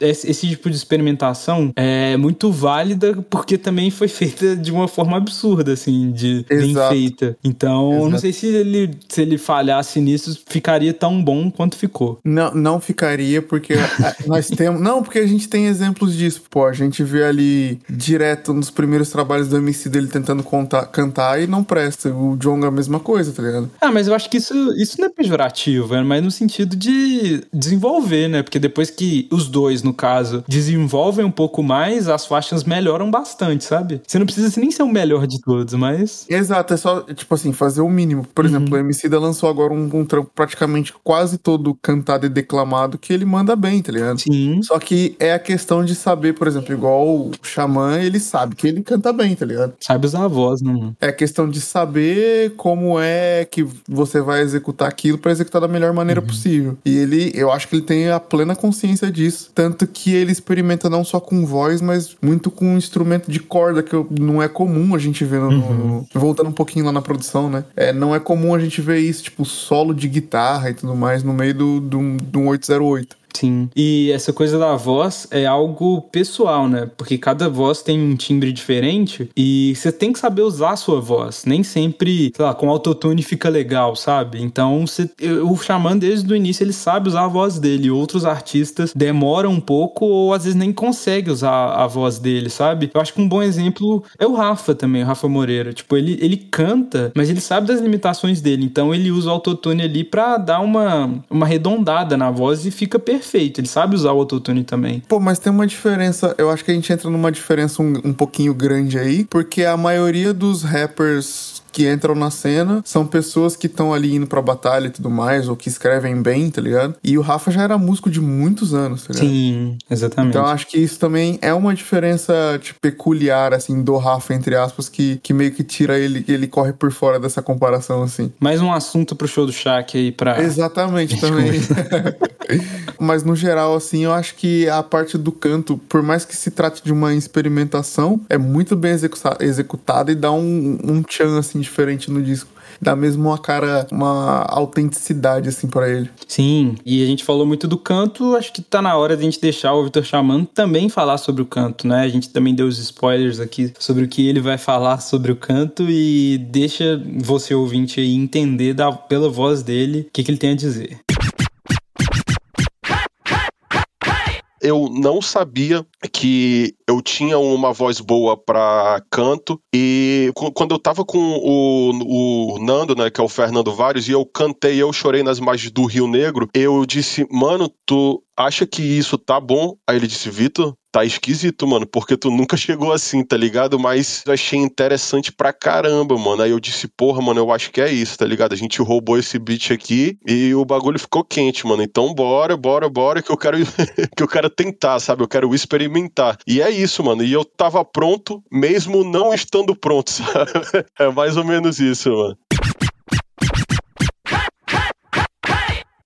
S8: Esse, esse tipo de experimentação é muito válida porque também foi feita de uma forma absurda, assim, de bem
S1: Exato.
S8: feita. Então, não
S1: Exato.
S8: sei se ele, se ele falhasse nisso, ficaria tão bom quanto ficou.
S1: Não, não ficaria, porque a- nós temos. Não, porque a gente tem exemplos disso. Pô, a gente vê ali direto nos primeiros trabalhos do MC dele tentando contar, cantar e não presta. O Jonga é a mesma coisa, tá ligado?
S8: Ah, mas eu acho que isso, isso não é pejorativo, é mais no sentido de desenvolver, né? Porque depois que os dois, no caso, desenvolvem um pouco mais, as faixas melhoram bastante, sabe? Você não precisa nem ser o melhor de todos, mas.
S1: Exato, é só, tipo assim, fazer o mínimo. Por exemplo, o MC da lançou agora um, um trampo praticamente quase todo cantado e declamado que ele manda bem, tá ligado?
S8: Sim.
S1: Só que é a questão de saber, por exemplo, igual o Xamã, ele sabe que ele canta bem, tá ligado?
S8: Sabe usar a voz, né, mano?
S1: É questão de saber como é que você vai executar aquilo pra executar da melhor maneira possível. E ele, eu acho que ele tem a plena consciência disso. Tanto que ele experimenta não só com voz, mas muito com um instrumento de corda, que não é comum a gente ver no, no- Voltando um pouquinho lá na produção, né? É, não é comum a gente ver isso, tipo, solo de guitarra e tudo mais, no meio do, do, do 808.
S8: Sim. E essa coisa da voz é algo pessoal, né? Porque cada voz tem um timbre diferente e você tem que saber usar a sua voz. Nem sempre, sei lá, com autotune fica legal, sabe? Então, você, eu- o Xamã, desde o início, ele sabe usar a voz dele. Outros artistas demoram um pouco ou às vezes nem conseguem usar a voz dele, sabe? Eu acho que um bom exemplo é o Rafa também, o Rafa Moreira. Tipo, ele, ele canta, mas ele sabe das limitações dele. Então, ele usa o autotune ali pra dar uma, uma arredondada na voz e fica perfeito. Ele sabe usar o autotune também.
S1: Pô, mas tem uma diferença. Eu acho que a gente entra numa diferença um, um pouquinho grande aí, porque a maioria dos rappers que entram na cena são pessoas que estão ali indo pra batalha e tudo mais, ou que escrevem bem, tá ligado? E o Rafa já era músico de muitos anos, tá ligado?
S8: Sim, exatamente.
S1: Então acho que isso também é uma diferença tipo, peculiar, assim, do Rafa, entre aspas, que, que meio que tira ele, ele corre por fora dessa comparação, assim.
S8: Mais um assunto pro show do Shaq aí pra.
S1: Exatamente, também. Mas no geral, assim, eu acho que a parte do canto, por mais que se trate de uma experimentação, é muito bem executa- executada e dá um, um tchan, assim, diferente no disco. Dá mesmo uma cara, uma autenticidade, assim, pra ele.
S8: Sim, e a gente falou muito do canto, acho que tá na hora de a gente deixar o Vitor Chaman também falar sobre o canto, né? A gente também deu os spoilers aqui sobre o que ele vai falar sobre o canto e deixa você ouvinte aí entender da, pela voz dele o que, que ele tem a dizer.
S9: eu não sabia que eu tinha uma voz boa pra canto e quando eu tava com o, o Nando, né, que é o Fernando Vários, e eu cantei, eu chorei nas margens do Rio Negro, eu disse, mano, tu acha que isso tá bom? Aí ele disse, Vitor, tá esquisito, mano, porque tu nunca chegou assim, tá ligado? Mas eu achei interessante pra caramba, mano. Aí eu disse, porra, mano, eu acho que é isso, tá ligado? A gente roubou esse beat aqui e o bagulho ficou quente, mano. Então bora, bora, bora, que eu quero que eu quero tentar, sabe? Eu quero experimentar. E é isso, mano. E eu tava pronto, mesmo não estando pronto, sabe? É mais ou menos isso, mano.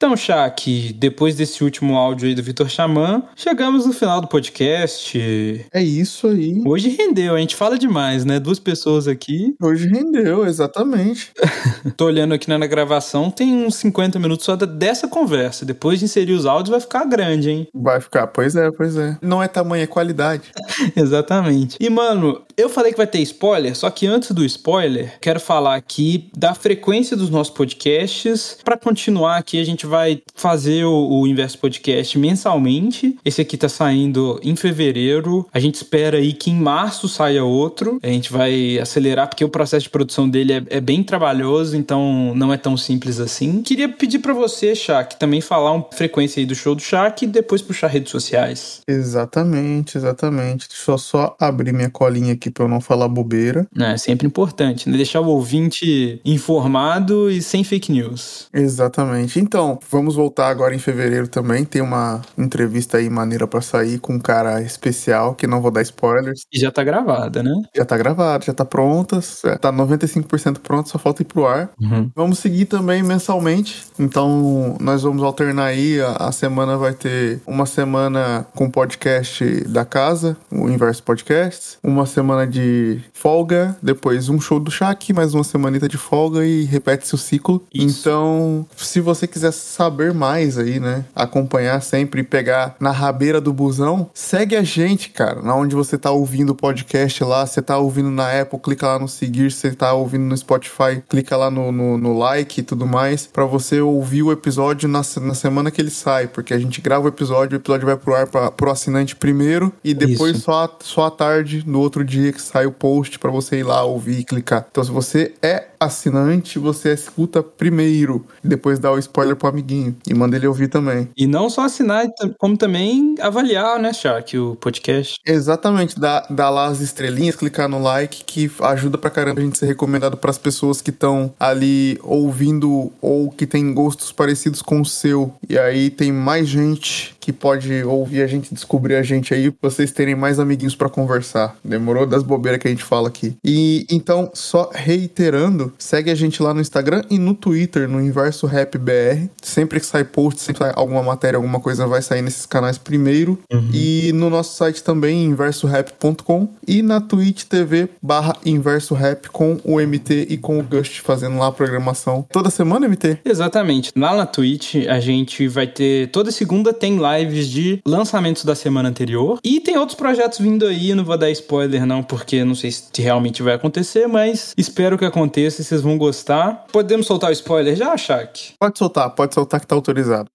S8: Então, Shaq, depois desse último áudio aí do Vitor Chaman, chegamos no final do podcast.
S1: É isso aí.
S8: Hoje rendeu, a gente fala demais, né? Duas pessoas aqui.
S1: Hoje rendeu, exatamente.
S8: Tô olhando aqui na gravação, tem uns 50 minutos só dessa conversa. Depois de inserir os áudios vai ficar grande, hein?
S1: Vai ficar, pois é, pois é. Não é tamanho, é qualidade.
S8: Exatamente. E, mano, eu falei que vai ter spoiler, só que antes do spoiler, quero falar aqui da frequência dos nossos podcasts. Pra continuar aqui, a gente vai fazer o, o Inverso Podcast mensalmente. Esse aqui tá saindo em fevereiro. A gente espera aí que em março saia outro. A gente vai acelerar, porque o processo de produção dele é, é bem trabalhoso, então não é tão simples assim. Queria pedir pra você, Shaq, também falar uma frequência aí do show do Shaq e depois puxar redes sociais.
S1: Exatamente, exatamente. Deixa eu só abrir minha colinha aqui pra eu não falar bobeira.
S8: É sempre importante, né? Deixar o ouvinte informado e sem fake news.
S1: Exatamente. Então, vamos voltar agora em fevereiro também. Tem uma entrevista aí maneira pra sair com um cara especial, que não vou dar spoilers.
S8: E já tá gravada, né?
S1: Já tá gravado, já tá pronta, é, tá 95% pronto, só falta ir pro ar.
S8: Uhum.
S1: Vamos seguir também mensalmente. Então, nós vamos alternar aí. A, a semana vai ter uma semana com podcast da casa, o Inverso Podcast. Uma semana de folga, depois um show do Shaq, mais uma semanita de folga e repete-se o ciclo.
S8: Isso.
S1: Então, se você quiser saber mais aí, né? Acompanhar sempre e pegar na rabeira do busão, segue a gente, cara. Na onde você tá ouvindo o podcast lá, você tá ouvindo na Apple, clica lá no seguir, você tá ouvindo no Spotify, clica lá no, no, no like e tudo mais, pra você ouvir o episódio na, na semana que ele sai, porque a gente grava o episódio, o episódio vai pro ar pra, pro assinante primeiro e depois
S8: Isso.
S1: só, só à tarde, no outro dia que sai o post pra você ir lá ouvir e clicar. Então, se você é assinante, você escuta primeiro, depois dá o spoiler pro amiguinho e manda ele ouvir também.
S8: E não só assinar, como também avaliar, né, Shaq, o podcast.
S1: Exatamente, dá, dá lá as estrelinhas, clicar no like, que ajuda pra caramba a gente ser recomendado pras pessoas que estão ali ouvindo ou que tem gostos parecidos com o seu. E aí tem mais gente que pode ouvir a gente, descobrir a gente aí, vocês terem mais amiguinhos pra conversar. Demorou das bobeiras que a gente fala aqui. E então, só reiterando, segue a gente lá no Instagram e no Twitter, no Inverso Rap BR. Sempre que sai post, sempre sai alguma matéria, alguma coisa vai sair nesses canais primeiro. E no nosso site também, inversorap.com. E na Twitch TV barra Inverso Rap com o MT e com o Gust fazendo lá a programação. Toda semana, MT?
S8: Exatamente. Lá na Twitch a gente vai ter. Toda segunda tem lives de lançamentos da semana anterior. E tem outros projetos vindo aí. Não vou dar spoiler, não, porque não sei se realmente vai acontecer, mas espero que aconteça e vocês vão gostar. Podemos soltar o spoiler já, Shaq?
S1: Pode soltar, pode soltar que tá autorizado.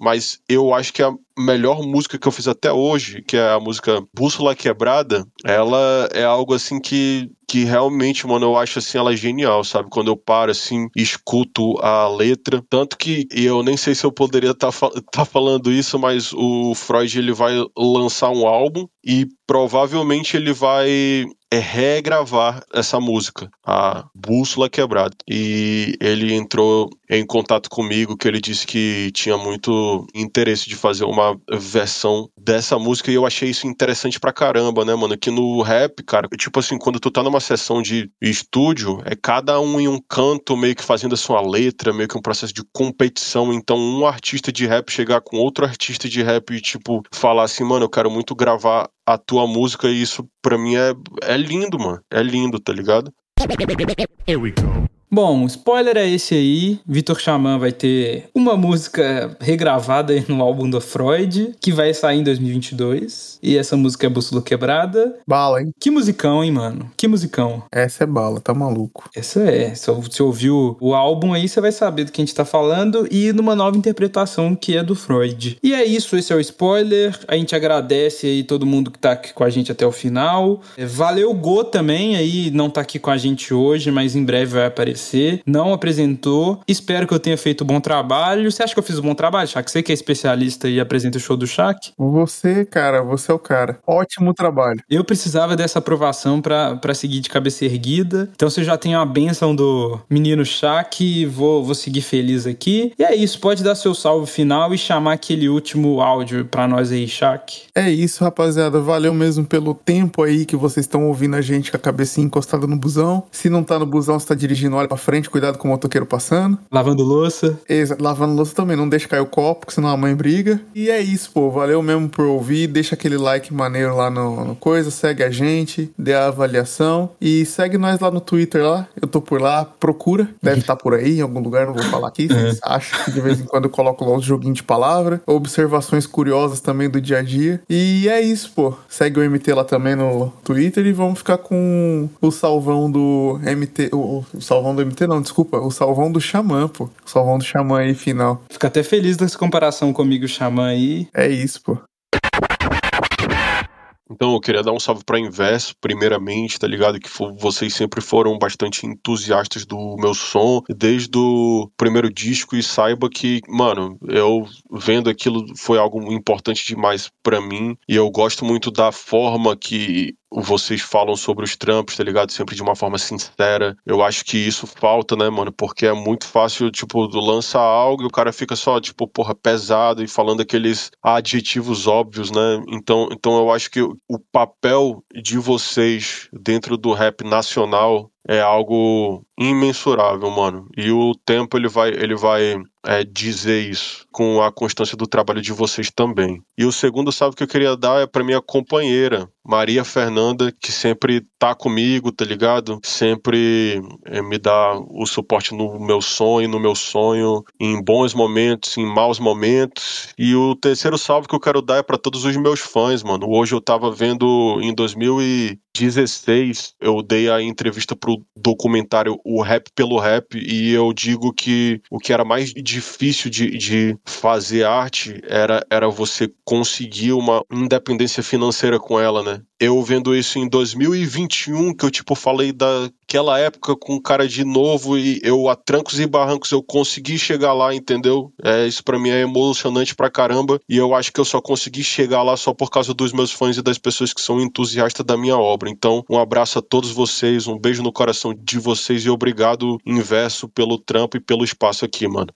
S9: Mas eu acho que a melhor música que eu fiz até hoje, que é a música Bússola Quebrada, ela é algo assim que que realmente, mano, eu acho assim ela genial, sabe? Quando eu paro assim, escuto a letra, tanto que eu nem sei se eu poderia estar tá, tá falando isso, mas o Freud ele vai lançar um álbum e provavelmente ele vai é regravar essa música, a Bússola Quebrada. E ele entrou em contato comigo, que ele disse que tinha muito interesse de fazer uma versão dessa música, e eu achei isso interessante pra caramba, né, mano? Que no rap, cara, tipo assim, quando tu tá numa sessão de estúdio, é cada um em um canto, meio que fazendo a sua letra, meio que um processo de competição. Então, um artista de rap chegar com outro artista de rap e, tipo, falar assim, mano, eu quero muito gravar a tua música, e isso pra mim é, é lindo, mano. É lindo, tá ligado?
S8: Here we go. Bom, spoiler é esse aí. Vitor Xamã vai ter uma música regravada no álbum do Freud, que vai sair em 2022. E essa música é Bússola Quebrada.
S1: Bala, hein?
S8: Que musicão, hein, mano? Que musicão.
S1: Essa é bala, tá maluco.
S8: Essa é. Se você ouviu o álbum aí, você vai saber do que a gente tá falando. E numa nova interpretação que é do Freud. E é isso, esse é o spoiler. A gente agradece aí todo mundo que tá aqui com a gente até o final. Valeu, Go também aí, não tá aqui com a gente hoje, mas em breve vai aparecer não apresentou. Espero que eu tenha feito um bom trabalho. Você acha que eu fiz um bom trabalho, Shaq? Você que é especialista e apresenta o show do Shaq?
S1: Você, cara, você é o cara. Ótimo trabalho.
S8: Eu precisava dessa aprovação para seguir de cabeça erguida. Então você já tem a benção do menino Shaq. Vou, vou seguir feliz aqui. E é isso. Pode dar seu salve final e chamar aquele último áudio para nós aí, Shaq.
S1: É isso, rapaziada. Valeu mesmo pelo tempo aí que vocês estão ouvindo a gente com a cabecinha encostada no busão. Se não tá no busão, você tá dirigindo, olha pra frente, cuidado com o motoqueiro passando.
S8: Lavando louça.
S1: Exato, lavando louça também, não deixa cair o copo, porque senão a mãe briga. E é isso, pô. Valeu mesmo por ouvir. Deixa aquele like maneiro lá no, no coisa, segue a gente, dê a avaliação. E segue nós lá no Twitter lá. Eu tô por lá, procura. Deve estar tá por aí, em algum lugar, não vou falar aqui. Vocês acham que de vez em quando eu coloco lá uns joguinhos de palavra. Observações curiosas também do dia a dia. E é isso, pô. Segue o MT lá também no Twitter e vamos ficar com o salvão do MT. O, o salvão do MT não, desculpa, o salvão do Xamã, pô. O salvão do Xamã aí, final.
S8: Fico até feliz dessa comparação comigo, Xamã aí.
S1: É isso, pô.
S9: Então eu queria dar um salve para Inverso, primeiramente, tá ligado? Que vocês sempre foram bastante entusiastas do meu som, desde o primeiro disco, e saiba que, mano, eu vendo aquilo foi algo importante demais para mim, e eu gosto muito da forma que vocês falam sobre os trampos, tá ligado? Sempre de uma forma sincera. Eu acho que isso falta, né, mano? Porque é muito fácil, tipo, lançar algo e o cara fica só, tipo, porra, pesado e falando aqueles adjetivos óbvios, né? Então, então eu acho que o papel de vocês dentro do rap nacional é algo imensurável, mano. E o tempo ele vai, ele vai é, dizer isso com a constância do trabalho de vocês também. E o segundo salve que eu queria dar é para minha companheira, Maria Fernanda, que sempre tá comigo, tá ligado? Sempre é, me dá o suporte no meu sonho, no meu sonho, em bons momentos, em maus momentos. E o terceiro salve que eu quero dar é para todos os meus fãs, mano. Hoje eu tava vendo em 2016, eu dei a entrevista pro documentário O Rap pelo Rap e eu digo que o que era mais difícil de, de fazer arte era, era você conseguir uma independência financeira com ela, né? Eu vendo isso em 2021, que eu tipo falei daquela época com cara de novo e eu a trancos e barrancos eu consegui chegar lá, entendeu? É, isso para mim é emocionante pra caramba e eu acho que eu só consegui chegar lá só por causa dos meus fãs e das pessoas que são entusiastas da minha obra. Então, um abraço a todos vocês, um beijo no coração de vocês e obrigado inverso pelo trampo e pelo espaço aqui, mano.